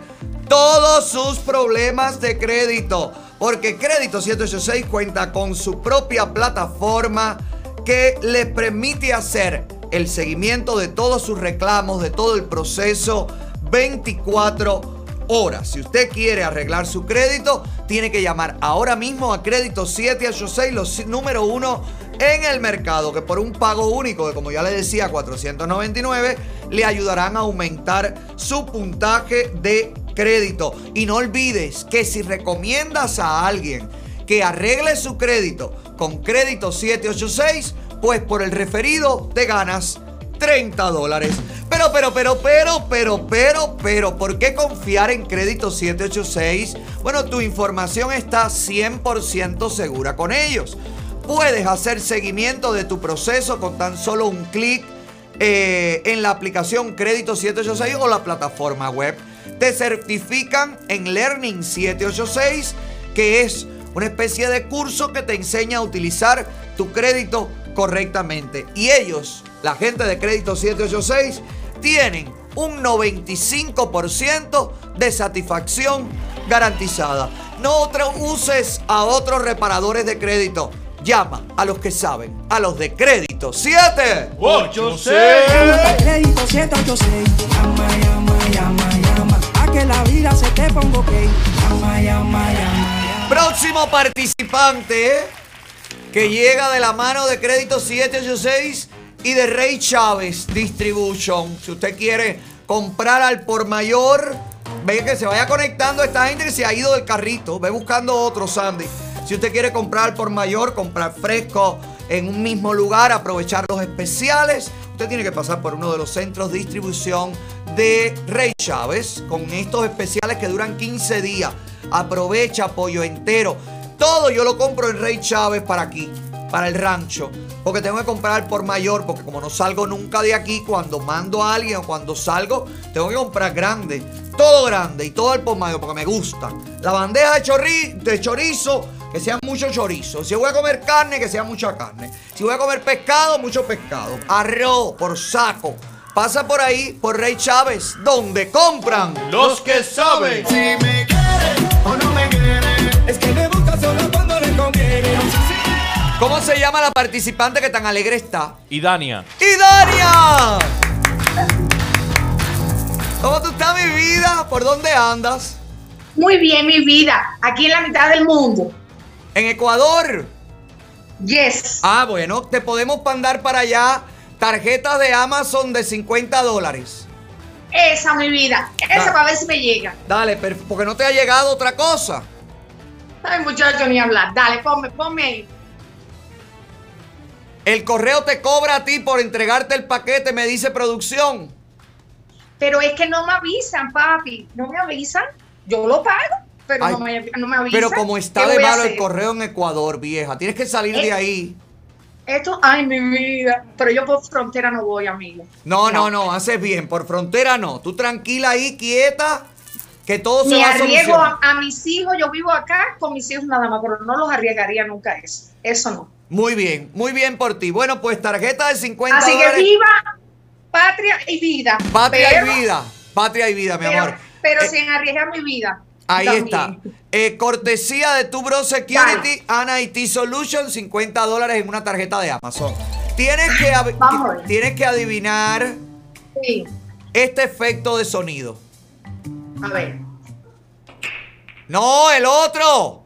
Speaker 1: todos sus problemas de crédito. Porque Crédito 786 cuenta con su propia plataforma que le permite hacer el seguimiento de todos sus reclamos, de todo el proceso 24 horas. Si usted quiere arreglar su crédito, tiene que llamar ahora mismo a Crédito 786, los número uno en el mercado, que por un pago único de, como ya le decía, 499, le ayudarán a aumentar su puntaje de crédito. Y no olvides que si recomiendas a alguien que arregle su crédito con Crédito 786, pues por el referido te ganas 30 dólares. Pero, pero, pero, pero, pero, pero, pero, ¿por qué confiar en Crédito 786? Bueno, tu información está 100% segura con ellos. Puedes hacer seguimiento de tu proceso con tan solo un clic eh, en la aplicación Crédito 786 o la plataforma web. Te certifican en Learning 786, que es una especie de curso que te enseña a utilizar tu crédito correctamente. Y ellos, la gente de Crédito 786, tienen un 95% de satisfacción garantizada. No uses a otros reparadores de crédito. Llama a los que saben, a los de Crédito 786.
Speaker 14: Crédito 786. Llama, llama, llama, llama. A que la vida se te ponga ok. Llama, llama, llama.
Speaker 1: Próximo participante ¿eh? que llega de la mano de Crédito 786 y de Rey Chávez Distribution. Si usted quiere comprar al por mayor, ve que se vaya conectando esta gente que se ha ido del carrito. Ve buscando otro, Sandy. Si usted quiere comprar al por mayor, comprar fresco en un mismo lugar, aprovechar los especiales, usted tiene que pasar por uno de los centros de distribución de Rey Chávez con estos especiales que duran 15 días. Aprovecha pollo entero. Todo yo lo compro en Rey Chávez para aquí, para el rancho. Porque tengo que comprar por mayor, porque como no salgo nunca de aquí, cuando mando a alguien o cuando salgo, tengo que comprar grande. Todo grande y todo al por mayor, porque me gusta. La bandeja de, chorri- de chorizo, que sea mucho chorizo. Si voy a comer carne, que sea mucha carne. Si voy a comer pescado, mucho pescado. Arroz por saco. Pasa por ahí, por Rey Chávez, donde compran
Speaker 3: Los que saben.
Speaker 13: Si me
Speaker 1: ¿Cómo se llama la participante que tan alegre está?
Speaker 3: Y Dania.
Speaker 1: ¡Y Dania! ¿Cómo tú estás, mi vida? ¿Por dónde andas?
Speaker 17: Muy bien, mi vida. Aquí en la mitad del mundo.
Speaker 1: ¿En Ecuador?
Speaker 17: Yes.
Speaker 1: Ah, bueno, te podemos mandar para allá tarjetas de Amazon de 50 dólares.
Speaker 17: Esa, mi vida. Esa para ver si me llega.
Speaker 1: Dale, pero porque no te ha llegado otra cosa.
Speaker 17: Ay, muchacho, ni hablar. Dale, ponme, ponme ahí.
Speaker 1: El correo te cobra a ti por entregarte el paquete, me dice producción.
Speaker 17: Pero es que no me avisan, papi. No me avisan. Yo lo pago, pero
Speaker 1: Ay,
Speaker 17: no, me, no me avisan.
Speaker 1: Pero como está
Speaker 17: ¿Qué
Speaker 1: de malo el correo en Ecuador, vieja, tienes que salir de
Speaker 17: Eh.
Speaker 1: ahí.
Speaker 17: Esto, ay, mi vida. Pero yo por frontera no voy, amigo.
Speaker 1: No, no, no, haces bien. Por frontera no. Tú tranquila ahí, quieta, que todo se
Speaker 17: Ni
Speaker 1: va a
Speaker 17: arriesgo a, a mis hijos. Yo vivo acá con mis hijos nada más, pero no los arriesgaría nunca eso. Eso no.
Speaker 1: Muy bien, muy bien por ti. Bueno, pues tarjeta de 50
Speaker 17: Así que viva patria y vida.
Speaker 1: Patria
Speaker 17: Pero-
Speaker 1: y vida. Patria y vida, mi
Speaker 17: Pero,
Speaker 1: amor.
Speaker 17: pero
Speaker 1: Eh,
Speaker 17: sin arriesgar mi vida.
Speaker 1: Ahí
Speaker 17: también.
Speaker 1: está. Eh, cortesía de tu Bro Security, Ana IT Solution, 50 dólares en una tarjeta de Amazon. Tienes que, tienes que adivinar
Speaker 17: Sí.
Speaker 1: este efecto de sonido.
Speaker 17: A ver.
Speaker 1: No, el otro.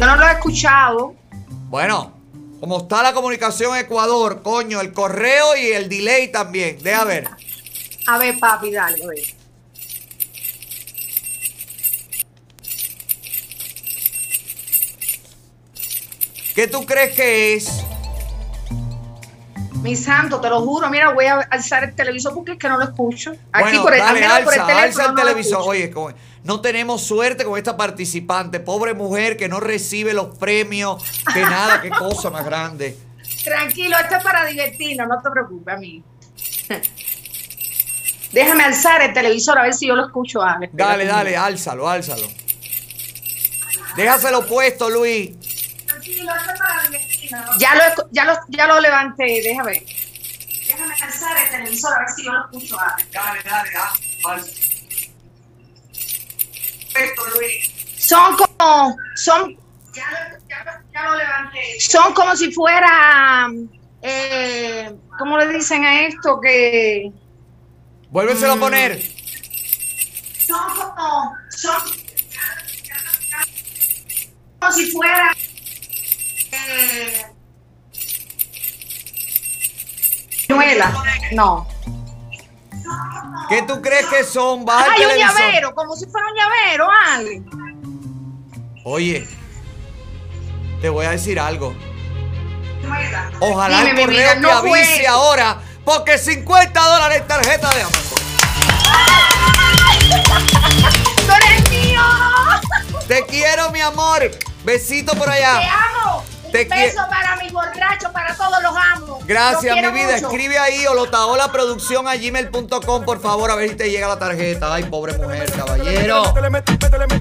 Speaker 17: Yo no lo he escuchado.
Speaker 1: Bueno, como está la comunicación en Ecuador, coño, el correo y el delay también. Deja ver.
Speaker 17: A ver, papi, dale, a ver.
Speaker 1: ¿Qué tú crees que es?
Speaker 17: Mi santo, te lo juro. Mira, voy a alzar el televisor porque es que no lo escucho. Aquí
Speaker 1: Bueno,
Speaker 17: por el, al
Speaker 1: dale,
Speaker 17: por el
Speaker 1: alza,
Speaker 17: teléfono.
Speaker 1: alza el
Speaker 17: no
Speaker 1: televisor. Oye, no tenemos suerte con esta participante. Pobre mujer que no recibe los premios. Que nada, qué cosa más grande.
Speaker 17: Tranquilo, esto es para divertirnos, no te preocupes, amigo. Déjame alzar el televisor a ver si yo lo escucho, Alex.
Speaker 1: Dale, dale, álzalo, álzalo. Déjaselo puesto, Luis.
Speaker 17: Ya lo, ya lo, ya lo levanté, déjame ver. Déjame alzar el televisor a ver si yo lo escucho, Alex.
Speaker 1: Dale, dale,
Speaker 17: Son como, son, ya lo, ya lo- ya lo levanté. Son como si fuera, eh, ¿cómo le dicen a esto? Que
Speaker 1: Vuélveselo a poner.
Speaker 17: son como, son como si fuera, eh. No.
Speaker 1: ¿Qué tú crees que son? Baja
Speaker 17: Hay un llavero, como si fuera un llavero, Ale.
Speaker 1: Oye, te voy a decir algo. Ojalá
Speaker 17: Dime,
Speaker 1: el correo te
Speaker 17: no
Speaker 1: avise ahora, porque 50 dólares tarjeta de Amazon.
Speaker 17: ¡Tú eres mío!
Speaker 1: Te quiero, mi amor. Besito por allá.
Speaker 17: ¡Te amo! Un
Speaker 1: Te
Speaker 17: beso para mi borracho, para todos los amo.
Speaker 1: Gracias,
Speaker 17: Los
Speaker 1: mi vida.
Speaker 17: mucho.
Speaker 1: Escribe ahí o la producción a gmail.com, por favor, a ver si te llega la tarjeta. Ay, pobre mujer, caballero.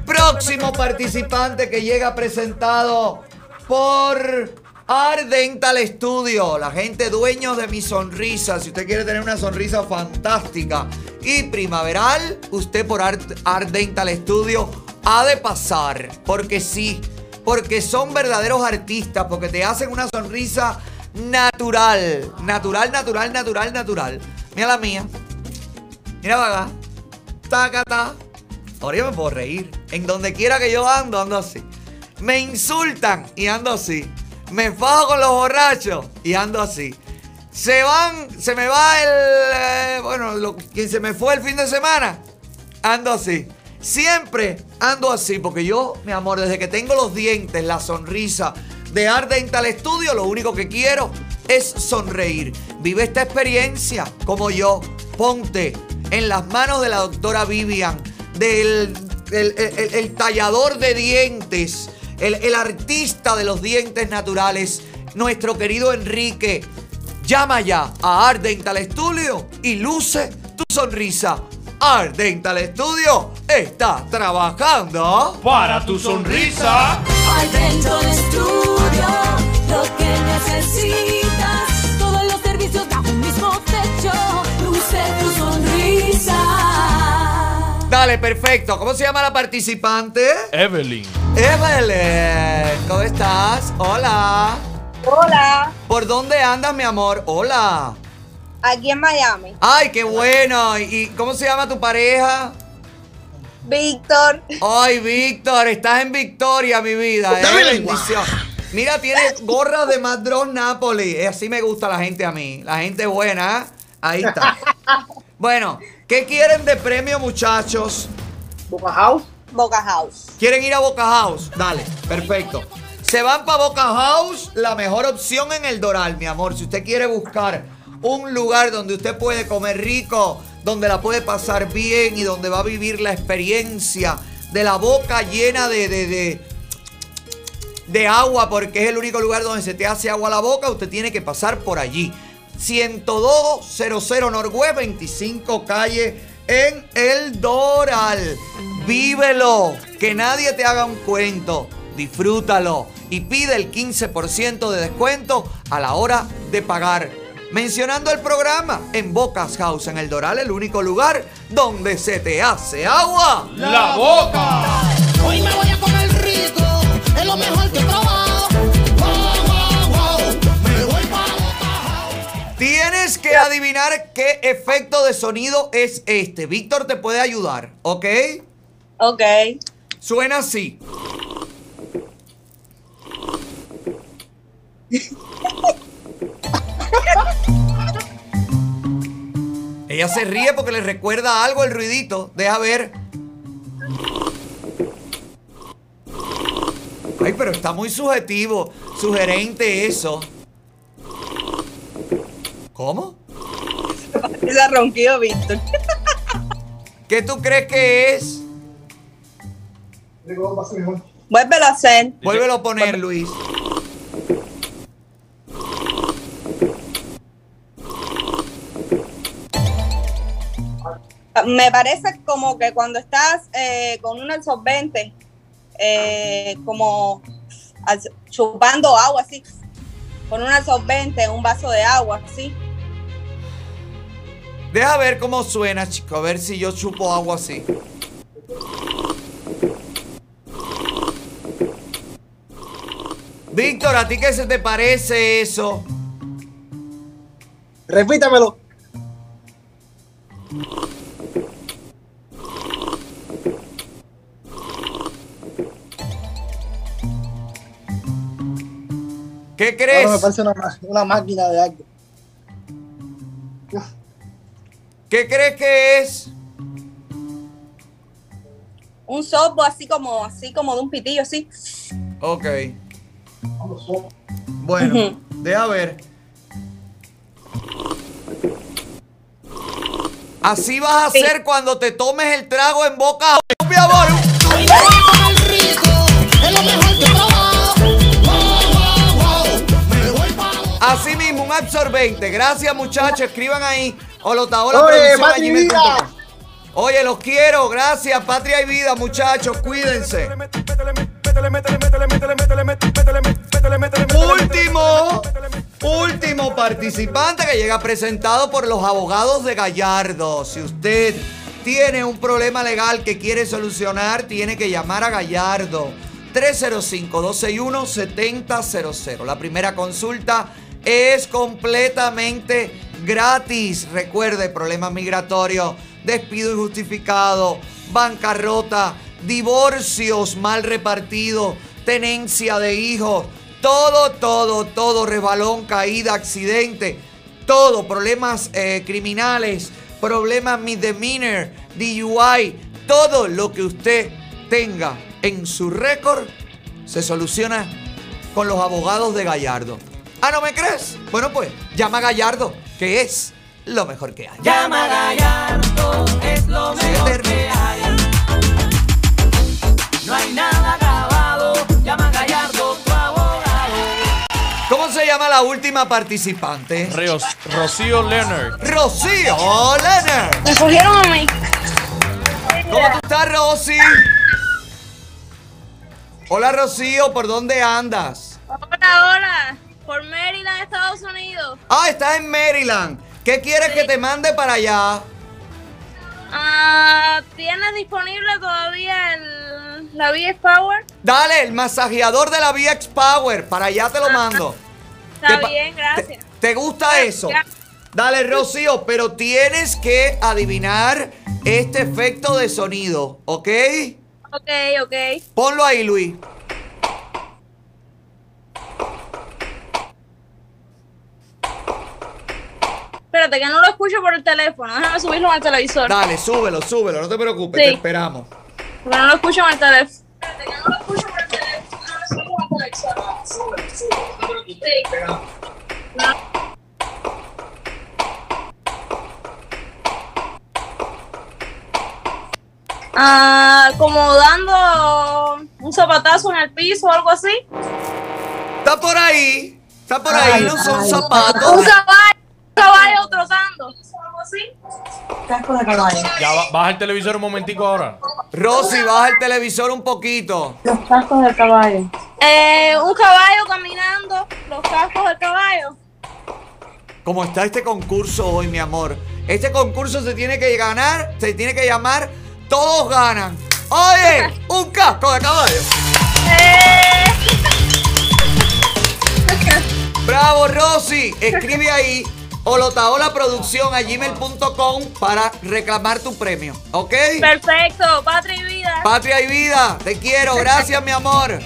Speaker 1: Próximo participante que llega presentado por Ardental Studio, la gente dueño de mi sonrisa. Si usted quiere tener una sonrisa fantástica y primaveral, usted por Ardental Studio ha de pasar. Porque sí, porque son verdaderos artistas, porque te hacen una sonrisa natural. Natural, natural, natural, natural. Mira la mía. Mira para acá. Tacata. Ahora yo me puedo reír. En donde quiera que yo ando, ando así. Me insultan y ando así. Me fajo con los borrachos y ando así. Se van, se me va el. eh, bueno, lo, quien se me fue el fin de semana, ando así. Siempre ando así, porque yo, mi amor, desde que tengo los dientes, la sonrisa de Art Dental Studio, lo único que quiero es sonreír. Vive esta experiencia como yo. Ponte en las manos de la doctora Vivian, del el, tallador de dientes, el, el artista de los dientes naturales, nuestro querido Enrique. Llama ya a Art Dental Studio y luce tu sonrisa. Art Dental Studio está trabajando
Speaker 3: para tu sonrisa.
Speaker 14: Al dentro de estudio, lo que necesitas. Todos los servicios bajo un mismo techo. Luce tu sonrisa.
Speaker 1: Dale, perfecto. ¿Cómo se llama la participante?
Speaker 3: Evelyn.
Speaker 1: Evelyn, ¿cómo estás? Hola.
Speaker 17: Hola,
Speaker 1: ¿Por dónde andas, mi amor? Hola.
Speaker 17: Aquí en Miami.
Speaker 1: Ay, qué bueno. ¿Y cómo se llama tu pareja?
Speaker 17: Víctor.
Speaker 1: Ay, Víctor, estás en Victoria, mi vida.
Speaker 17: Dame
Speaker 1: eh, bendición. Mira, tienes gorras de Madrón Napoli. Eh, Así me gusta la gente a mí. La gente buena. ¿eh? Ahí está. Bueno, ¿qué quieren de premio, muchachos?
Speaker 17: Boca House. Boca House.
Speaker 1: ¿Quieren ir a Boca House? Dale, perfecto. Se van para Boca House, la mejor opción en el Doral, mi amor. Si usted quiere buscar un lugar donde usted puede comer rico, donde la puede pasar bien y donde va a vivir la experiencia de la boca llena de, de, de, agua, porque es el único lugar donde se te hace agua la boca, usted tiene que pasar por allí. 10200 Norwest 25 calle en el Doral. Vívelo, que nadie te haga un cuento. Disfrútalo y pide el 15% de descuento a la hora de pagar. Mencionando el programa en Bocas House en el Doral, el único lugar donde se te hace agua.
Speaker 3: La boca.
Speaker 13: Hoy me voy a comer rico, es lo mejor que he probado. Wow, wow, wow. Me voy para
Speaker 1: Tienes que adivinar qué efecto de sonido es este. Víctor te puede ayudar, ¿ok?
Speaker 17: Ok.
Speaker 1: Suena así. Ella se ríe porque le recuerda algo el ruidito. Deja ver. Ay, pero está muy subjetivo, sugerente eso. ¿Cómo?
Speaker 19: Se ronquido, Víctor.
Speaker 1: ¿Qué tú crees que es?
Speaker 19: Vuélvelo a hacer.
Speaker 1: Vuélvelo a poner, Luis.
Speaker 19: Me parece como que cuando estás eh, con un absorbente, eh, como chupando agua así, con un absorbente, un vaso de agua así.
Speaker 1: Deja ver cómo suena, chico. A ver si yo chupo agua así. Víctor, ¿a ti qué se te parece eso?
Speaker 21: Repítamelo.
Speaker 1: ¿Qué crees?
Speaker 21: Ahora me parece una, máquina de algo.
Speaker 1: ¿Qué crees que es?
Speaker 19: Un softball así como, así como de un pitillo así.
Speaker 1: Ok. Bueno, deja ver. Así vas a hacer cuando te tomes el trago en boca. Mi amor. Así mismo, un absorbente. Gracias, muchachos. Escriban ahí. Olotaola
Speaker 21: Oye,
Speaker 1: producción a
Speaker 21: Patri
Speaker 1: gmail punto com.
Speaker 21: Vida.
Speaker 1: Oye, los quiero. Gracias, patria y vida, muchachos. Cuídense. Último, último participante que llega presentado por los abogados de Gallardo. Si usted tiene un problema legal que quiere solucionar, tiene que llamar a Gallardo. 305-261-7000. La primera consulta es completamente gratis. Recuerde, problemas migratorios, despido injustificado, bancarrota, divorcios mal repartidos, tenencia de hijos, todo, todo, todo, resbalón, caída, accidente, todo, problemas eh, criminales, problemas misdemeanor, DUI, todo lo que usted tenga en su récord se soluciona con los abogados de Gallardo. Ah, ¿no me crees? Bueno, pues llama a Gallardo, que es lo mejor que hay.
Speaker 14: Llama a Gallardo, es lo mejor que hay. No hay nada acabado, llama a Gallardo, tu abogado.
Speaker 1: ¿Cómo se llama la última participante?
Speaker 3: Ríos, Rocío Leonard.
Speaker 1: Rocío Leonard.
Speaker 19: Me cogieron a mí.
Speaker 1: ¿Cómo tú estás, Rosy? Hola, Rocío, ¿por dónde andas?
Speaker 22: Hola, hola. Por Maryland, Estados Unidos.
Speaker 1: Ah, estás en Maryland. ¿Qué quieres que te mande para allá?
Speaker 22: Ah, ¿Tienes disponible todavía el, la VX Power?
Speaker 1: Dale, el masajeador de la VX Power. Para allá te lo mando.
Speaker 22: Está
Speaker 1: Te
Speaker 22: bien, gracias.
Speaker 1: ¿Te gusta eso? Dale, Rocío, pero tienes que adivinar este efecto de sonido, ¿ok?
Speaker 22: Ok, ok.
Speaker 1: Ponlo ahí, Luis.
Speaker 22: Espérate, que no lo escucho por el teléfono. Déjame subirlo al televisor.
Speaker 1: Dale, súbelo, súbelo, no te preocupes,
Speaker 22: Sí.
Speaker 1: te esperamos.
Speaker 22: Porque no lo escucho en el teléfono. Ah, como dando un zapatazo en el piso o algo así.
Speaker 1: Está por ahí, está por ahí,
Speaker 22: Ay,
Speaker 1: no son
Speaker 22: ay.
Speaker 1: zapatos.
Speaker 22: Un caballo, un caballo trotando. Algo así.
Speaker 19: Casco de caballo.
Speaker 3: Ya, ba- baja el televisor un momentico ahora.
Speaker 1: Rosy, baja el televisor un poquito.
Speaker 19: Los cascos del caballo.
Speaker 22: Eh, un caballo caminando, los cascos del caballo.
Speaker 1: ¿Cómo está este concurso hoy, mi amor? Este concurso se tiene que ganar, se tiene que llamar Todos ganan. Oye, un casco de caballo. Bravo, Rosy. Escribe ahí Olotaola Producción a gmail.com para reclamar tu premio. ¿Ok?
Speaker 22: Perfecto, patria y vida.
Speaker 1: Patria y vida, te quiero, gracias mi amor.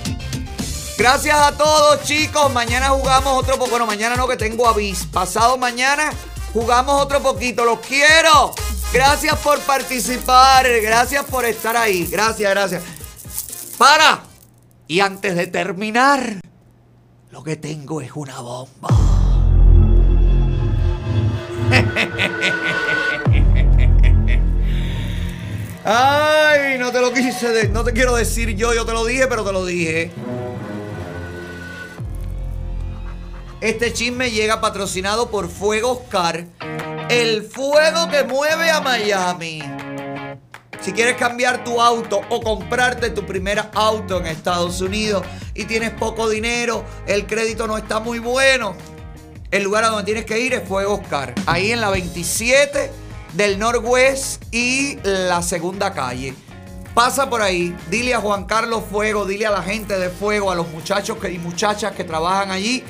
Speaker 1: Gracias a todos chicos, mañana jugamos otro poco, bueno mañana no que tengo avis, pasado mañana jugamos otro poquito, los quiero. Gracias por participar, gracias por estar ahí, gracias, gracias. Para, y antes de terminar, lo que tengo es una bomba. Ay, no te lo quise, de- no te quiero decir yo, yo te lo dije, pero te lo dije. Este chisme llega patrocinado por Fuego Oscar, el fuego que mueve a Miami. Si quieres cambiar tu auto o comprarte tu primer auto en Estados Unidos y tienes poco dinero, el crédito no está muy bueno, el lugar a donde tienes que ir es Fuego Oscar. Ahí en la 27 del Northwest y la segunda calle. Pasa por ahí, dile a Juan Carlos Fuego, dile a la gente de Fuego, a los muchachos que- y muchachas que trabajan allí,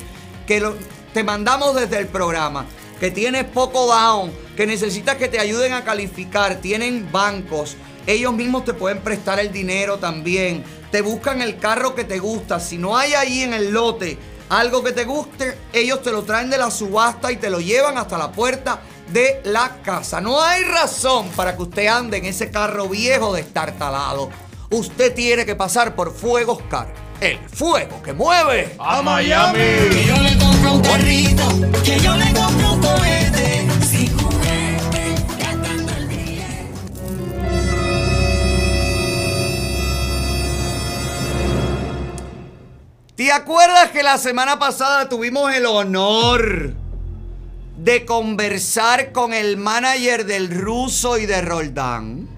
Speaker 1: que te mandamos desde el programa, que tienes poco down, que necesitas que te ayuden a calificar, tienen bancos, ellos mismos te pueden prestar el dinero también, te buscan el carro que te gusta, si no hay ahí en el lote algo que te guste, ellos te lo traen de la subasta y te lo llevan hasta la puerta de la casa. No hay razón para que usted ande en ese carro viejo de estar talado. Usted tiene que pasar por Fuego Oscar, el fuego que mueve
Speaker 13: a Miami. Que yo le compro un carrito, que yo le compro un cohete.
Speaker 1: ¿Te acuerdas que la semana pasada tuvimos el honor de conversar con el manager del ruso y de Roldán?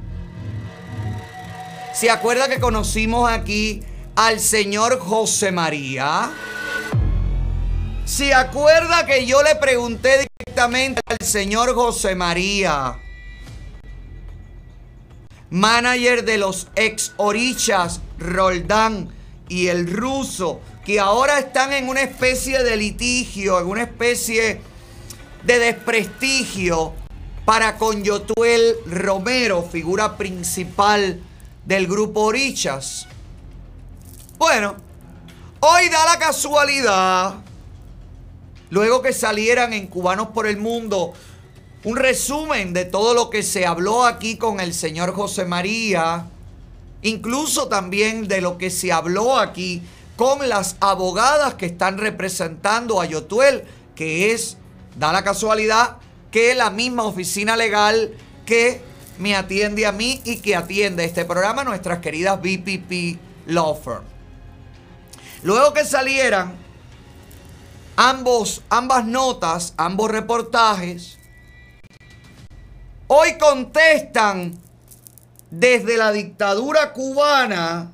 Speaker 1: ¿Se acuerda que conocimos aquí al señor José María? ¿Se acuerda que yo le pregunté directamente al señor José María, manager de los ex Orichas, Roldán y el ruso, que ahora están en una especie de litigio, en una especie de desprestigio para con Yotuel Romero, figura principal del grupo Orichas? Bueno, hoy da la casualidad, luego que salieran en Cubanos por el Mundo, un resumen de todo lo que se habló aquí con el señor José María, incluso también de lo que se habló aquí con las abogadas que están representando a Yotuel, que es, da la casualidad, que la misma oficina legal que me atiende a mí y que atiende este programa, nuestras queridas BPP Law Firm. Luego que salieran ambos, ambas notas, ambos reportajes, hoy contestan desde la dictadura cubana,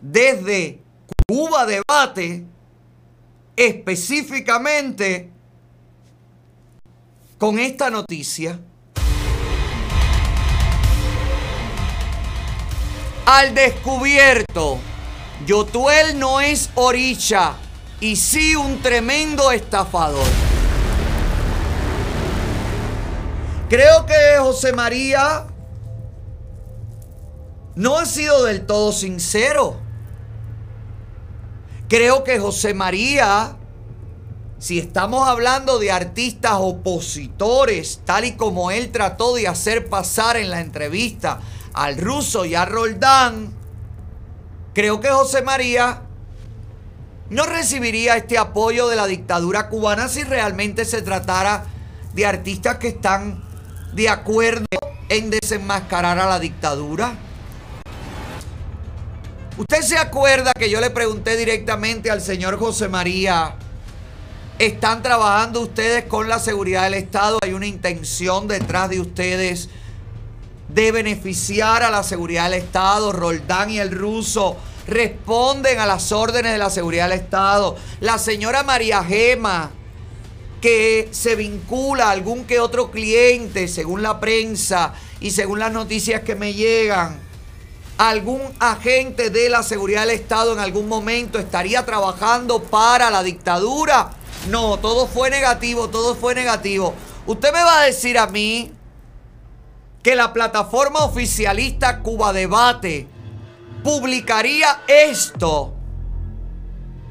Speaker 1: desde Cuba Debate, específicamente con esta noticia. Al descubierto, Yotuel no es oricha y sí un tremendo estafador. Creo que José María no ha sido del todo sincero. Creo que José María, si estamos hablando de artistas opositores, tal y como él trató de hacer pasar en la entrevista al ruso y a Roldán, creo que José María no recibiría este apoyo de la dictadura cubana si realmente se tratara de artistas que están de acuerdo en desenmascarar a la dictadura. ¿Usted se acuerda que yo le pregunté directamente al señor José María, ¿están trabajando ustedes con la seguridad del Estado? ¿Hay una intención detrás de ustedes de beneficiar a la seguridad del Estado? Roldán y el ruso responden a las órdenes de la seguridad del Estado. La señora María Gema, que se vincula a algún que otro cliente, según la prensa y según las noticias que me llegan, algún agente de la seguridad del Estado en algún momento estaría trabajando para la dictadura. No, todo fue negativo, todo fue negativo. Usted me va a decir a mí que la plataforma oficialista Cuba Debate publicaría esto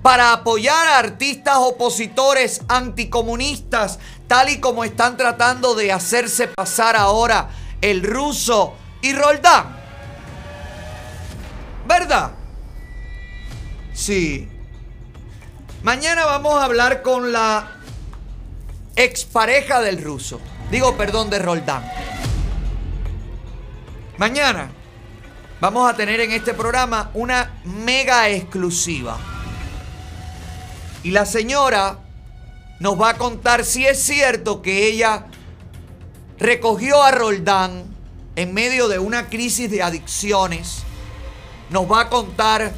Speaker 1: para apoyar a artistas opositores anticomunistas, tal y como están tratando de hacerse pasar ahora el ruso y Roldán. ¿Verdad? Sí. Mañana vamos a hablar con la expareja del ruso. Digo, perdón, de Roldán. Mañana vamos a tener en este programa una mega exclusiva. Y la señora nos va a contar si es cierto que ella recogió a Roldán en medio de una crisis de adicciones. Nos va a contar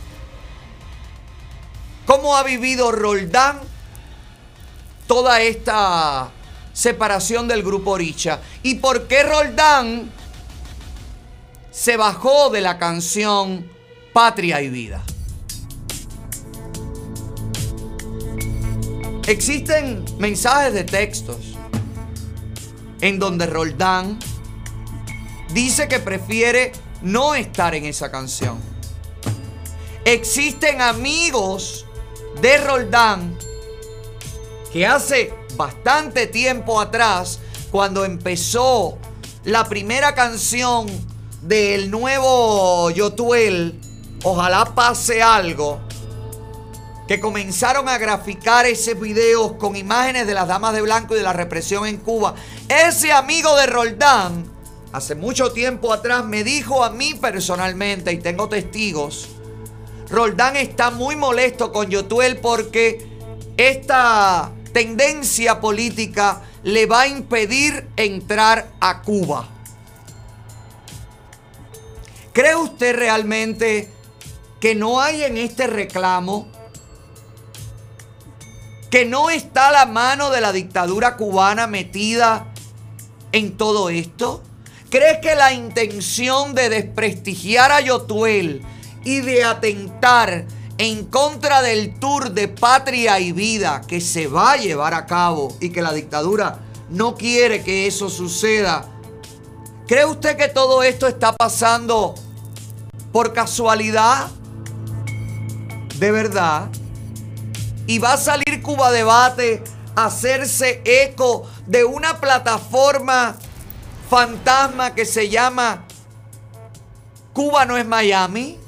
Speaker 1: cómo ha vivido Roldán toda esta separación del grupo Richa y por qué Roldán se bajó de la canción Patria y Vida. Existen mensajes de textos en donde Roldán dice que prefiere no estar en esa canción. Existen amigos de Roldán que hace bastante tiempo atrás, cuando empezó la primera canción del nuevo Yotuel, Ojalá pase algo, que comenzaron a graficar esos videos con imágenes de las damas de blanco y de la represión en Cuba. Ese amigo de Roldán, hace mucho tiempo atrás, me dijo a mí personalmente, y tengo testigos, Roldán está muy molesto con Yotuel porque esta tendencia política le va a impedir entrar a Cuba. ¿Cree usted realmente que no hay en este reclamo, que no está la mano de la dictadura cubana metida en todo esto? ¿Cree que la intención de desprestigiar a Yotuel y de atentar en contra del tour de patria y vida que se va a llevar a cabo y que la dictadura no quiere que eso suceda. ¿Cree usted que todo esto está pasando por casualidad? ¿De verdad? ¿Y va a salir Cuba Debate a hacerse eco de una plataforma fantasma que se llama Cuba no es Miami?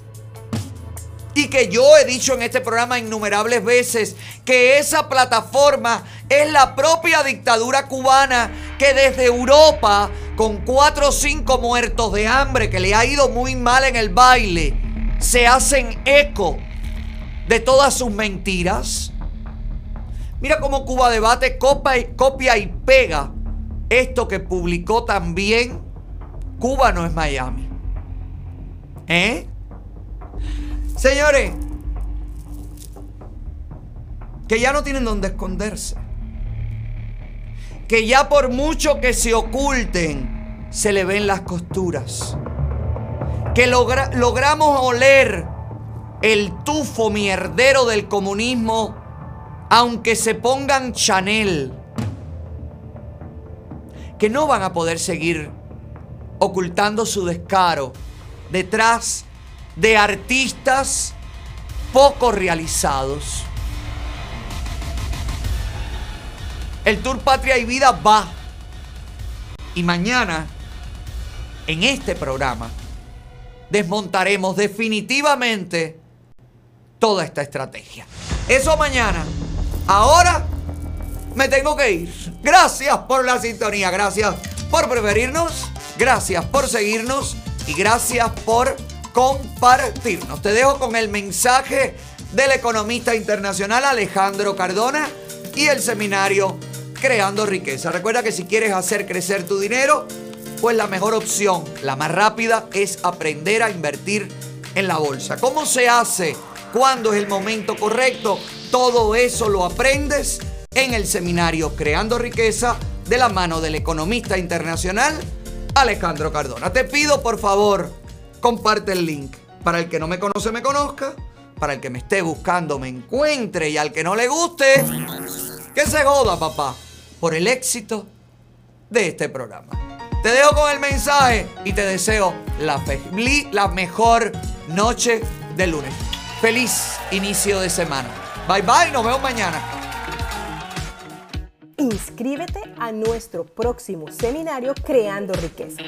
Speaker 1: Y que yo he dicho en este programa innumerables veces que esa plataforma es la propia dictadura cubana que desde Europa, con cuatro o cinco muertos de hambre que le ha ido muy mal en el baile, se hacen eco de todas sus mentiras. Mira cómo Cuba Debate copia y, copia y pega esto que publicó también Cuba no es Miami. ¿Eh? Señores, que ya no tienen donde esconderse. Que ya por mucho que se oculten, se le ven las costuras. Que logra- logramos oler el tufo mierdero del comunismo, aunque se pongan Chanel. Que no van a poder seguir ocultando su descaro detrás de artistas poco realizados. El Tour Patria y Vida va. Y mañana, en este programa, desmontaremos definitivamente toda esta estrategia. Eso mañana. Ahora me tengo que ir. Gracias por la sintonía, gracias por preferirnos, gracias por seguirnos y gracias por compartirnos. Te dejo con el mensaje del economista internacional Alejandro Cardona y el seminario Creando Riqueza. Recuerda que si quieres hacer crecer tu dinero, pues la mejor opción, la más rápida, es aprender a invertir en la bolsa. ¿Cómo se hace? ¿Cuándo es el momento correcto? Todo eso lo aprendes en el seminario Creando Riqueza de la mano del economista internacional Alejandro Cardona. Te pido por favor, comparte el link. Para el que no me conoce, me conozca. Para el que me esté buscando, me encuentre. Y al que no le guste, que se joda, papá. Por el éxito de este programa. Te dejo con el mensaje y te deseo la, la mejor noche de lunes. Feliz inicio de semana. Bye bye, nos vemos mañana.
Speaker 23: Inscríbete a nuestro próximo seminario Creando Riqueza,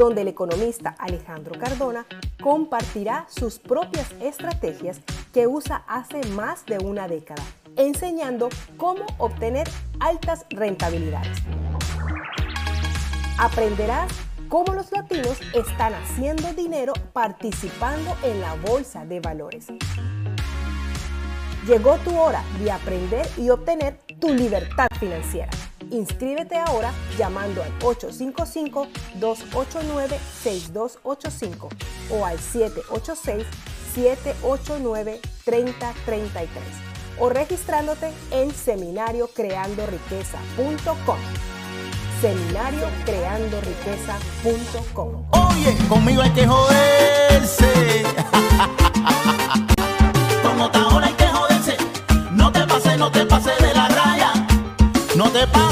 Speaker 23: donde el economista Alejandro Cardona compartirá sus propias estrategias que usa hace más de una década, enseñando cómo obtener altas rentabilidades. Aprenderás cómo los latinos están haciendo dinero participando en la bolsa de valores. Llegó tu hora de aprender y obtener tu libertad financiera. Inscríbete ahora llamando al 855-289-6285 o al 786-789-3033 o registrándote en seminariocreandoriqueza.com. Seminariocreandoriqueza.com.
Speaker 13: Oye, conmigo hay que joderse.
Speaker 24: Como ahora hay que joderse. No te pases, no te pases de la raya. No te pases.